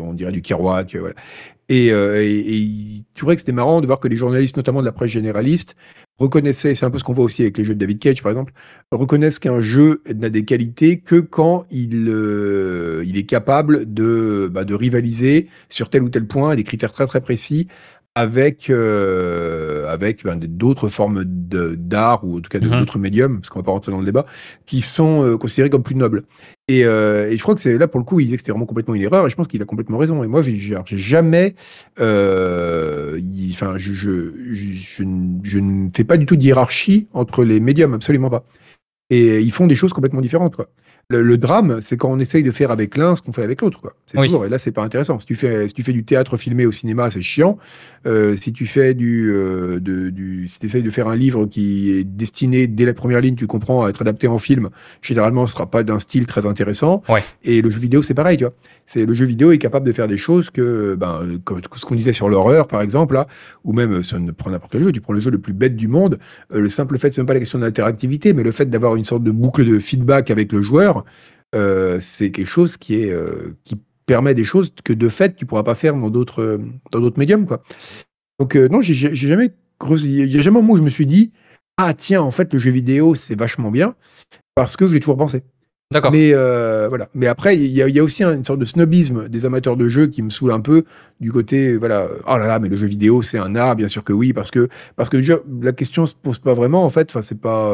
on dirait du Kerouac. Voilà. Euh, et, et, tu vois que c'était marrant de voir que les journalistes, notamment de la presse généraliste, reconnaissaient, c'est un peu ce qu'on voit aussi avec les jeux de David Cage par exemple, reconnaissent qu'un jeu n'a des qualités que quand il, euh, est capable de, bah, de rivaliser sur tel ou tel point, des critères très très précis, avec, euh, avec ben, d'autres formes d'art ou en tout cas mhm. d'autres médiums, parce qu'on va pas rentrer dans le débat, qui sont euh, considérés comme plus nobles. Et, euh, et je crois que c'est là pour le coup, il disait que c'était vraiment complètement une erreur, et je pense qu'il a complètement raison. Et moi, j'ai jamais, enfin, je, je, je, je, ne fais pas du tout de hiérarchie entre les médiums, absolument pas. Et ils font des choses complètement différentes, quoi le, drame, c'est quand on essaye de faire avec l'un ce qu'on fait avec l'autre. C'est toujours, et là, c'est pas intéressant. Si tu, fais, si tu fais du théâtre filmé au cinéma, c'est chiant. Euh, si tu fais du, euh, de, du, si essayes de faire un livre qui est destiné dès la première ligne, tu comprends, à être adapté en film, généralement, ce sera pas d'un style très intéressant. Et le jeu vidéo, c'est pareil, tu vois. C'est le jeu vidéo est capable de faire des choses que, ben, ce qu'on disait sur l'horreur, par exemple, là, ou même, ça ne prend n'importe quel jeu, tu prends le jeu le plus bête du monde, euh, le simple fait, c'est même pas la question d'interactivité, mais le fait d'avoir une sorte de boucle de feedback avec le joueur, euh, c'est quelque chose qui est euh, qui permet des choses que de fait tu pourras pas faire dans d'autres dans d'autres médiums quoi. Donc euh, non, j'ai jamais il y a jamais un moment où je me suis dit ah tiens en fait le jeu vidéo c'est vachement bien parce que je l'ai toujours pensé. D'accord. Mais voilà. Mais après il y, a aussi une sorte de snobisme des amateurs de jeux qui me saoule un peu du côté voilà oh là là mais le jeu vidéo c'est un art bien sûr que oui parce que parce que déjà la question se pose pas vraiment en fait. Enfin c'est pas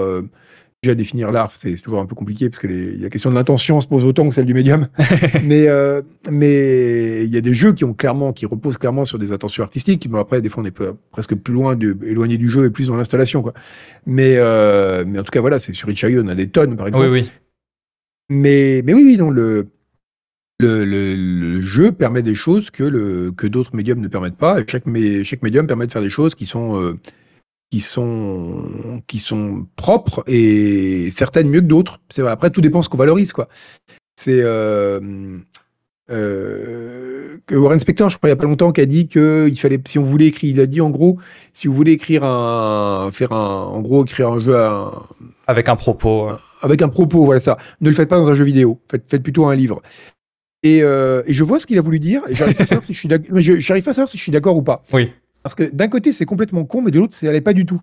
Définir l'art, c'est toujours un peu compliqué parce que la question de l'intention se pose autant que celle du médium. mais euh, mais il y a des jeux qui ont clairement, qui reposent clairement sur des intentions artistiques. Mais après, des fois, on est presque plus loin, de, éloigné du jeu et plus dans l'installation, quoi. Mais euh, mais en tout cas, voilà, c'est sur Itch.io, on a des tonnes, par exemple. Oui, oui. Mais mais oui, oui, non, le le, le, jeu permet des choses que, le, que d'autres médiums ne permettent pas. Et chaque, chaque médium permet de faire des choses qui sont euh, qui sont, qui sont propres et certaines mieux que d'autres. C'est. Après, tout dépend ce qu'on valorise, quoi. C'est euh, euh, que Warren Spector, je crois, il n'y a pas longtemps, qui a dit que il fallait, si on voulait écrire, il a dit en gros, si vous voulez écrire un, faire un, en gros, écrire un jeu avec un propos, avec un propos, voilà ça. Ne le faites pas dans un jeu vidéo. Faites, faites plutôt un livre. Et, euh, et je vois ce qu'il a voulu dire, et j'arrive pas à savoir si je suis j'arrive pas à savoir si je suis d'accord ou pas. Oui. Parce que d'un côté, c'est complètement con, mais de l'autre, ça n'allait pas du tout.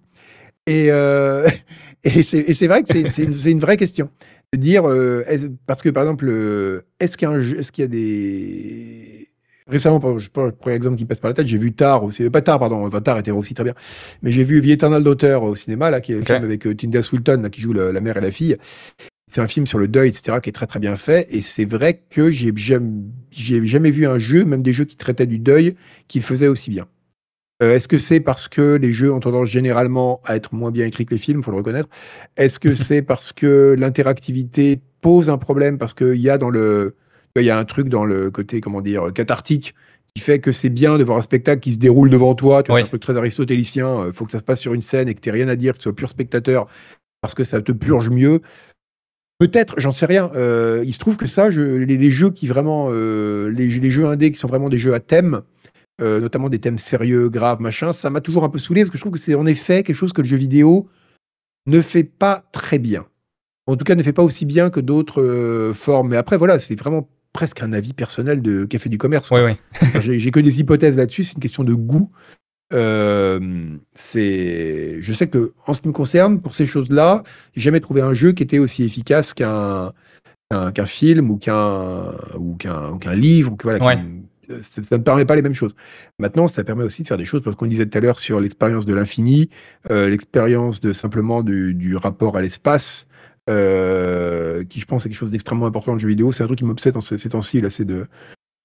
Et, euh, et c'est vrai que c'est une, une, vraie question. De dire, euh, parce que par exemple, euh, est-ce qu'il y, est qu y, a des. Récemment, je prends le exemple qui passe par la tête, j'ai vu Tar aussi, pas Tar, pardon, enfin, Tar était aussi très bien, mais j'ai vu Vie éternelle d'auteur au cinéma, là, qui est un film avec Tinda Swilton, là, qui joue la, mère et la fille. C'est un film sur le deuil, etc., qui est très très bien fait. Et c'est vrai que j'ai jamais, jamais vu un jeu, même des jeux qui traitaient du deuil, qui le faisaient aussi bien. Est-ce que c'est parce que les jeux ont tendance généralement à être moins bien écrits que les films, faut le reconnaître Est-ce que c'est parce que l'interactivité pose un problème? Parce qu'il y a dans le il y a un truc dans le côté comment dire cathartique qui fait que c'est bien de voir un spectacle qui se déroule devant toi. Tu vois, un truc très aristotélicien. Il faut que ça se passe sur une scène et que tu n'aies rien à dire, que tu sois pur spectateur parce que ça te purge mieux. Peut-être, j'en sais rien. Euh, il se trouve que ça, je, les, jeux qui vraiment, euh, les, les, jeux indés qui sont vraiment des jeux à thème, euh, notamment des thèmes sérieux, graves, machin, ça m'a toujours un peu saoulé parce que je trouve que c'est en effet quelque chose que le jeu vidéo ne fait pas très bien. En tout cas, ne fait pas aussi bien que d'autres formes. Mais après, voilà, c'est vraiment presque un avis personnel de café du commerce. Oui, oui. J'ai que des hypothèses là-dessus. C'est une question de goût. Euh, c'est, je sais que en ce qui me concerne, pour ces choses-là, j'ai jamais trouvé un jeu qui était aussi efficace qu'un qu'un film ou qu'un ou qu'un livre ou que voilà. Ça, ne permet pas les mêmes choses. Maintenant, ça permet aussi de faire des choses, parce qu'on disait tout à l'heure sur l'expérience de l'infini, euh, l'expérience de simplement du, du rapport à l'espace, euh, qui je pense est quelque chose d'extrêmement important dans le jeu vidéo. C'est un truc qui m'obsède ces temps-ci, là, c'est de,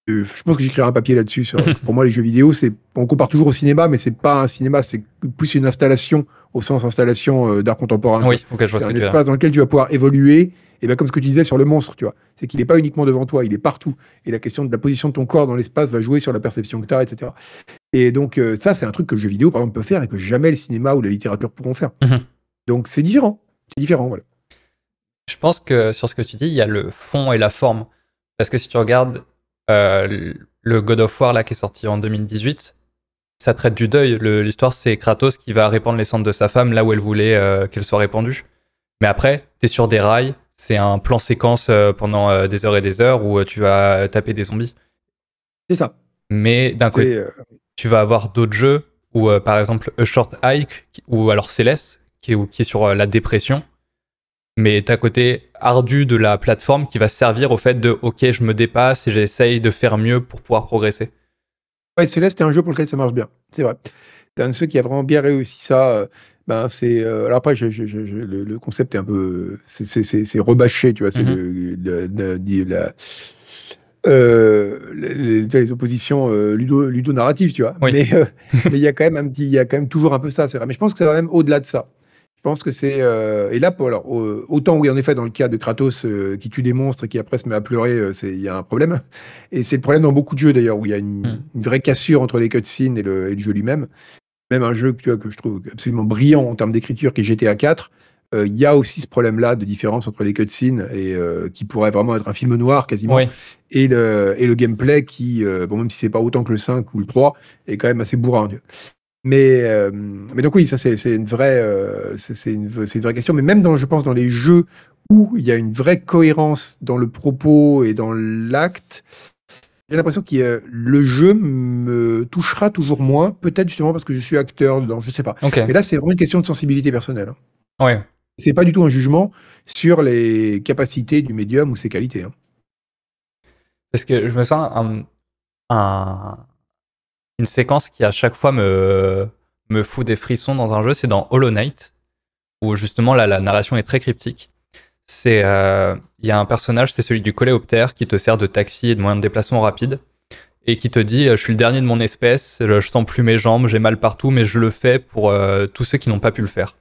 je pense que j'écrirai un papier là-dessus. Pour moi, les jeux vidéo, c'est, on compare toujours au cinéma, mais c'est pas un cinéma, c'est plus une installation au sens installation euh, d'art contemporain. Oui, okay, c'est un espace dans lequel tu vas pouvoir évoluer. Et bien, comme ce que tu disais sur le monstre, tu vois, c'est qu'il n'est pas uniquement devant toi, il est partout. Et la question de la position de ton corps dans l'espace va jouer sur la perception que tu as, etc. Et donc, euh, ça, c'est un truc que le jeu vidéo, par exemple, peut faire et que jamais le cinéma ou la littérature pourront faire. Mhm. Donc, c'est différent. C'est différent, voilà. Je pense que sur ce que tu dis, il y a le fond et la forme. Parce que si tu regardes euh, le God of War là qui est sorti en 2018, ça traite du deuil. L'histoire c'est Kratos qui va répandre les cendres de sa femme là où elle voulait euh, qu'elle soit répandue. Mais après, t'es sur des rails, c'est un plan séquence euh, pendant des heures et des heures où tu vas taper des zombies. C'est ça. Mais d'un côté, tu vas avoir d'autres jeux où par exemple A Short Hike ou alors Céleste qui est, qui est sur la dépression mais t'as côté ardu de la plateforme qui va servir au fait de ok je me dépasse et j'essaye de faire mieux pour pouvoir progresser. Ouais, Céleste est un jeu pour lequel ça marche bien, c'est vrai. C'est un de ceux qui a vraiment bien réussi ça. Euh, ben c'est euh, alors après je, je, je, le, concept est un peu c'est rebâché tu vois c'est le, la euh, les, les, oppositions euh, ludo, ludo narratives tu vois mais il y a quand même un petit il y a quand même toujours un peu ça c'est vrai mais je pense que ça va même au-delà de ça pense que c'est. Euh, et là, pour, alors, autant oui, en effet, dans le cas de Kratos euh, qui tue des monstres et qui après se met à pleurer, euh, il y a un problème. Et c'est le problème dans beaucoup de jeux d'ailleurs, où il y a une, hmm. vraie cassure entre les cutscenes et le, et le jeu lui-même. Même un jeu tu vois, que je trouve absolument brillant en termes d'écriture, qui est GTA 4, il y a aussi ce problème-là de différence entre les cutscenes et qui pourrait vraiment être un film noir quasiment et le et le gameplay qui bon même si c'est pas autant que le 5 ou le 3 est quand même assez bourrin. Mais, euh, mais donc oui, ça c'est une vraie, euh, c'est une, une, vraie question. Mais même dans, je pense, dans les jeux où il y a une vraie cohérence dans le propos et dans l'acte, j'ai l'impression que le jeu me touchera toujours moins. Peut-être justement parce que je suis acteur dedans, je sais pas. Mais là, c'est vraiment une question de sensibilité personnelle. Hein. Ouais. C'est pas du tout un jugement sur les capacités du médium ou ses qualités. Hein. Parce que je me sens un, un une séquence qui à chaque fois me, me fout des frissons dans un jeu, c'est dans Hollow Knight, où justement là, la narration est très cryptique. C'est, euh, il y a un personnage, c'est celui du coléoptère qui te sert de taxi et de moyen de déplacement rapide, et qui te dit, je suis le dernier de mon espèce, je sens plus mes jambes, j'ai mal partout, mais je le fais pour euh, tous ceux qui n'ont pas pu le faire.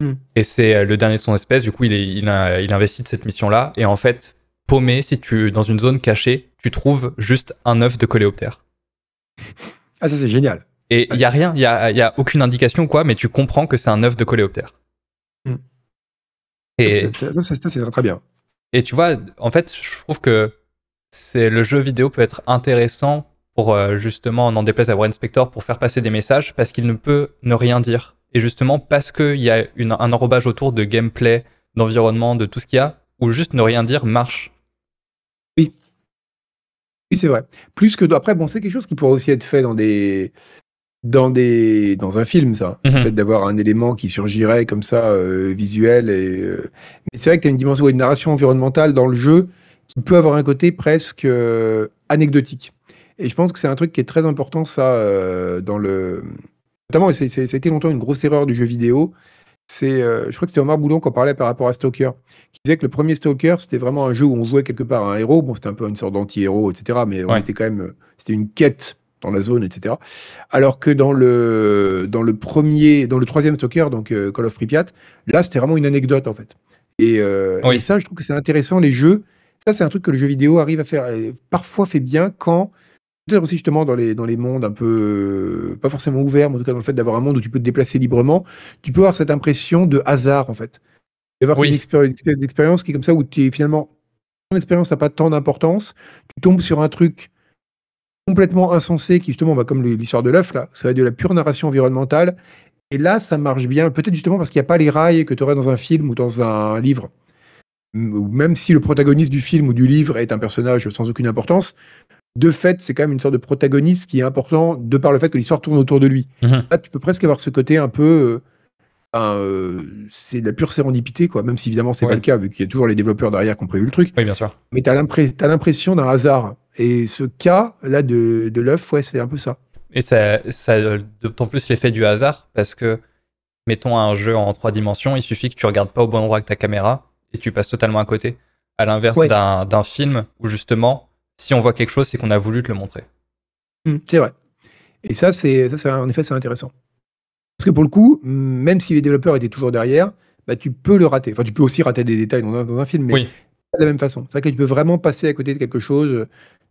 Hmm. Et c'est euh, le dernier de son espèce, du coup il, est, il, il investit de cette mission-là, et en fait, paumé, si tu dans une zone cachée, tu trouves juste un œuf de coléoptère. Ah, ça, c'est génial. Et il n'y a rien, il n'y a, y a, aucune indication, quoi, mais tu comprends que c'est un œuf de coléoptère. Hmm. Et ça, c'est très bien. Et tu vois, en fait, je trouve que c'est le jeu vidéo peut être intéressant pour euh, justement, n'en déplaise à Warren Spector, pour faire passer des messages parce qu'il ne peut ne rien dire. Et justement, parce qu'il y a une, un enrobage autour de gameplay, d'environnement, de tout ce qu'il y a, où juste ne rien dire marche. Oui, oui, c'est vrai. Plus que après, bon, c'est quelque chose qui pourrait aussi être fait dans des dans des dans un film, ça. Le mhm. fait d'avoir un élément qui surgirait comme ça, euh, visuel. Et, euh, Mais c'est vrai que tu as une dimension, une narration environnementale dans le jeu qui peut avoir un côté presque euh, anecdotique. Et je pense que c'est un truc qui est très important, ça, dans le. Notamment, ça a été longtemps une grosse erreur du jeu vidéo, c'est, je crois que c'était Omar Boulon qui en parlait par rapport à Stalker, qui disait que le premier Stalker, c'était vraiment un jeu où on jouait quelque part un héros. Bon, c'était un peu une sorte d'anti-héros, etc. Mais on était quand même, euh, c'était une quête dans la zone, etc. Alors que dans le, dans le premier, dans le troisième Stalker, donc Call of Pripyat, là, c'était vraiment une anecdote, en fait. Et, et ça, je trouve que c'est intéressant, les jeux. Ça, c'est un truc que le jeu vidéo arrive à faire, parfois fait bien quand Peut-être aussi justement dans les, dans les mondes un peu, pas forcément ouverts, mais en tout cas dans le fait d'avoir un monde où tu peux te déplacer librement, tu peux avoir cette impression de hasard en fait. Et avoir une expérience qui est comme ça où tu es finalement, ton expérience n'a pas tant d'importance, tu tombes sur un truc complètement insensé qui justement, bah, comme l'histoire de l'œuf là, ça va être de la pure narration environnementale. Et là, ça marche bien, peut-être justement parce qu'il n'y a pas les rails que tu aurais dans un film ou dans un livre. Même si le protagoniste du film ou du livre est un personnage sans aucune importance, de fait, c'est quand même une sorte de protagoniste qui est important de par le fait que l'histoire tourne autour de lui. Mhm. Là, tu peux presque avoir ce côté un peu. Euh, c'est de la pure sérendipité, quoi. Même si évidemment, c'est pas le cas, vu qu'il y a toujours les développeurs derrière qui ont prévu le truc. Oui, bien sûr. Mais tu as l'impression d'un hasard. Et ce cas, là, de, de l'œuf, ouais, c'est un peu ça. Et ça, ça d'autant plus l'effet du hasard, parce que, mettons un jeu en trois dimensions, il suffit que tu regardes pas au bon endroit avec ta caméra et tu passes totalement à côté. À l'inverse d'un film où justement, si on voit quelque chose, c'est qu'on a voulu te le montrer. Mmh, c'est vrai. Et ça, c'est, ça, en effet, c'est intéressant. Parce que pour le coup, même si les développeurs étaient toujours derrière, bah, tu peux le rater. Enfin, tu peux aussi rater des détails dans un, film, mais pas de la même façon. C'est vrai que tu peux vraiment passer à côté de quelque chose,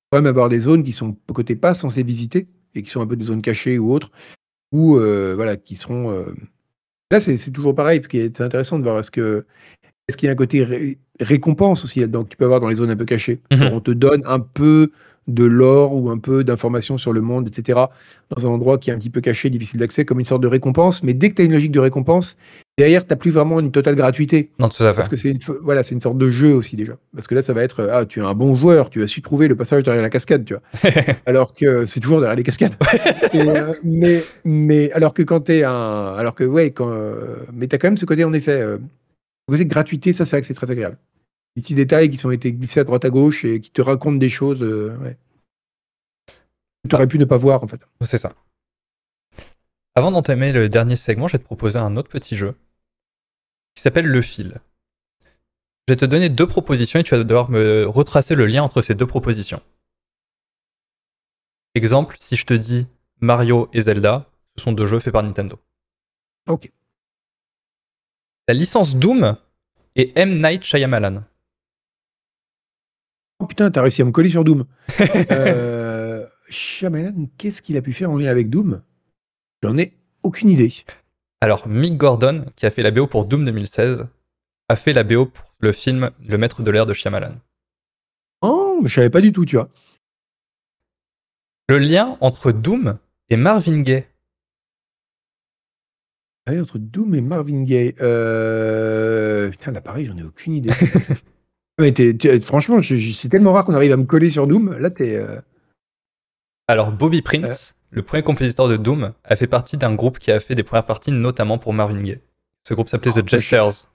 quand même avoir des zones qui sont côté pas censées visiter et qui sont un peu des zones cachées ou autres, ou euh, voilà, qui seront. Euh, là, c'est, toujours pareil, parce que c'est intéressant de voir est-ce que est-ce qu'il y a un côté récompense aussi donc tu peux avoir dans les zones un peu cachées. Mhm. On te donne un peu de l'or ou un peu d'informations sur le monde, etc., dans un endroit qui est un petit peu caché, difficile d'accès, comme une sorte de récompense. Mais dès que tu as une logique de récompense, derrière, tu n'as plus vraiment une totale gratuité. Non, tout à fait. Parce que c'est une, voilà, c'est une sorte de jeu aussi déjà. Parce que là, ça va être, ah, tu es un bon joueur, tu as su trouver le passage derrière la cascade, tu vois. alors que c'est toujours derrière les cascades. Euh, mais, mais alors que quand tu es un. Alors que, ouais, quand, euh, mais tu as quand même ce côté, en effet. Euh, côté gratuité, ça, c'est vrai que c'est très agréable. Les petits détails qui sont été glissés à droite à gauche et qui te racontent des choses euh, que tu aurais pu ne pas voir, en fait. C'est ça. Avant d'entamer le dernier segment, je vais te proposer un autre petit jeu qui s'appelle Le Fil. Je vais te donner deux propositions et tu vas devoir me retracer le lien entre ces deux propositions. Exemple, si je te dis Mario et Zelda, ce sont deux jeux faits par Nintendo. Ok. La licence Doom et M. Night Shyamalan. Oh putain, t'as réussi à me coller sur Doom. euh, Shyamalan, qu'est-ce qu'il a pu faire en lien avec Doom? J'en ai aucune idée. Alors, Mick Gordon, qui a fait la BO pour Doom 2016, a fait la BO pour le film Le Maître de l'air de Shyamalan. Oh, je savais pas du tout, tu vois. Le lien entre Doom et Marvin Gaye. Ah entre Doom et Marvin Gaye. Euh... Putain, là, pareil, j'en ai aucune idée. Mais franchement, c'est tellement rare qu'on arrive à me coller sur Doom. Là, t'es. Euh, Alors, Bobby Prince, euh. le premier compositeur de Doom, a fait partie d'un groupe qui a fait des premières parties, notamment pour Marvin Gaye. Ce groupe s'appelait The oh, Jesters.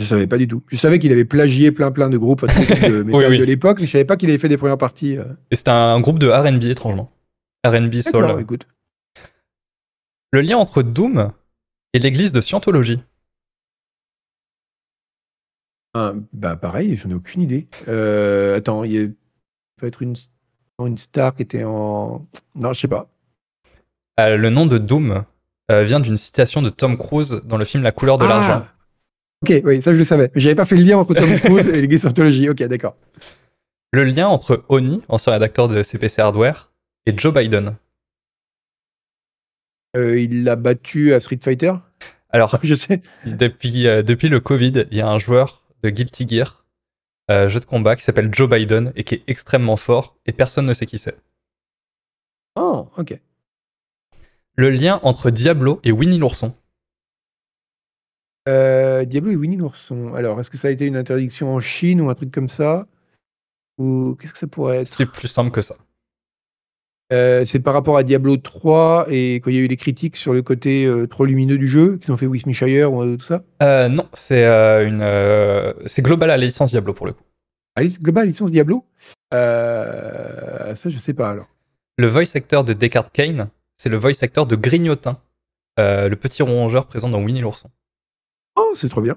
Je savais pas du tout. Je savais qu'il avait plagié plein plein de groupes de, de l'époque, mais je savais pas qu'il avait fait des premières parties. Euh. Et c'était un groupe de R&B étrangement. R&B soul. Écoute. Le lien entre Doom et l'église de Scientologie. Ah, bah pareil, j'en ai aucune idée. Euh, attends, il peut être une, une star qui était en. Non, je sais pas. Euh, le nom de Doom euh, vient d'une citation de Tom Cruise dans le film La couleur de ah l'argent. Ok, oui, ça je le savais. J'avais pas fait le lien entre Tom Cruise et l'église de Scientologie. Ok, d'accord. Le lien entre Oni, ancien rédacteur de CPC Hardware, et Joe Biden. Il l'a battu à Street Fighter? Alors, je sais. Depuis, depuis le Covid, il y a un joueur de Guilty Gear, euh, jeu de combat, qui s'appelle Joe Biden et qui est extrêmement fort et personne ne sait qui c'est. Oh, ok. Le lien entre Diablo et Winnie l'ourson. Diablo et Winnie l'ourson. Alors, est-ce que ça a été une interdiction en Chine ou un truc comme ça? Ou qu'est-ce que ça pourrait être? C'est plus simple que ça. Euh, c'est par rapport à Diablo 3 et quand il y a eu des critiques sur le côté euh, trop lumineux du jeu, qu'ils ont fait Wismishire ou euh, tout ça? Non, c'est une, c'est global à la licence Diablo pour le coup. Global à la licence Diablo? Ça, je sais pas alors. Le voice actor de Descartes Kane, c'est le voice actor de Grignotin, le petit rongeur présent dans Winnie l'ourson. Oh, c'est trop bien.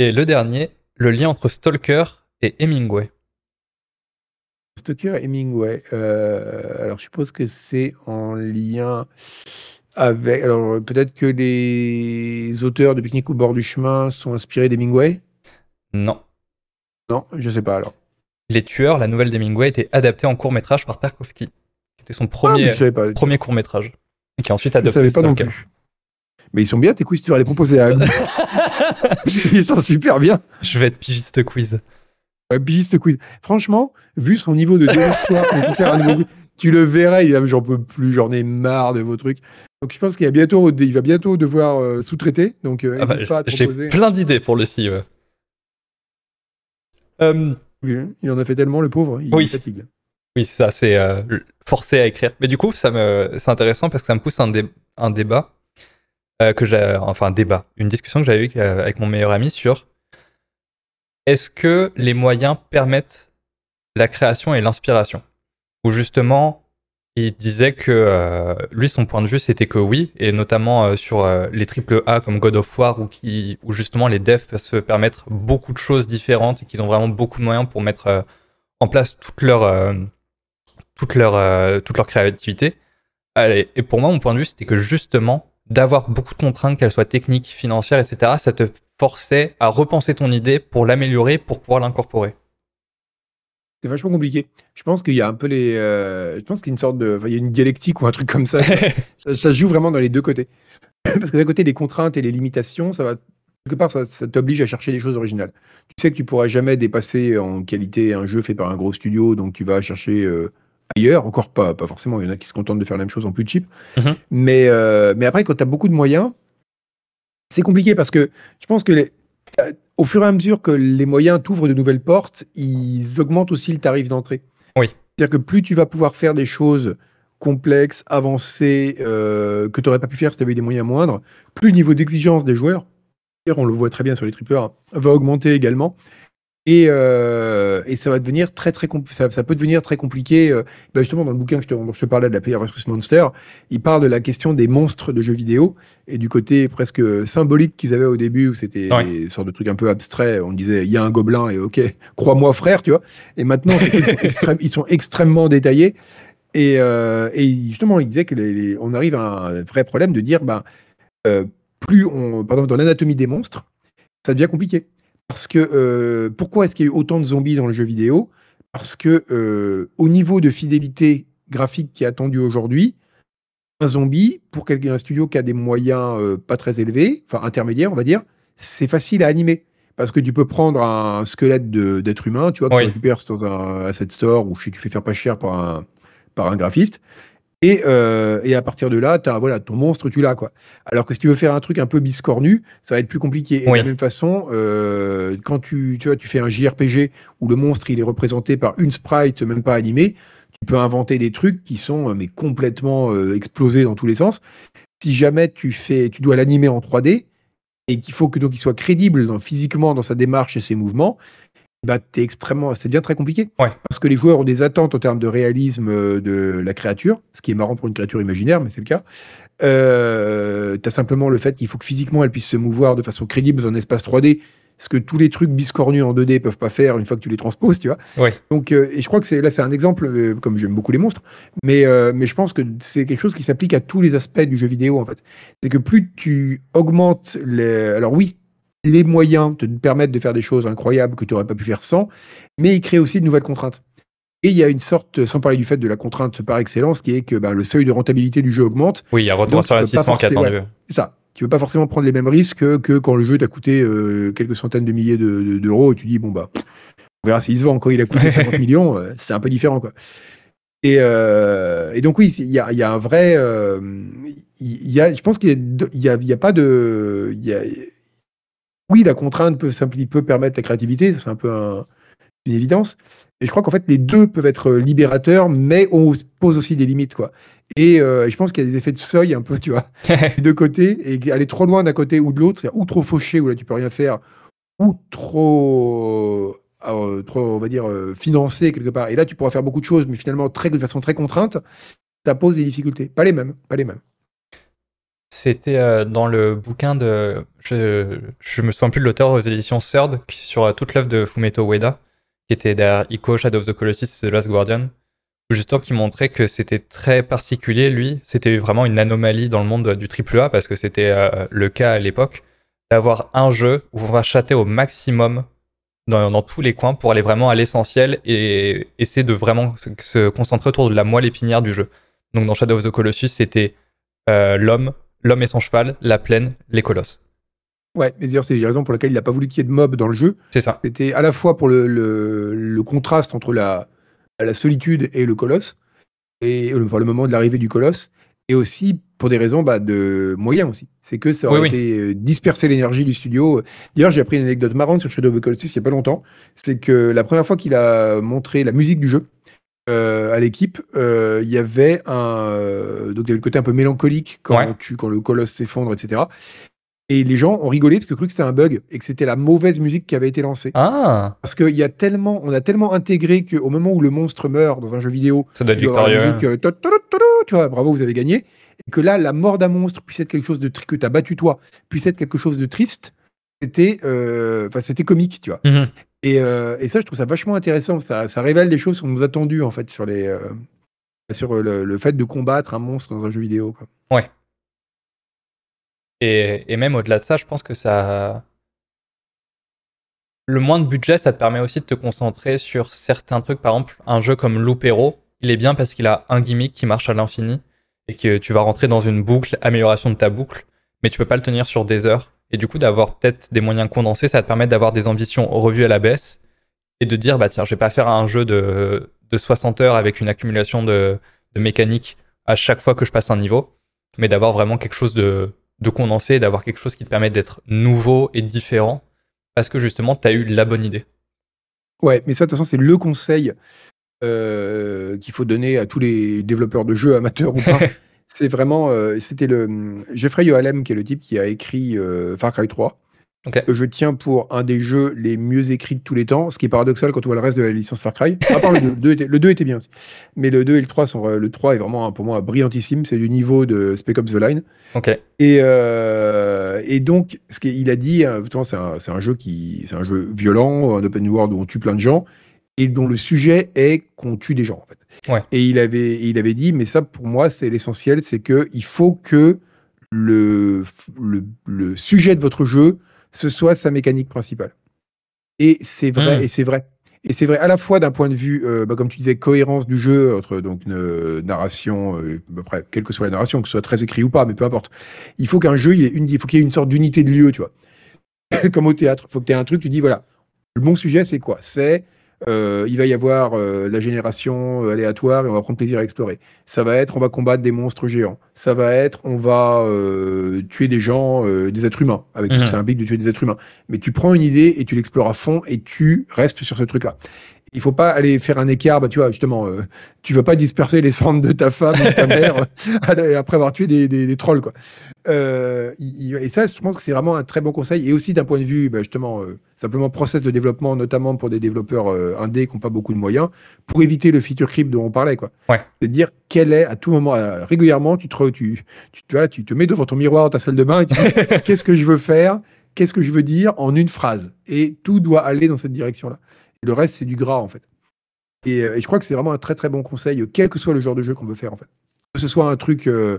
Et le dernier, le lien entre Stalker et Hemingway. Stoker Hemingway. alors, je suppose que c'est en lien avec. Alors, peut-être que les auteurs de Pique-nique au bord du chemin sont inspirés d'Hemingway? Non. Non, je sais pas alors. Les Tueurs, la nouvelle d'Hemingway, était adaptée en court métrage par Tarkovsky. C'était son premier, ah, premier court métrage. Et qui a ensuite adopté. Je savais pas non plus. Mais ils sont bien tes quiz, tu vas les proposer à Ils sont super bien. Je vais être pigiste quiz. Ouais, pigiste quiz. Franchement, vu son niveau de désespoir tu le verrais, il j'en peux plus, j'en ai marre de vos trucs. Donc je pense qu'il bientôt, il va bientôt devoir euh, sous-traiter. Donc euh, ah bah, J'ai plein d'idées pour le si. Euh, il en a fait tellement, le pauvre, il oui. fatigue. Oui, ça, c'est forcé à écrire. Mais du coup, ça me, c'est intéressant parce que ça me pousse un, un débat que j'ai, enfin un débat, une discussion que j'avais eue avec mon meilleur ami sur est-ce que les moyens permettent la création et l'inspiration? Ou justement, il disait que euh, lui, son point de vue, c'était que oui, et notamment sur les triple A comme God of War, où, qui, justement les devs peuvent se permettre beaucoup de choses différentes et qu'ils ont vraiment beaucoup de moyens pour mettre en place toute leur toute leur, euh, toute leur créativité. Allez, et pour moi, mon point de vue, c'était que justement, d'avoir beaucoup de contraintes, qu'elles soient techniques, financières, etc., ça te forçait à repenser ton idée pour l'améliorer, pour pouvoir l'incorporer. C'est vachement compliqué. Je pense qu'il y a un peu les. Euh, je pense qu'il y a une sorte de. il y a une dialectique ou un truc comme ça. ça, se joue vraiment dans les deux côtés. Parce que d'un côté, les contraintes et les limitations, ça va. Quelque part, ça, ça t'oblige à chercher des choses originales. Tu sais que tu pourras jamais dépasser en qualité un jeu fait par un gros studio, donc tu vas chercher. Euh, ailleurs, encore pas, pas forcément, il y en a qui se contentent de faire la même chose en plus cheap. Mhm. Mais, euh, mais après, quand tu as beaucoup de moyens, c'est compliqué parce que je pense que les, au fur et à mesure que les moyens t'ouvrent de nouvelles portes, ils augmentent aussi le tarif d'entrée. Oui. C'est-à-dire que plus tu vas pouvoir faire des choses complexes, avancées, euh, que tu n'aurais pas pu faire si tu avais des moyens moindres, plus le niveau d'exigence des joueurs, on le voit très bien sur les tripleurs, va augmenter également. Et, euh, et, ça va devenir très très ça, ça, peut devenir très compliqué. Euh, bah justement, dans le bouquin que je te, dont je te parlais de la Player vs Monster, il parle de la question des monstres de jeux vidéo et du côté presque symbolique qu'ils avaient au début, où c'était des sortes de trucs un peu abstraits. On disait il y a un gobelin et ok, crois-moi frère, tu vois. Et maintenant, ils sont extrêmement détaillés. Et, euh, et, justement, il disait que les, on arrive à un vrai problème de dire, euh, plus on, par exemple, dans l'anatomie des monstres, ça devient compliqué. Parce que euh, pourquoi est-ce qu'il y a eu autant de zombies dans le jeu vidéo? Parce que euh, au niveau de fidélité graphique qui est attendu aujourd'hui, un zombie, pour quelqu'un un studio qui a des moyens euh, pas très élevés, enfin intermédiaires, on va dire, c'est facile à animer. Parce que tu peux prendre un squelette d'être humain, tu vois, que tu récupères dans un asset store ou tu fais faire pas cher par un, par un graphiste. Et, euh, et, à partir de là, as, voilà, ton monstre, tu l'as. quoi. Alors que si tu veux faire un truc un peu biscornu, ça va être plus compliqué. Et de la même façon, euh, quand tu, tu, vois, tu fais un JRPG où le monstre il est représenté par une sprite, même pas animée, tu peux inventer des trucs qui sont euh, mais complètement euh, explosés dans tous les sens. Si jamais tu, fais, tu dois l'animer en 3D et qu'il faut que donc il soit crédible dans, physiquement dans sa démarche et ses mouvements, bah, extrêmement, c'est bien très compliqué. Parce que les joueurs ont des attentes en termes de réalisme euh, de la créature, ce qui est marrant pour une créature imaginaire, mais c'est le cas. Euh, tu as simplement le fait qu'il faut que physiquement elle puisse se mouvoir de façon crédible dans un espace 3D, ce que tous les trucs biscornus en 2D peuvent pas faire une fois que tu les transposes, tu vois. Donc, euh, et je crois que c'est là, c'est un exemple, euh, comme j'aime beaucoup les monstres, mais, mais je pense que c'est quelque chose qui s'applique à tous les aspects du jeu vidéo, en fait. C'est que plus tu augmentes les. Alors, oui, les moyens te permettent de faire des choses incroyables que tu n'aurais pas pu faire sans, mais il crée aussi de nouvelles contraintes. Et il y a une sorte, sans parler du fait de la contrainte par excellence, qui est que bah, le seuil de rentabilité du jeu augmente. Oui, il y a retour sur qui attendu. Ça. Tu veux pas forcément prendre les mêmes risques que, quand le jeu t'a coûté euh, quelques centaines de milliers d'euros et tu dis, bon, bah, on verra s'il se vend. Quand il a coûté 50 millions, euh, c'est un peu différent, quoi. Et, euh, donc, oui, il y a, un vrai. y a, je pense qu'il n'y a, a, pas de oui, la contrainte peut, peut permettre la créativité, c'est un peu une évidence. Et je crois qu'en fait, les deux peuvent être libérateurs, mais on pose aussi des limites, quoi. Et euh, je pense qu'il y a des effets de seuil un peu, tu vois, de côtés, et aller trop loin d'un côté ou de l'autre, c'est ou trop fauché, où là tu peux rien faire, ou trop, euh, trop on va dire, euh, financé quelque part. Et là, tu pourras faire beaucoup de choses, mais finalement, très, de façon très contrainte, ça pose des difficultés. Pas les mêmes, pas les mêmes. C'était euh, dans le bouquin de. Je, je me souviens plus de l'auteur aux éditions CERD, sur euh, toute l'œuvre de Fumeto Ueda. qui était derrière Ico, Shadow of the Colossus et The Last Guardian, justement qui montrait que c'était très particulier, lui. C'était vraiment une anomalie dans le monde du AAA, parce que c'était euh, le cas à l'époque, d'avoir un jeu où on va chatter au maximum dans, tous les coins pour aller vraiment à l'essentiel et essayer de vraiment se, concentrer autour de la moelle épinière du jeu. Donc dans Shadow of the Colossus, c'était l'homme, l'homme et son cheval, la plaine, les colosses. Ouais, mais c'est la raison pour laquelle il n'a pas voulu qu'il y ait de mobs dans le jeu. C'est ça. C'était à la fois pour le, le, contraste entre la, la solitude et le colosse, et le, le moment de l'arrivée du colosse, et aussi pour des raisons bah, de moyens aussi. C'est que ça aurait été euh, disperser l'énergie du studio. D'ailleurs, j'ai appris une anecdote marrante sur Shadow of the Colossus il n'y a pas longtemps. C'est que la première fois qu'il a montré la musique du jeu euh, à l'équipe, euh, il y avait un donc il y avait le côté un peu mélancolique quand, tu, quand le colosse s'effondre, etc. Et les gens ont rigolé parce qu'ils cru que c'était un bug et que c'était la mauvaise musique qui avait été lancée. Ah. Parce qu'il y a tellement, on a tellement intégré qu'au moment où le monstre meurt dans un jeu vidéo, ça doit être victorieux. tu vois, bravo, vous avez gagné et que là, la mort d'un monstre puisse être quelque chose de que tu as battu toi, puisse être quelque chose de triste, c'était euh, c'était comique, tu vois. Mhm. Et, euh, et, ça, je trouve ça vachement intéressant. Ça, révèle des choses qu'on nous attendu en fait sur les euh, sur le, fait de combattre un monstre dans un jeu vidéo. Ouais. Et, même au-delà de ça, je pense que ça. Le moins de budget, ça te permet aussi de te concentrer sur certains trucs. Par exemple, un jeu comme Loopero, il est bien parce qu'il a un gimmick qui marche à l'infini et que tu vas rentrer dans une boucle, amélioration de ta boucle, mais tu peux pas le tenir sur des heures. Et du coup, d'avoir peut-être des moyens condensés, ça va te permettre d'avoir des ambitions revues à la baisse et de dire, bah tiens, je vais pas faire un jeu de, de 60 heures avec une accumulation de, de mécanique à chaque fois que je passe un niveau, mais d'avoir vraiment quelque chose de, de condensé, d'avoir quelque chose qui te permet d'être nouveau et différent, parce que justement, tu as eu la bonne idée. Ouais, mais ça, de toute façon, c'est le conseil euh, qu'il faut donner à tous les développeurs de jeux amateurs ou pas. c'est vraiment, euh, c'était le Jeffrey Yoalem qui est le type qui a écrit euh, Far Cry 3. Que je tiens pour un des jeux les mieux écrits de tous les temps, ce qui est paradoxal quand on voit le reste de la licence Far Cry. À part le 2, le 2, était, bien aussi. Mais le 2 et le 3 sont, le 3 est vraiment pour moi brillantissime, c'est du niveau de Spec Ops The Line. Et, et donc, ce qu'il a dit, c'est un, un, jeu qui, c'est un jeu violent, un open world où on tue plein de gens et dont le sujet est qu'on tue des gens en fait. Et il avait, il avait dit, mais ça pour moi c'est l'essentiel, c'est que il faut que le, le, sujet de votre jeu ce soit sa mécanique principale. Et c'est vrai, hmm. et c'est vrai. Et c'est vrai à la fois d'un point de vue, euh, bah, comme tu disais, cohérence du jeu entre donc une narration, euh, après quelle que soit la narration, que ce soit très écrit ou pas, mais peu importe. Il faut qu'un jeu, il, une, il faut qu'il y ait une sorte d'unité de lieu, tu vois. comme au théâtre, il faut que tu aies un truc, tu dis voilà, le bon sujet c'est quoi? C'est euh, il va y avoir euh, la génération euh, aléatoire et on va prendre plaisir à explorer. Ça va être, on va combattre des monstres géants. Ça va être, on va tuer des gens, des êtres humains, avec tout ça implique de tuer des êtres humains. Mais tu prends une idée et tu l'explores à fond et tu restes sur ce truc-là il faut pas aller faire un écart, bah, tu vois, justement, euh, tu vas pas disperser les cendres de ta femme ou de ta mère euh, après avoir tué des, trolls, quoi. Euh, et ça, je pense que c'est vraiment un très bon conseil. Et aussi d'un point de vue, bah, justement, simplement process de développement, notamment pour des développeurs indés qui n'ont pas beaucoup de moyens, pour éviter le feature creep dont on parlait, quoi. C'est de dire quel est, à tout moment, régulièrement, tu te, tu, tu, tu te mets devant ton miroir dans ta salle de bain et tu dis, qu'est-ce que je veux faire? Qu'est-ce que je veux dire en une phrase? Et tout doit aller dans cette direction-là. Le reste, c'est du gras, en fait. Euh, et, je crois que c'est vraiment un très très bon conseil, quel que soit le genre de jeu qu'on veut faire, en fait. Que ce soit un truc euh,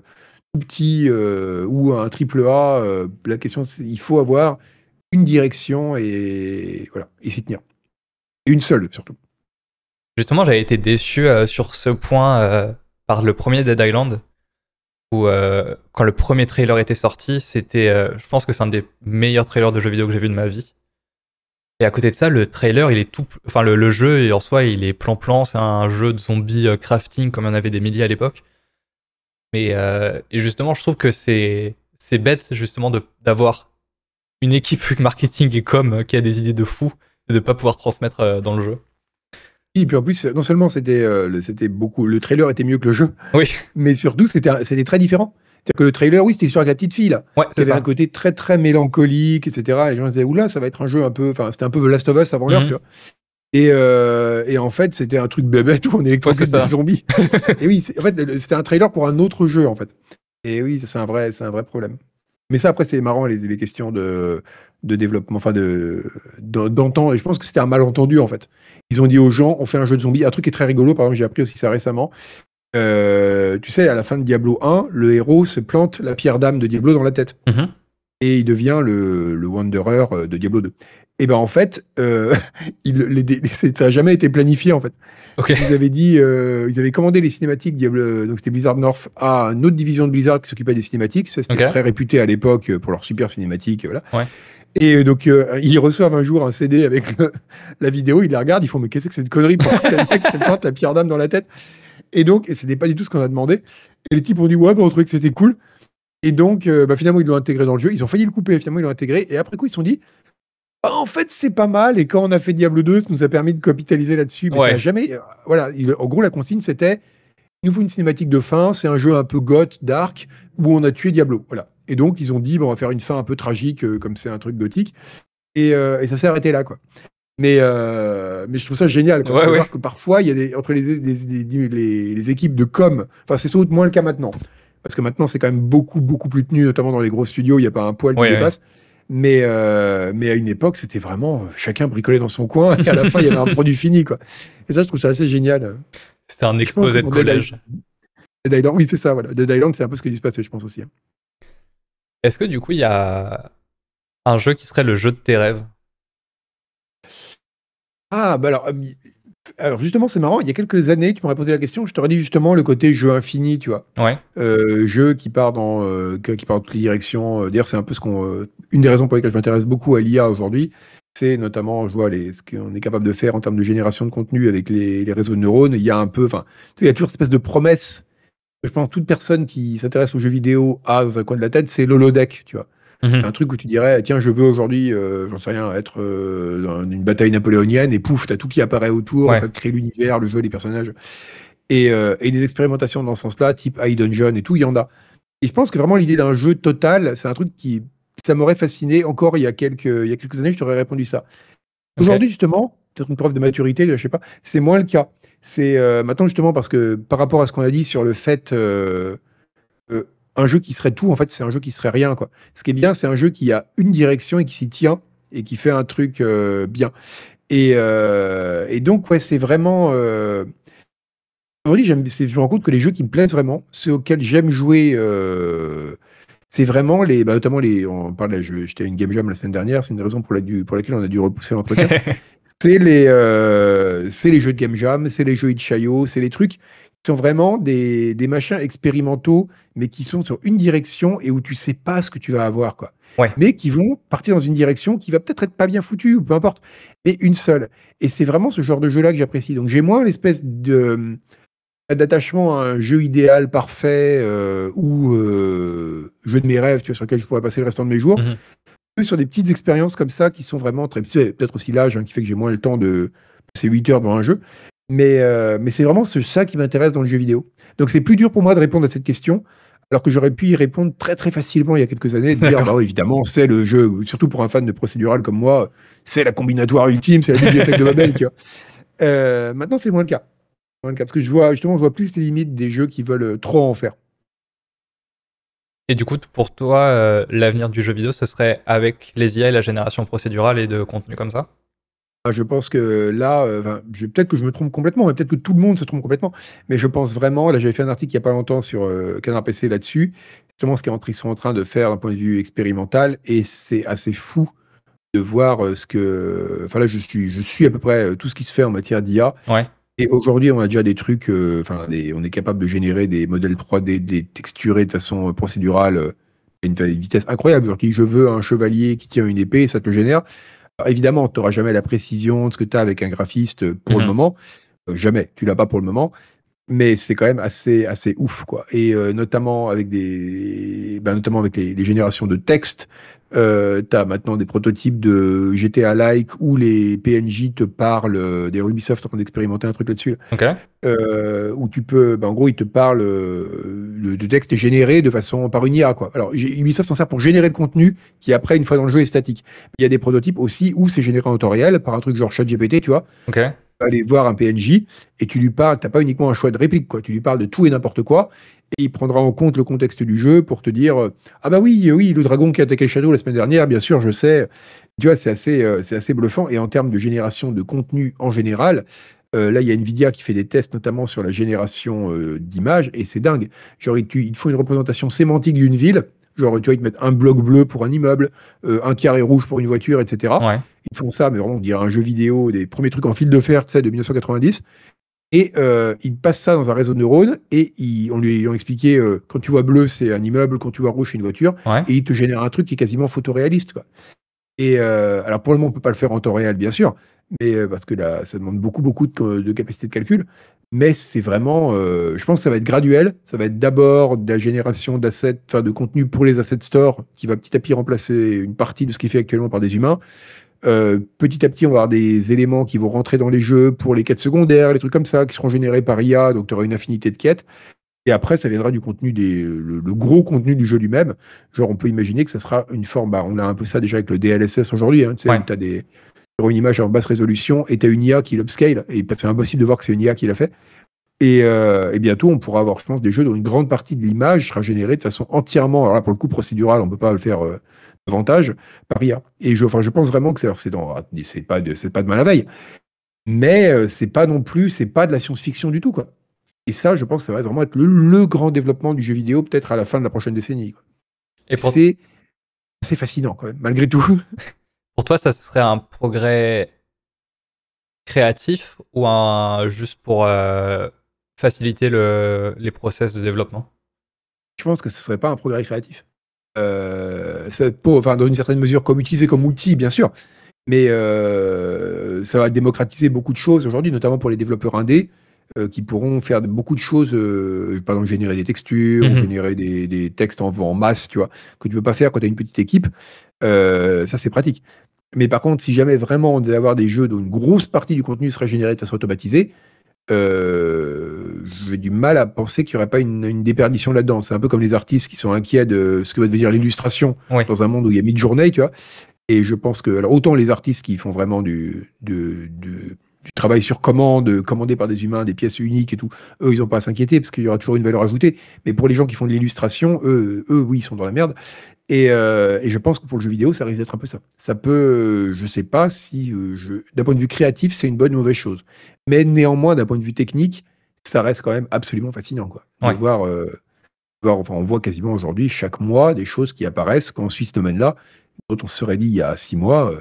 tout petit euh, ou un triple A, la question, c'est il faut avoir une direction et voilà, et s'y tenir. une seule, surtout. Justement, j'avais été déçu sur ce point par le premier Dead Island, où quand le premier trailer était sorti, c'était, je pense que c'est un des meilleurs trailers de jeux vidéo que j'ai vu de ma vie. Et à côté de ça, le trailer, il est tout. Enfin, le, jeu, en soi, il est plan-plan. C'est un jeu de zombie euh, crafting comme il y en avait des milliers à l'époque. Mais euh, et justement, je trouve que c'est c'est bête justement d'avoir une équipe marketing et com euh, qui a des idées de fou et de pas pouvoir transmettre dans le jeu. Et puis en plus, non seulement c'était c'était beaucoup, le trailer était mieux que le jeu, oui, mais surtout c'était c'était très différent. Que le trailer, oui, c'était sur la petite fille, là. Ouais, c'est avait un côté très, très mélancolique, etc. Les gens disaient, oula, ça va être un jeu un peu. Enfin, c'était un peu The Last of Us avant l'heure, mhm. tu vois. Et, euh, et, en fait, c'était un truc bébête où on électrocute des zombies. et oui, en fait, c'était un trailer pour un autre jeu, en fait. Et oui, c'est un vrai, c'est un vrai problème. Mais ça, après, c'est marrant, les, les questions de, de développement, enfin, de, d'entendre. Et je pense que c'était un malentendu, en fait. Ils ont dit aux gens, on fait un jeu de zombies. Un truc qui est très rigolo, par exemple, j'ai appris aussi ça récemment. Euh, tu sais, à la fin de Diablo 1, le héros se plante la pierre d'âme de Diablo dans la tête. Mhm. Et il devient le, le Wanderer euh, de Diablo 2. Et ben en fait, euh, il, les, ça n'a jamais été planifié en fait. Ils avaient dit, euh, ils avaient commandé les cinématiques Diablo, donc c'était Blizzard North à une autre division de Blizzard qui s'occupait des cinématiques. Ça c'était très réputé à l'époque pour leur super cinématique, voilà. Ouais. Et donc, euh, ils reçoivent un jour un CD avec la vidéo, ils les regardent, ils font Mais qu'est-ce que c'est une connerie pour que la pierre d'âme dans la tête? Et donc, et c'était pas du tout ce qu'on a demandé. Et les types ont dit Ouais, bah, on trouvait que c'était cool. Et donc, bah, finalement, ils l'ont intégré dans le jeu. Ils ont failli le couper, finalement, ils l'ont intégré. Et après coup, ils se sont dit bah, en fait, c'est pas mal. Et quand on a fait Diablo 2, ça nous a permis de capitaliser là-dessus. Mais ça a jamais. Euh, voilà. en gros, la consigne, c'était il nous faut une cinématique de fin. C'est un jeu un peu goth, dark, où on a tué Diablo. Voilà. Et donc, ils ont dit, bon, on va faire une fin un peu tragique, euh, comme c'est un truc gothique. Et, euh, et ça s'est arrêté là, quoi. Mais, mais je trouve ça génial. Quoi, ouais, Voir que parfois, il y a des, entre les, les, les, équipes de com, enfin, c'est sans doute moins le cas maintenant. Parce que maintenant, c'est quand même beaucoup, beaucoup plus tenu, notamment dans les gros studios, il n'y a pas un poil qui dépasse. Mais, euh, mais à une époque, c'était vraiment euh, chacun bricolait dans son coin et à la fin, il y avait un produit fini. Quoi. Et ça, je trouve ça assez génial. C'était un exposé de collège. Dead Island, oui, c'est ça. Voilà. Dead Island, c'est un peu ce qui se passait, je pense aussi. Est-ce que du coup, il y a un jeu qui serait le jeu de tes rêves? Ah, bah alors, euh, alors justement, c'est marrant. Il y a quelques années, tu m'aurais posé la question. Je t'aurais dit justement le côté jeu infini, tu vois. Ouais. Euh, jeu qui part dans, euh, qui part dans toutes les directions. D'ailleurs, c'est un peu ce qu'on, une des raisons pour lesquelles je m'intéresse beaucoup à l'IA aujourd'hui. C'est notamment, je vois les, ce qu'on est capable de faire en termes de génération de contenu avec les, les réseaux de neurones. Il y a un peu, enfin, il y a toujours cette espèce de promesse. Je pense toute personne qui s'intéresse aux jeux vidéo a dans un coin de la tête, c'est l'holodeck, tu vois. Mhm. Un truc où tu dirais, tiens, je veux aujourd'hui, euh, j'en sais rien, être euh, dans une bataille napoléonienne, et pouf, t'as tout qui apparaît autour, ça te crée l'univers, le jeu, les personnages. Et, euh, et des expérimentations dans ce sens-là, type High Dungeon et tout, il y en a. Et je pense que vraiment l'idée d'un jeu total, c'est un truc qui, ça m'aurait fasciné encore il y a quelques, il y a quelques années, je t'aurais répondu ça. Aujourd'hui, justement, peut-être une preuve de maturité, je sais pas, c'est moins le cas. C'est maintenant justement parce que par rapport à ce qu'on a dit sur le fait un jeu qui serait tout, en fait, c'est un jeu qui serait rien. Quoi. Ce qui est bien, c'est un jeu qui a une direction et qui s'y tient et qui fait un truc euh, bien. Et, euh, et, donc, ouais, c'est vraiment. Euh... Aujourd'hui, je me rends compte que les jeux qui me plaisent vraiment, ceux auxquels j'aime jouer, euh, c'est vraiment les. Bah, notamment les. On parlait, j'étais à une Game Jam la semaine dernière, c'est une raison pour, la, pour laquelle on a dû repousser l'entretien. c'est les, c'est les jeux de Game Jam, c'est les jeux Itch.io, c'est les trucs sont vraiment des, des, machins expérimentaux, mais qui sont sur une direction et où tu sais pas ce que tu vas avoir, quoi. Mais qui vont partir dans une direction qui va peut-être être pas bien foutue, ou peu importe, mais une seule. Et c'est vraiment ce genre de jeu-là que j'apprécie. Donc j'ai moins l'espèce de d'attachement à un jeu idéal, parfait, euh, ou euh, jeu de mes rêves, tu vois, sur lequel je pourrais passer le restant de mes jours, mm-hmm. sur des petites expériences comme ça qui sont vraiment très... Peut-être aussi l'âge hein, qui fait que j'ai moins le temps de passer 8 heures devant un jeu, mais, euh, mais c'est vraiment ça qui m'intéresse dans le jeu vidéo. Donc c'est plus dur pour moi de répondre à cette question, alors que j'aurais pu y répondre très très facilement il y a quelques années, de dire, bah oui, évidemment, c'est le jeu, surtout pour un fan de procédural comme moi, c'est la combinatoire ultime, c'est la bibliothèque de Babel, tu vois. Euh, maintenant, c'est moins le cas. Moins le cas. Parce que je vois, justement, je vois plus les limites des jeux qui veulent euh, trop en faire. Et du coup, pour toi, l'avenir du jeu vidéo, ce serait avec les IA et la génération procédurale et de contenu comme ça? Ah, je pense que là, euh, peut-être que je me trompe complètement, mais peut-être que tout le monde se trompe complètement. Mais je pense vraiment, là j'avais fait un article il n'y a pas longtemps sur euh, Canard PC là-dessus, justement ce qu'ils sont en train de faire d'un point de vue expérimental, et c'est assez fou de voir euh, ce que. Enfin là, je suis, je suis à peu près tout ce qui se fait en matière d'IA. Ouais. Et aujourd'hui, on a déjà des trucs, enfin, on est capable de générer des modèles 3D, des texturés de façon procédurale, à une vitesse incroyable. Genre, je veux un chevalier qui tient une épée, ça te le génère évidemment, tu n'auras jamais la précision de ce que tu as avec un graphiste pour le mhm. moment. Euh, jamais, tu l'as pas pour le moment. Mais c'est quand même assez, assez ouf, quoi. Et euh, notamment avec des, ben, notamment avec les, générations de texte, euh, tu as maintenant des prototypes de GTA-like où les PNJ te parlent, des Ubisoft en train d'expérimenter un truc là-dessus, où tu peux, ben, en gros, ils te parlent, le, texte est généré de façon par une IA, quoi. Alors, Ubisoft s'en sert pour générer le contenu qui, après, une fois dans le jeu, est statique. Il y a des prototypes aussi où c'est généré en temps réel par un truc genre ChatGPT, tu vois. aller voir un PNJ et tu lui parles, t'as pas uniquement un choix de réplique, quoi. Tu lui parles de tout et n'importe quoi et il prendra en compte le contexte du jeu pour te dire euh, ah bah oui oui le dragon qui a attaqué Shadow la semaine dernière bien sûr je sais. Tu vois c'est assez euh, c'est assez bluffant. Et en termes de génération de contenu en général euh, là il y a Nvidia qui fait des tests notamment sur la génération d'images et c'est dingue. Genre il, il faut une représentation sémantique d'une ville. Genre tu vois ils te mettent un bloc bleu pour un immeuble un carré rouge pour une voiture etc ils font ça mais vraiment on dirait un jeu vidéo des premiers trucs en fil de fer tu sais de 1990 et euh, il passe ça dans un réseau de neurones et on lui a expliqué euh, quand tu vois bleu, c'est un immeuble, quand tu vois rouge, c'est une voiture. Et il te génère un truc qui est quasiment photoréaliste. Quoi. Et euh, alors pour le moment, on peut pas le faire en temps réel, bien sûr, mais parce que là, ça demande beaucoup, beaucoup de, capacité de calcul. Mais c'est vraiment, je pense que ça va être graduel. Ça va être d'abord de la génération d'assets, enfin de contenu pour les assets store, qui va petit à petit remplacer une partie de ce qui est fait actuellement par des humains. Euh, petit à petit, on va avoir des éléments qui vont rentrer dans les jeux pour les quêtes secondaires, les trucs comme ça, qui seront générés par IA, donc tu auras une infinité de quêtes. Et après, ça viendra du contenu des, le, gros contenu du jeu lui-même. Genre, on peut imaginer que ça sera une forme, bah, on a un peu ça déjà avec le DLSS aujourd'hui, hein, tu sais, as des, une image en basse résolution et tu as une IA qui l'upscale, et c'est impossible de voir que c'est une IA qui l'a fait. Et, euh, et, bientôt, on pourra avoir, je pense, des jeux dont une grande partie de l'image sera générée de façon entièrement, alors là, pour le coup, procédural, on ne peut pas le faire euh, davantage par IA. Et je, enfin, je pense vraiment que c'est, c'est, c'est pas de, c'est pas de mal à veille, mais euh, c'est pas non plus, c'est pas de la science-fiction du tout, quoi. Et ça, je pense, ça va vraiment être le, grand développement du jeu vidéo, peut-être à la fin de la prochaine décennie. Et c'est assez fascinant, quand même, malgré tout. Pour toi, ça serait un progrès créatif ou un juste pour euh, faciliter le, les process de développement? Je pense que ce serait pas un progrès créatif. Euh, enfin, dans une certaine mesure, comme utilisé comme outil, bien sûr, mais euh, ça va démocratiser beaucoup de choses aujourd'hui, notamment pour les développeurs indés. Euh, qui pourront faire beaucoup de choses, par exemple générer des textures, mhm. générer des, textes en, en, masse, tu vois, que tu peux pas faire quand tu as une petite équipe. ça, c'est pratique. Mais par contre, si jamais vraiment on devait avoir des jeux dont une grosse partie du contenu serait générée de façon automatisée, euh, j'ai du mal à penser qu'il n'y aurait pas une, déperdition là-dedans. C'est un peu comme les artistes qui sont inquiets de ce que va devenir l'illustration dans un monde où il y a mid-journée, tu vois. Et je pense que, alors autant les artistes qui font vraiment du, du, du, travail sur commande, commandé par des humains, des pièces uniques et tout, eux, ils n'ont pas à s'inquiéter parce qu'il y aura toujours une valeur ajoutée. Mais pour les gens qui font de l'illustration, eux, eux, oui, ils sont dans la merde. Et, euh, et, je pense que pour le jeu vidéo, ça risque d'être un peu ça. Ça peut, je sais pas si, euh, d'un point de vue créatif, c'est une bonne ou mauvaise chose. Mais néanmoins, d'un point de vue technique, ça reste quand même absolument fascinant. Quoi. voir, euh, voir, enfin, on voit quasiment aujourd'hui, chaque mois, des choses qui apparaissent quand on suit ce domaine-là, dont on se serait dit il y a six mois,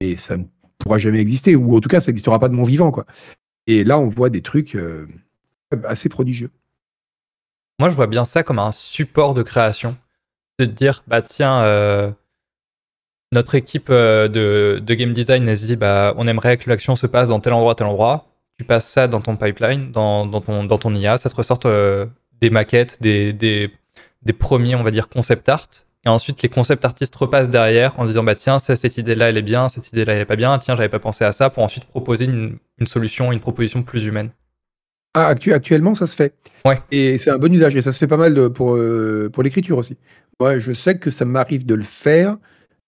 et ça ne pourra jamais exister, ou en tout cas, ça n'existera pas de mon vivant. Quoi. Et là, on voit des trucs assez prodigieux. Moi, je vois bien ça comme un support de création de dire, bah tiens, euh, notre équipe euh, de, de, game design elle se dit, bah, on aimerait que l'action se passe dans tel endroit, tel endroit. Tu passes ça dans ton pipeline, dans, dans ton, dans ton IA, ça te ressorte euh, des maquettes, des, des, des, premiers, on va dire, concept art. Et ensuite, les concept artistes repassent derrière en disant, bah tiens, ça, cette idée-là, elle est bien, cette idée-là, elle est pas bien, tiens, j'avais pas pensé à ça, pour ensuite proposer une, une solution, une proposition plus humaine. Ah, actuellement, ça se fait. Ouais. Et c'est un bon usage. Et ça se fait pas mal de, pour, pour l'écriture aussi. Ouais, je sais que ça m'arrive de le faire.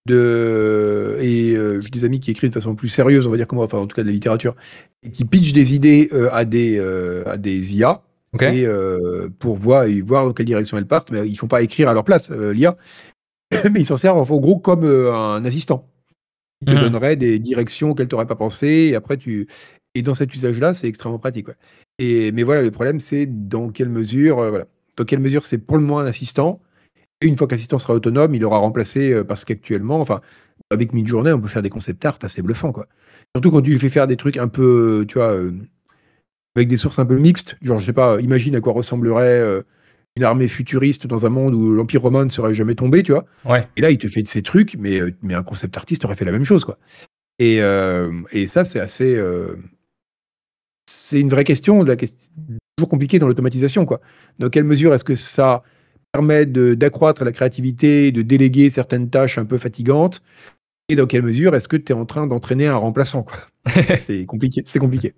De... Et euh, j'ai des amis qui écrivent de façon plus sérieuse, on va dire comme moi, enfin en tout cas de la littérature, et qui pitchent des idées euh, à, des, euh, à des IA. Et pour voir, et voir dans quelle direction elles partent, mais ils font pas écrire à leur place, l'IA, mais ils s'en servent en gros comme un assistant. Il te mhm. donnerait des directions auxquelles tu n'aurais pas pensé, et après tu. Et dans cet usage-là, c'est extrêmement pratique. Et, mais voilà, le problème, c'est dans quelle mesure, voilà. Dans quelle mesure c'est pour le moins un assistant, une fois que l'assistant sera autonome, il aura remplacé euh, parce qu'actuellement, enfin, avec Midjourney, on peut faire des concept art assez bluffants, quoi. Surtout quand tu lui fais faire des trucs un peu, euh, tu vois, euh, avec des sources un peu mixtes. Genre, je sais pas, imagine à quoi ressemblerait une armée futuriste dans un monde où l'Empire romain ne serait jamais tombé, tu vois. Et là, il te fait de ces trucs, mais, mais un concept artiste aurait fait la même chose, quoi. Et, et ça, c'est assez. c'est une vraie question, la question, toujours compliquée dans l'automatisation, quoi. Dans quelle mesure est-ce que ça permet d'accroître la créativité, de déléguer certaines tâches un peu fatigantes Et dans quelle mesure est-ce que tu es en train d'entraîner un remplaçant C'est compliqué. C'est compliqué.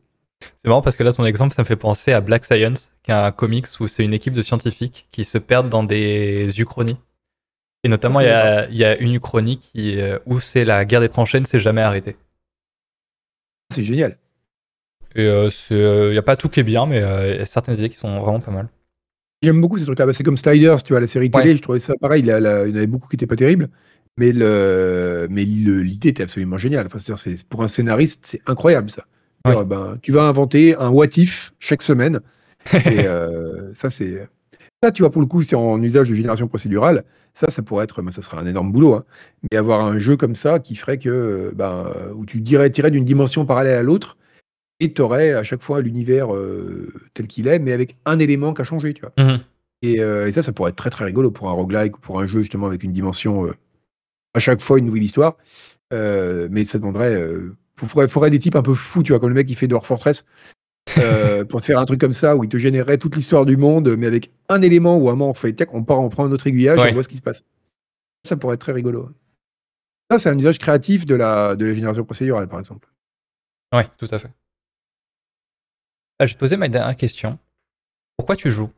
C'est marrant parce que là, ton exemple, ça me fait penser à Black Science, qui est un comics où c'est une équipe de scientifiques qui se perdent dans des uchronies. Et notamment, il y, a, une uchronie qui, euh, où c'est la guerre des tranchées ne s'est jamais arrêtée. C'est génial. Et il n'y a pas tout qui est bien, mais il y a certaines idées qui sont vraiment pas mal. J'aime beaucoup ces trucs-là. Bah, c'est comme Sliders, tu vois, la série télé, je trouvais ça pareil. Il y en avait beaucoup qui n'étaient pas terribles. Mais le, mais l'idée était absolument géniale. Enfin, c'est, pour un scénariste, c'est incroyable ça. ben, tu vas inventer un what if chaque semaine. et euh, ça, c'est. Ça, tu vois, pour le coup, c'est en usage de génération procédurale. Ça, ça pourrait être, ben, ça serait un énorme boulot. Hein. Mais avoir un jeu comme ça qui ferait que, ben, où tu dirais, tirer d'une dimension parallèle à l'autre, et tu aurais à chaque fois l'univers euh, tel qu'il est, mais avec un élément qui a changé, tu vois. Mmh et, euh, et, ça, ça pourrait être très très rigolo pour un roguelike ou pour un jeu justement avec une dimension à chaque fois une nouvelle histoire. Euh, mais ça demanderait. Euh, il faudrait, des types un peu fous, tu vois, comme le mec qui fait Dwarf Fortress, euh, pour te faire un truc comme ça où il te générerait toute l'histoire du monde, mais avec un élément où un moment on fait, on part, on prend un autre aiguillage et on voit ce qui se passe. Ça pourrait être très rigolo. Ça, c'est un usage créatif de la, de la génération procédurale, par exemple. Oui, tout à fait. Ah, je vais te poser ma dernière question. Pourquoi tu joues?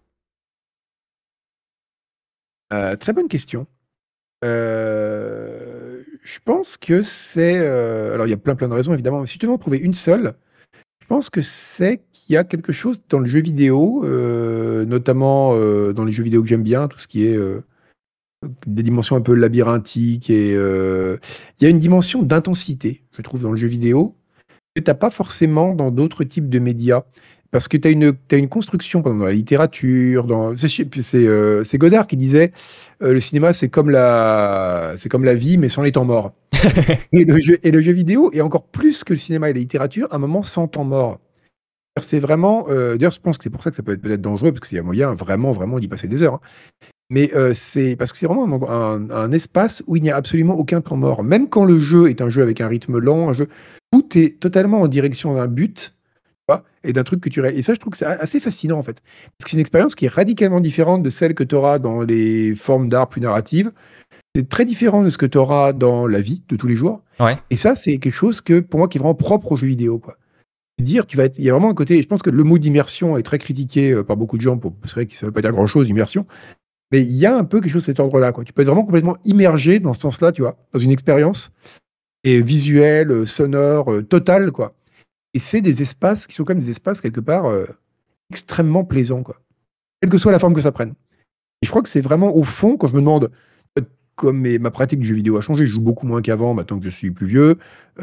Très bonne question. Euh, je pense que c'est. Euh, alors, il y a plein, plein de raisons, évidemment. Mais si tu veux en trouver une seule, je pense que c'est qu'il y a quelque chose dans le jeu vidéo, euh, notamment dans les jeux vidéo que j'aime bien, tout ce qui est des dimensions un peu labyrinthiques. Et il y a une dimension d'intensité, je trouve, dans le jeu vidéo, que tu n'as pas forcément dans d'autres types de médias. Parce que tu as une, as une construction dans la littérature, dans, c'est, c'est Godard qui disait euh, le cinéma, c'est comme, la, c'est comme la vie, mais sans les temps morts. et, le jeu, et le jeu vidéo est encore plus que le cinéma et la littérature, un moment sans temps mort. C'est vraiment. Euh, d'ailleurs, je pense que c'est pour ça que ça peut être peut-être dangereux, parce qu'il y a moyen vraiment, vraiment d'y passer des heures. Hein. Mais euh, c'est parce que c'est vraiment un, un, espace où il n'y a absolument aucun temps mort. Même quand le jeu est un jeu avec un rythme lent, un jeu, tout est totalement en direction d'un but et d'un truc que tu Et ça, je trouve que c'est assez fascinant, en fait. Parce que c'est une expérience qui est radicalement différente de celle que tu auras dans les formes d'art plus narratives. C'est très différent de ce que tu auras dans la vie de tous les jours. Et ça, c'est quelque chose que, pour moi, qui est vraiment propre aux jeux vidéo, quoi. Dire, tu vas être, il y a vraiment un côté, je pense que le mot d'immersion est très critiqué euh, par beaucoup de gens, pour, c'est vrai que ça veut pas dire grand chose, immersion, mais il y a un peu quelque chose de cet ordre-là. Tu peux être vraiment complètement immergé dans ce sens-là, tu vois, dans une expérience et visuelle, euh, sonore, euh, totale, quoi. Et c'est des espaces qui sont quand même des espaces quelque part euh, extrêmement plaisants, quoi. Quelle que soit la forme que ça prenne. Et je crois que c'est vraiment au fond, quand je me demande, comme ma pratique du jeu vidéo a changé, je joue beaucoup moins qu'avant, maintenant que je suis plus vieux,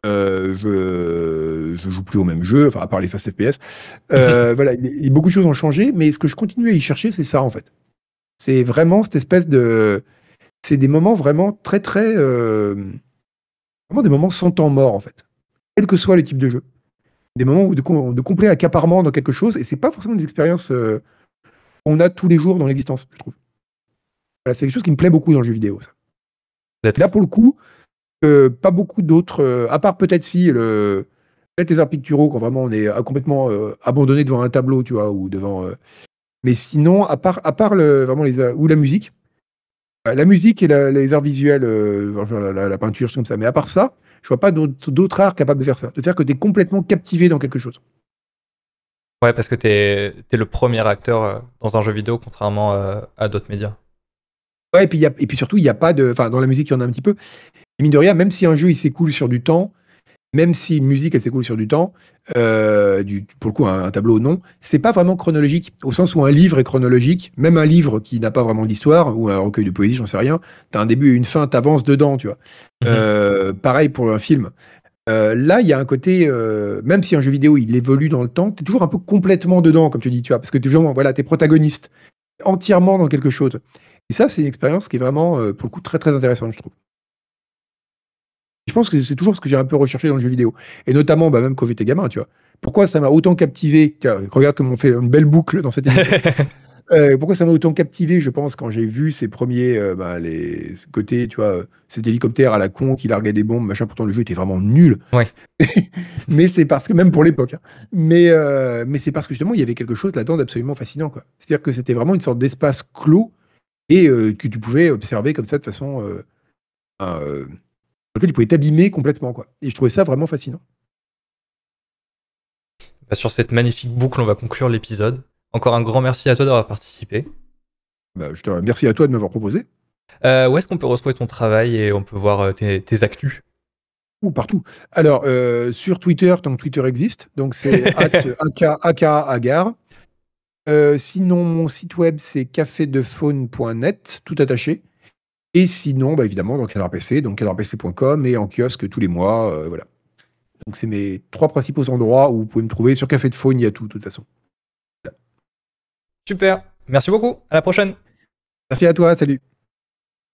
je, je joue plus au même jeu, enfin à part les fast FPS. Voilà, beaucoup de choses ont changé, mais ce que je continue à y chercher, c'est ça en fait. C'est vraiment cette espèce de, c'est des moments vraiment très très, vraiment des moments sans temps mort en fait, quel que soit le type de jeu des moments de, de complet accaparement dans quelque chose, et c'est pas forcément des expériences euh, qu'on a tous les jours dans l'existence, je trouve. c'est quelque chose qui me plaît beaucoup dans le jeu vidéo. Ça. Là, pour le coup, euh, pas beaucoup d'autres, euh, à part peut-être si le, peut-être les arts picturaux, quand vraiment on est complètement abandonné devant un tableau, tu vois, ou devant. Mais sinon, à part, à part le, vraiment les, ou la musique, la musique et les arts visuels, la, la, la, peinture, comme ça. Mais à part ça, je vois pas d'autres arts capables de faire ça, de faire que tu es complètement captivé dans quelque chose. Ouais, parce que tu es, le premier acteur euh, dans un jeu vidéo, contrairement euh, à d'autres médias. Ouais, et puis, y a, et puis surtout, il n'y a pas de. Enfin, dans la musique, il y en a un petit peu. Et mine de rien, même si un jeu il s'écoule sur du temps, même si musique elle s'écoule sur du temps, euh, du, pour le coup un, tableau non, c'est pas vraiment chronologique au sens où un livre est chronologique, même un livre qui n'a pas vraiment d'histoire ou un recueil de poésie, j'en sais rien, t'as un début et une fin, t'avances dedans, tu vois. Mhm. Euh, pareil pour un film. Euh, là, il y a un côté, même si un jeu vidéo il évolue dans le temps, t'es toujours un peu complètement dedans, comme tu dis, tu vois, parce que tu vraiment, voilà, t'es protagoniste, entièrement dans quelque chose. Et ça, c'est une expérience qui est vraiment, pour le coup, très très intéressante, je trouve. Je pense que c'est toujours ce que j'ai un peu recherché dans le jeu vidéo. Et notamment, bah, même quand j'étais gamin, tu vois. Pourquoi ça m'a autant captivé Regarde comme on fait une belle boucle dans cette émission. Euh, pourquoi ça m'a autant captivé, je pense, quand j'ai vu ces premiers euh, bah, les côtés, tu vois, cet hélicoptère à la con qui larguait des bombes, machin. Pourtant, le jeu était vraiment nul. Ouais. mais c'est parce que, même pour l'époque, hein. mais, euh, mais c'est parce que justement, il y avait quelque chose là-dedans d'absolument fascinant. quoi. C'est-à-dire que c'était vraiment une sorte d'espace clos et que tu pouvais observer comme ça de façon lequel tu pouvais t'abîmer complètement. Quoi. Et je trouvais ça vraiment fascinant. Bah, sur cette magnifique boucle, on va conclure l'épisode. Encore un grand merci à toi d'avoir participé. Bah, je te remercie à toi de m'avoir proposé. Euh, où est-ce qu'on peut retrouver ton travail et on peut voir euh, tes, actus? Ou partout. Alors, euh, sur Twitter, tant que Twitter existe, donc c'est aka euh, sinon, mon site web, c'est cafédefaune.net, tout attaché. Et sinon, bah, évidemment, dans Canard PC, donc canardpc.com et en kiosque tous les mois. Euh, voilà. Donc, c'est mes trois principaux endroits où vous pouvez me trouver. Sur Café de Faune, il y a tout, de toute façon. Super. Merci beaucoup. À la prochaine. Merci à toi. Salut.